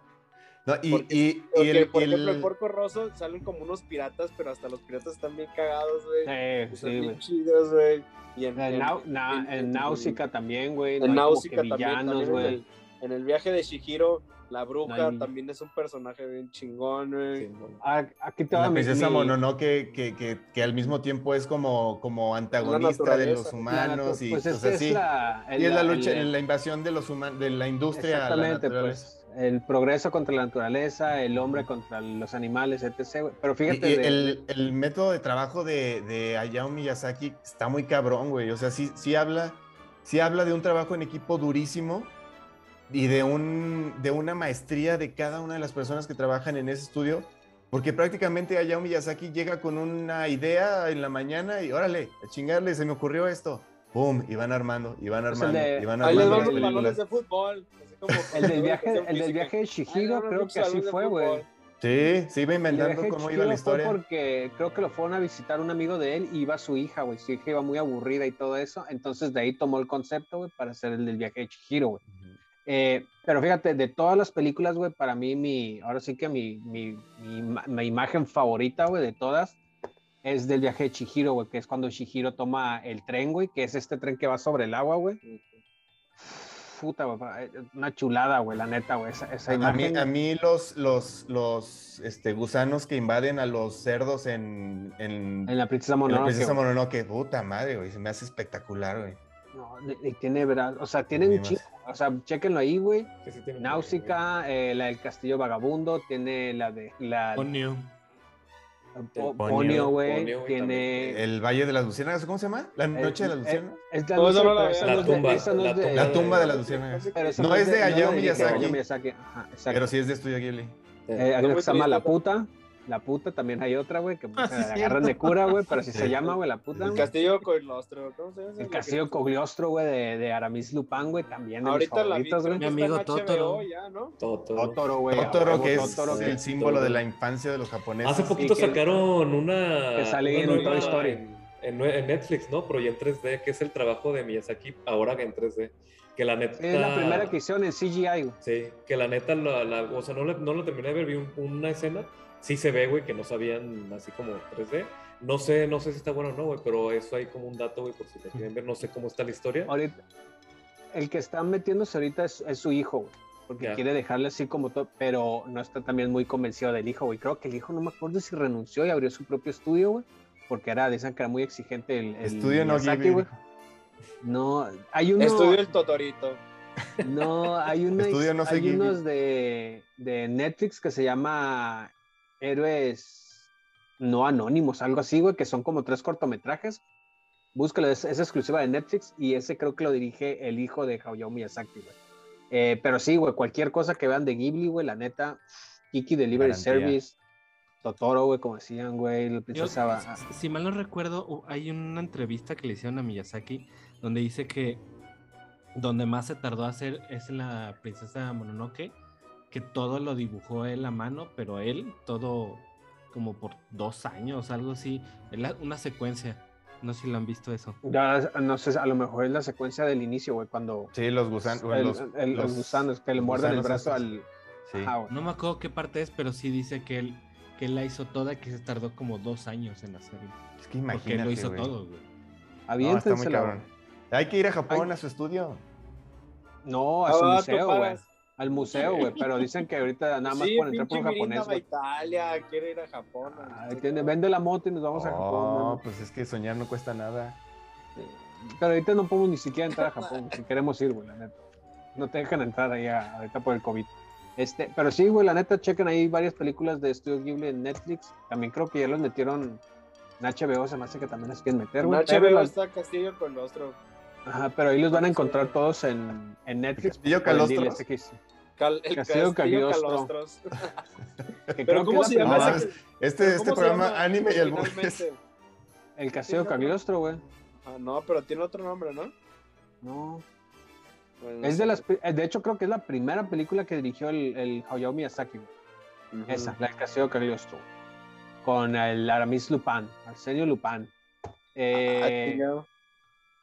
S4: No, y,
S7: Porque-
S4: y- el,
S7: por
S4: y el-
S7: ejemplo, en Porco Rosso salen como unos piratas, pero hasta los piratas están bien cagados, güey.
S3: Sí, sí, güey.
S7: chidos, güey. Y en,
S3: En,
S7: en-
S3: Nau- na-
S7: en-
S3: en
S7: en-
S3: Náusica también, güey.
S7: En Náusica
S3: que
S7: también,
S3: villanos,
S7: también en
S3: güey.
S7: el, en el viaje de Shihiro, la bruja
S3: No hay-
S7: también es un personaje bien chingón, güey.
S5: Sí.
S3: Ah, Aquí te va
S4: la princesa
S3: mi-
S4: Mononoke que, que, que al mismo tiempo es como, como antagonista de los humanos
S3: la
S4: y
S3: pues es
S4: o sea,
S3: que es
S4: sí.
S3: la,
S4: y es la lucha,
S3: el-
S4: la invasión de los humanos, de la industria a la
S3: Exactamente, pues el progreso contra la naturaleza, el hombre contra los animales, etc. Pero
S4: Y-
S3: fíjate,
S4: y
S3: de-
S4: el, el método de trabajo de, de Hayao Miyazaki está muy cabrón, güey. O sea, sí, sí habla, sí habla de un trabajo en equipo durísimo y de, un, de una maestría de cada una de las personas que trabajan en ese estudio. Porque prácticamente Hayao Miyazaki llega con una idea en la mañana y órale, a chingarle, se me ocurrió esto. ¡Pum! Y van armando, y van armando, y van
S7: Ahí les
S4: armando
S7: van
S4: las
S7: los
S4: películas.
S7: balones de fútbol. Como-
S3: el del viaje, el del viaje de Shihiro,
S7: van
S3: creo
S7: los
S3: que así fue, güey.
S4: Sí, se iba inventando cómo iba la historia.
S3: Fue porque creo que lo fueron a visitar un amigo de él y iba su hija, güey. Su hija iba muy aburrida y todo eso. Entonces de ahí tomó el concepto, güey, para hacer el del viaje de Chihiro, güey. Eh, pero fíjate, de todas las películas, güey, para mí, mi, ahora sí que mi, mi, mi, ima- mi imagen favorita, güey, de todas, es del viaje de Chihiro, güey, que es cuando Chihiro toma el tren, güey, que es este tren que va sobre el agua, güey. Puta, güey, eh, una chulada, güey, la neta, güey, esa, esa
S4: A mí, a mí los, los, los este, gusanos que invaden a los cerdos en, en,
S3: En la princesa
S4: en la
S3: Mononoke.
S4: princesa. Mononoke, puta madre, güey, se me hace espectacular, güey.
S3: No, y- y tiene, verdad, o sea, tiene
S4: Ni
S3: un chingo, o sea, chéquenlo ahí, güey.
S5: Sí, sí
S3: Náusica, eh, la del Castillo Vagabundo, tiene la de la. Po-
S4: Ponio.
S3: Ponio, güey. Tiene.
S4: El Valle de las Luciérnagas, ¿cómo se llama? La Noche de las Luciérnagas.
S3: Es la,
S7: No, no la
S3: es de-
S5: La tumba,
S3: de-
S5: tumba
S4: La tumba de las Luciérnagas. No es de Hayao Miyazaki. Pero sí es de Estudio Ghibli.
S3: Eh, hay
S7: No
S3: una
S7: muy
S3: que se llama La Puta. La Puta también hay otra, güey, que
S6: Ah,
S3: se
S6: sí,
S3: la
S6: es
S3: agarran de cura, güey, pero si se llama, güey, La Puta.
S7: El castillo Coilostro, ¿cómo se llama?
S3: El Castillo Cogliostro, güey, de, de Aramis Lupin, güey, también de
S7: Ahorita
S3: mis
S7: la vi,
S6: Mi amigo Totoro.
S7: ya, ¿no?
S5: Totoro.
S3: Totoro, güey.
S4: Totoro, que es
S3: Totoro,
S4: el símbolo de la infancia de los japoneses.
S5: Hace poquito
S3: que-
S5: sacaron una.
S3: que sale
S5: una
S3: en
S5: nueva
S3: Toy Story.
S5: En, en- en Netflix, ¿no? Pero ya en 3D, que es el trabajo de Miyazaki ahora en 3D. Que la neta.
S3: Es la primera que hicieron en CGI, güey.
S5: Sí, que la neta, la, la- o sea, no, la- no lo terminé de ver, vi un- una escena. Sí se ve, güey, que no sabían así como 3D. No sé, no sé si está bueno o no, güey, pero eso hay como un dato, güey, por si lo quieren ver. No sé cómo está la historia.
S3: Ahorita, el que está metiéndose ahorita es, es su hijo, güey. Porque
S5: Ya.
S3: quiere dejarle así como todo, pero no está también muy convencido del hijo, güey. Creo que el hijo, no me acuerdo si renunció y abrió su propio estudio, güey. Porque era, dicen que era muy exigente el, el
S4: Estudio no
S3: Miyazaki,
S4: Ghibli.
S3: güey. No, hay uno...
S7: Estudio el Totorito.
S3: No, hay, una,
S4: Estudio no sé
S3: hay unos de, de Netflix que se llama Héroes No Anónimos, algo así, güey, que son como tres cortometrajes. Búscalo, es, es exclusiva de Netflix y ese creo que lo dirige el hijo de Hayao Miyazaki, güey. Eh, pero sí, güey, cualquier cosa que vean de Ghibli, güey, la neta, Kiki Delivery
S4: Garantía.
S3: Service, Totoro, güey, como decían, güey, la princesa...
S6: si- si mal no recuerdo, hay una entrevista que le hicieron a Miyazaki donde dice que donde más se tardó a hacer es la princesa Mononoke, que todo lo dibujó él a mano, pero él todo como por dos años, algo así, es una secuencia. No sé si lo han visto eso.
S3: Ya, no sé, a lo mejor es la secuencia del inicio, güey, cuando...
S4: Sí, los gusanos.
S3: el-
S4: los,
S3: el- los gusanos que le muerden el brazo
S4: esos.
S3: al...
S4: Sí.
S6: No me acuerdo qué parte es, pero sí dice que él, que él la hizo toda y que se tardó como dos años en hacerlo.
S4: Es que
S6: Porque él
S4: imagínate,
S6: lo hizo
S4: güey.
S6: todo, güey.
S4: No, está muy
S3: Aviéntensela,
S4: cabrón. Hay que ir a Japón a su estudio.
S3: No, a su museo, güey. Al museo, güey. Pero dicen que ahorita nada más
S7: sí,
S3: pueden entrar por japonés,
S7: va a. Italia, quiere ir a Japón.
S3: Ay, tiene- Vende la moto y nos vamos a Japón.
S4: No,
S3: güey.
S4: pues es que soñar no cuesta nada.
S3: Pero ahorita no podemos ni siquiera entrar a Japón, si queremos ir, güey, la neta. No te dejan entrar ahí a- ahorita por el COVID. Este, pero sí, güey, la neta, chequen ahí varias películas de Studio Ghibli en Netflix. También creo que ya los metieron en HBO, se me hace que también las quieren meter, güey.
S7: HBO está Castillo Coilostro.
S3: Ajá, pero ahí los van a encontrar todos en, en Netflix.
S4: Castillo
S3: por el
S4: Calostro.
S3: DLC que hice.
S7: Cal- el
S3: Castillo
S7: Castillo
S3: Cagliostro.
S7: Calostros.
S3: Que
S7: Pero
S3: creo que
S7: ¿cómo se
S3: la
S7: llama
S3: primera-
S4: No,
S7: ese?
S4: este,
S7: ¿Pero
S4: este
S7: cómo
S4: programa
S7: llama
S4: anime y
S7: originalmente?
S3: El Castillo Cagliostro, güey.
S7: Ah, no, pero tiene otro nombre, ¿no?
S3: No.
S7: Bueno, no
S3: Es de las, de hecho, creo que es la primera película que dirigió el, el Hayao Miyazaki. güey.
S7: Ujú.
S3: Esa, la del Castillo Cagliostro. Con el Aramis Lupin, Arsenio Lupin. Eh,
S7: Ah.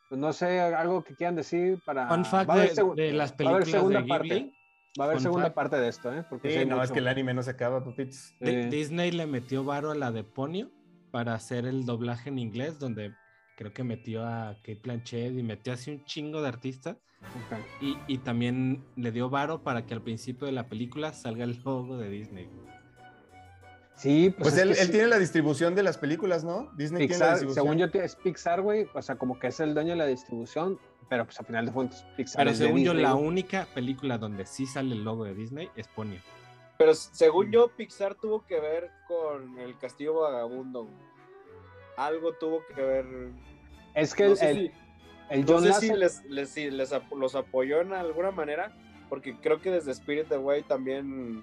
S3: Pues no sé, algo que quieran decir para.
S6: Fun fact
S3: va a haber
S6: de, las
S3: va a haber
S6: películas
S3: segunda
S6: de
S3: parte. Va a haber
S6: Fun
S3: segunda
S6: fact.
S3: parte de esto, ¿eh? Porque sí
S4: Sí,
S3: hay
S4: no, es que el anime no se acaba,
S3: Sí.
S6: Disney le metió varo a la de Ponyo para hacer el doblaje en inglés, donde creo que metió a Kate Blanchett y metió así un chingo de artistas. Y, y también le dio varo para que al principio de la película salga el logo de Disney.
S3: Sí, pues,
S4: Pues
S3: es
S4: él,
S3: que
S4: él
S3: sí.
S4: tiene la distribución de las películas, ¿no? Disney tiene la
S3: Pixar,
S4: distribución.
S3: según yo, es Pixar, güey. O sea, como que es el dueño de la distribución, pero pues al final de cuentas, Pixar.
S6: Pero
S3: es de
S6: según yo,
S3: Disney,
S6: la única película donde sí sale el logo de Disney es Ponyo.
S7: Pero según yo, Pixar tuvo que ver con el Castillo Vagabundo. Algo tuvo que ver.
S3: Es que
S7: No
S3: el,
S7: sé
S3: el,
S7: si-
S3: el
S7: no sé si les, les- si les ap- los apoyó en alguna manera, porque creo que desde Spirit Away también,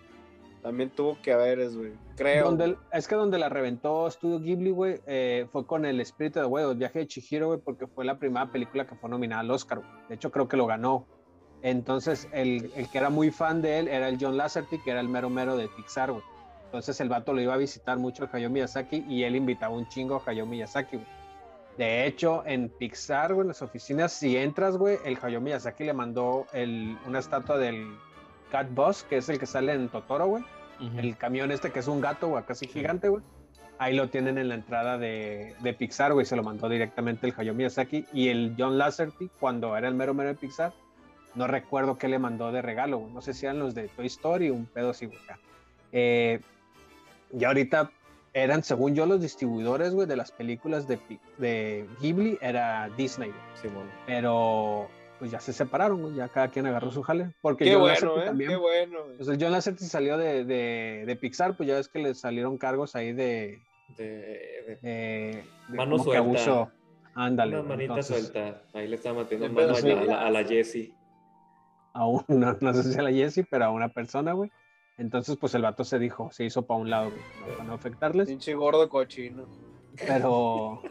S7: también tuvo que haber, güey. Creo.
S3: Es que donde la reventó Studio Ghibli, güey, eh, fue con el Espíritu de güey, el viaje de Chihiro, güey, porque fue la primera película que fue nominada al Oscar, güey. De hecho, creo que lo ganó. Entonces, el, el que era muy fan de él era el John Lasseter, que era el mero mero de Pixar, güey. Entonces, el vato lo iba a visitar mucho a Hayao Miyazaki y él invitaba un chingo a Hayao Miyazaki, güey. De hecho, en Pixar, güey, en las oficinas, si entras, güey, el Hayao Miyazaki le mandó el, una estatua del Cat Boss, que es el que sale en Totoro, güey.
S6: Ujú.
S3: El camión este que es un gato, güey, casi gigante, güey. Ahí lo tienen en la entrada de, de Pixar, güey. Se lo mandó directamente el Hayao Miyazaki. Y el John Lasseter, cuando era el mero mero de Pixar, no recuerdo qué le mandó de regalo, güey. No sé si eran los de Toy Story o un pedo así, güey. Eh, y ahorita eran, según yo, los distribuidores, güey, de las películas de, de Ghibli, era Disney, güey.
S5: Simón.
S3: Pero, pues ya se separaron, güey. Ya cada quien agarró su jale. Porque
S7: Qué
S3: John
S7: bueno, ¿eh?
S3: también
S7: Qué bueno.
S3: pues el John Lasseter salió de, de, de Pixar, pues ya ves que le salieron cargos ahí de,
S5: De, de-
S3: de
S5: Mano suelta.
S3: abuso. Ándale.
S5: una
S3: güey,
S5: manita
S3: entonces,
S5: suelta. Ahí le estaba metiendo mano a,
S7: sí.
S5: la- a la, a la Jessie.
S3: A un- no, no sé si a la Jessie, pero a una persona, güey. Entonces, pues el vato se dijo, se hizo para un lado, güey, para no afectarles.
S7: Pinche gordo cochino.
S3: Pero,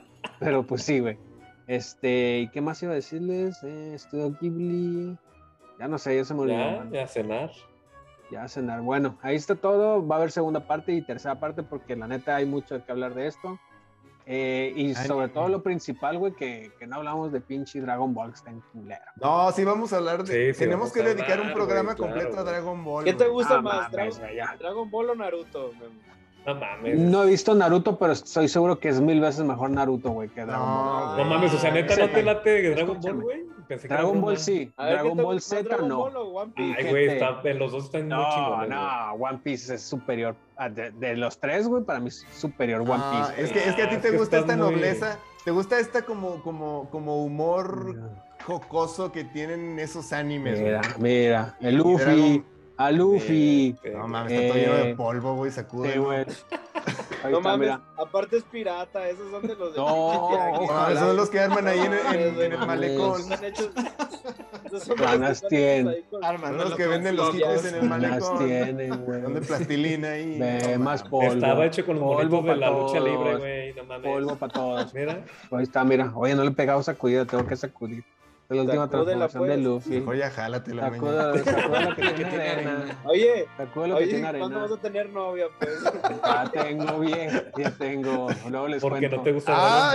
S3: pero pues sí, güey. Este, ¿y qué más iba a decirles? Eh, Estudio Ghibli. Ya no sé, ya se me olvidó.
S5: Ya, ya a cenar.
S3: Ya a cenar. Bueno, ahí está todo. Va a haber segunda parte y tercera parte porque la neta hay mucho que hablar de esto. Eh, y
S4: Ay,
S3: sobre todo lo principal, güey, que, que no hablamos de pinche Dragon Ball, que está en culero.
S4: No, sí vamos a hablar de.
S5: Sí, sí,
S4: Tenemos que dedicar
S5: hablar,
S4: un programa
S5: claro,
S4: completo a. Dragon Ball.
S7: ¿Qué te gusta
S3: Ah,
S7: más,
S3: mames,
S7: Dragon, Ball o Naruto?
S5: No mames.
S3: No he visto Naruto, pero estoy seguro que es mil veces mejor Naruto, güey, que Dragon Ball.
S4: No,
S5: No mames, o sea, neta, ¿no te late Dragon Ball, güey? Pensé que era
S3: Dragon Ball sí,
S7: A ver, ¿qué
S3: Dragon Ball Z
S7: Dragon
S3: no.
S7: Ball o One Piece?
S5: Ay, güey, está- los dos están muy
S3: No,
S5: chingones. güey.
S3: no, One Piece es superior. a- De, de los tres, güey, para mí es superior One
S4: Ah,
S3: Piece.
S4: es, que, es que a ti
S5: Ah,
S4: te gusta esta
S5: muy-
S4: nobleza, te gusta esta como, como, como humor jocoso que tienen esos animes. güey.
S3: Mira, mira, el Luffy,
S4: Dragon-
S3: a Luffy.
S5: Eh,
S4: No mames, está todo lleno de
S3: Eh,
S4: polvo, güey, sacude.
S3: Güey. Ahí
S7: No
S3: está,
S7: mames,
S3: mira.
S7: aparte es pirata, esos son de los de
S3: No,
S7: Tianguis,
S4: No,
S7: ¿verdad?
S4: son los que arman ahí en, en- en el malecón.
S7: Hechos- esos son
S3: Ganas tienen.
S4: Son los que venden los kits en el malecón.
S3: tienen, güey.
S4: Son de plastilina ahí.
S3: Ve,
S4: No,
S3: más polvo.
S5: Estaba hecho con los
S3: Polvo
S5: de la lucha libre, güey. No mames.
S3: Polvo para todos.
S5: Mira.
S3: Ahí está, mira. Oye, no le he pegado sacudida, tengo que sacudir. La última transformación de. Luffy.
S4: Mejor ya jálate la mañana.
S3: Lo que tiene arena.
S6: arena.
S7: Oye,
S3: lo que
S7: oye,
S3: tiene
S7: ¿cuándo
S3: arena.
S7: vas a tener novia, pues?
S3: Ya tengo bien, ya tengo. Luego les
S5: Porque
S3: cuento.
S5: no te gusta.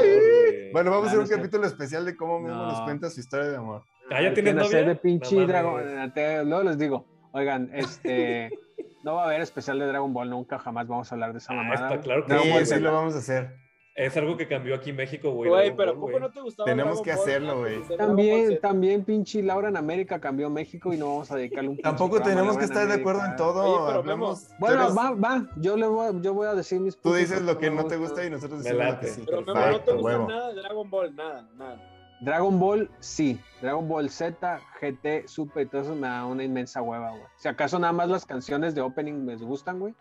S4: Bueno, vamos a hacer
S3: Ah,
S4: un
S3: no sé.
S4: capítulo especial de cómo mismo
S3: No.
S4: nos cuenta su historia de amor.
S5: Ah, ¿ya tienes
S3: hacer
S5: novia?
S3: de pinche dragón. te- Luego les digo, oigan, este. No va a haber especial de Dragon Ball, nunca jamás vamos a hablar de esa
S5: Ah,
S3: mamada.
S5: está claro que
S4: Sí, sí lo vamos a hacer.
S5: Es algo que cambió aquí en México, güey.
S7: Güey, pero ¿a
S5: Ball,
S7: poco no te gustaba
S4: Tenemos
S7: Dragon
S4: que
S7: Ball
S4: hacerlo, güey.
S3: También, también, pinche Laura en América cambió México y no vamos a dedicarle un
S4: Tampoco tenemos que estar de acuerdo en todo.
S7: Oye, pero
S4: hablamos- tú
S3: Bueno,
S4: eres-
S3: va, va. Yo, le voy, a- yo voy a decir mis
S4: Tú dices lo que no te gusta y nosotros decimos lo que sí.
S7: Pero Memo, no te gusta
S4: huevo.
S7: nada de Dragon Ball, nada, nada.
S3: Dragon Ball, sí. Dragon Ball Z, GT, Super y todo eso me da una inmensa hueva, güey. Si acaso nada más las canciones de opening me gustan, güey.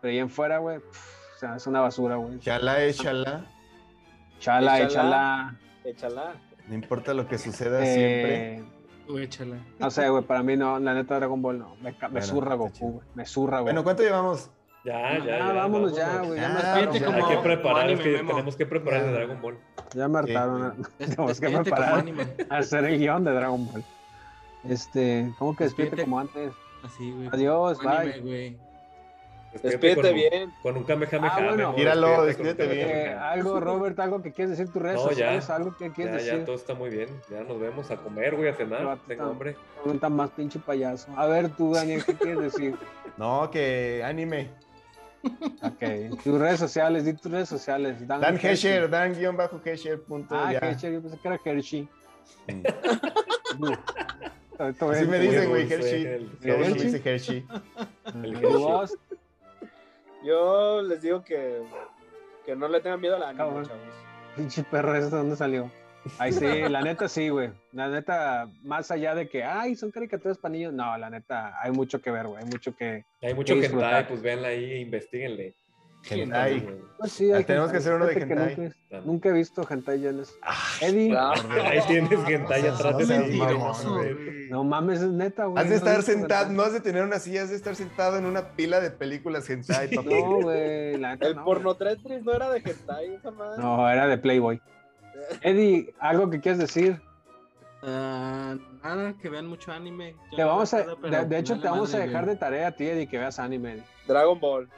S3: Pero ahí en fuera, güey, pff, sea, es una basura, güey.
S4: Chala, échala.
S3: Chala,
S7: Échala.
S3: échala.
S4: No importa lo que suceda
S3: Eh,
S4: siempre.
S6: Tú échala.
S3: No sé, güey, para mí no, la neta Dragon Ball no. Me, me
S4: Bueno,
S3: zurra Goku, güey. Me zurra, güey.
S4: Bueno, ¿cuánto llevamos?
S5: Ya, ya,
S3: Ya,
S5: ya.
S3: vámonos ya, güey. Ya,
S4: Ah,
S3: me
S4: fíjate
S3: hartaron,
S6: Fíjate
S3: ya.
S6: como-
S5: Hay que
S6: como
S5: preparar, es
S6: anime,
S5: que
S6: Memo.
S5: tenemos que preparar
S4: Ya.
S5: de Dragon Ball.
S3: Ya me hartaron. Tenemos que preparar hacer el guion de Dragon Ball. Este, ¿cómo que Despídete. como antes?
S6: Así, güey.
S3: Adiós,
S6: anime,
S3: bye.
S6: güey.
S7: Despídete
S5: con un-
S7: bien.
S5: Con un Kamehameha.
S3: Ah, bueno.
S5: Un
S4: despídete bien.
S3: Eh, algo, Robert, algo que quieres decir tus redes
S5: No, ya.
S3: sociales, algo que
S5: Ya,
S3: quieres
S5: ya,
S3: decir.
S5: todo está muy bien. Ya nos vemos a comer, güey, a cenar. Tengo hambre.
S3: Pregunta más pinche payaso. A ver, tú, Daniel, ¿qué quieres decir?
S4: No, que anime.
S3: Ok, tus redes sociales, di tus redes sociales. Dan,
S4: Dan. Hesher, Dan-Hesher. punto
S3: Ah,
S4: ya.
S3: Hershey, yo pensé que era Hershey.
S4: Mm. Así me dicen, güey, Hershey.
S3: Hershey.
S4: dice Hershey.
S5: el
S3: ¿Tu
S5: Hershey.
S7: Yo les digo que, que no le tengan miedo al anime,
S3: Cabrón.
S7: chavos.
S3: Pinche perro, ¿eso de dónde salió? Ahí sí, la neta sí, güey. La neta, más allá de que, ay, son caricaturas para niños, no, la neta, hay mucho que ver, güey. Hay mucho que.
S5: Hay mucho
S3: que disfrutar.
S5: pues véanla ahí e investiguenle.
S4: Hentai.
S3: Pues sí, hay
S4: Ah, tenemos que hacer uno de
S3: Fíjate
S4: hentai.
S3: Nunca, nunca he visto hentai en eso. Eddie,
S7: Ah,
S5: Ahí tienes hentai atrás de ti.
S3: no mames, es neta, güey.
S4: Has de estar sentado, no has de tener una silla, has de estar sentado en una pila de películas hentai, papi.
S3: No, güey, la
S7: El
S3: no.
S7: porno Tetris no era de hentai, esa madre.
S3: No, era de Playboy. Eddie, ¿algo que quieres decir?
S6: Ah, nada, que vean mucho anime. Yo
S3: Te
S6: no
S3: vamos a, de, hecho, te vamos a dejar de tarea a ti, Eddie, que veas anime. Eddie.
S7: Dragon Ball.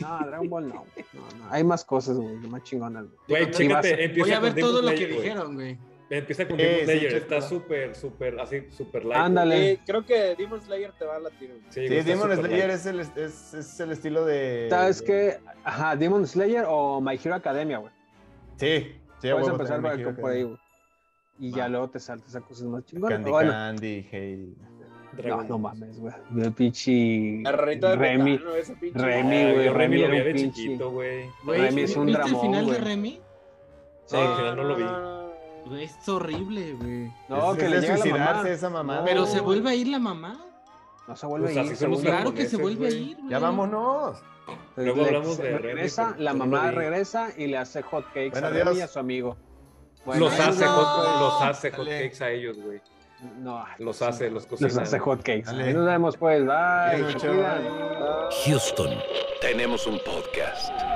S3: No, Dragon Ball no. No, no. Hay más cosas, güey, más chingonas. güey.
S5: Chécate,
S3: a-
S5: empieza
S6: Voy a
S5: con
S6: ver
S5: Demon
S6: todo lo que dijeron, güey.
S5: Empieza con Demon Slayer, está súper, súper, así, súper light.
S3: Ándale.
S7: Creo que Demon Slayer te va a latir. güey.
S5: Sí,
S4: Sí, Demon Slayer es el, es, es el estilo de...
S3: ¿Sabes
S4: de-
S3: qué? Ajá, Demon Slayer o My Hero Academia, güey.
S4: Sí, sí, a
S3: Puedes empezar por, ahí, güey. Y ya luego te saltas a cosas más chingonas.
S4: Candy
S3: Bueno,
S4: Candy, hey.
S5: Dragon.
S3: No,
S5: no
S3: mames, güey. El pinche.
S7: La rarita de
S3: Remy.
S7: Betano, ese pinche.
S3: Remy, güey.
S5: Eh, Remy, lo veía de chiquito, güey.
S3: Remy es un
S6: ¿Viste
S3: dramón,
S6: el final
S3: wey.
S6: de Remy?
S5: Sí, al ah, final no lo vi.
S6: Es horrible, güey.
S3: No,
S4: es,
S3: que le llega
S4: a
S3: mamá.
S4: esa mamada.
S6: Pero se vuelve a ir la mamá.
S3: No se vuelve
S5: pues
S3: a ir.
S5: Se
S3: vuelve
S6: claro que se vuelve wey.
S5: a
S6: ir, güey.
S4: Ya vámonos.
S5: Luego hablamos de
S3: regresa,
S5: Remy,
S3: la mamá regresa y le hace hotcakes
S4: bueno,
S3: a Remy y a su amigo.
S5: Los, hace hot, los hace hotcakes a ellos, güey.
S3: No,
S5: los hace, los cocina.
S3: Los hace hotcakes. Nos vemos pues. Bye.
S2: Houston, tenemos un podcast.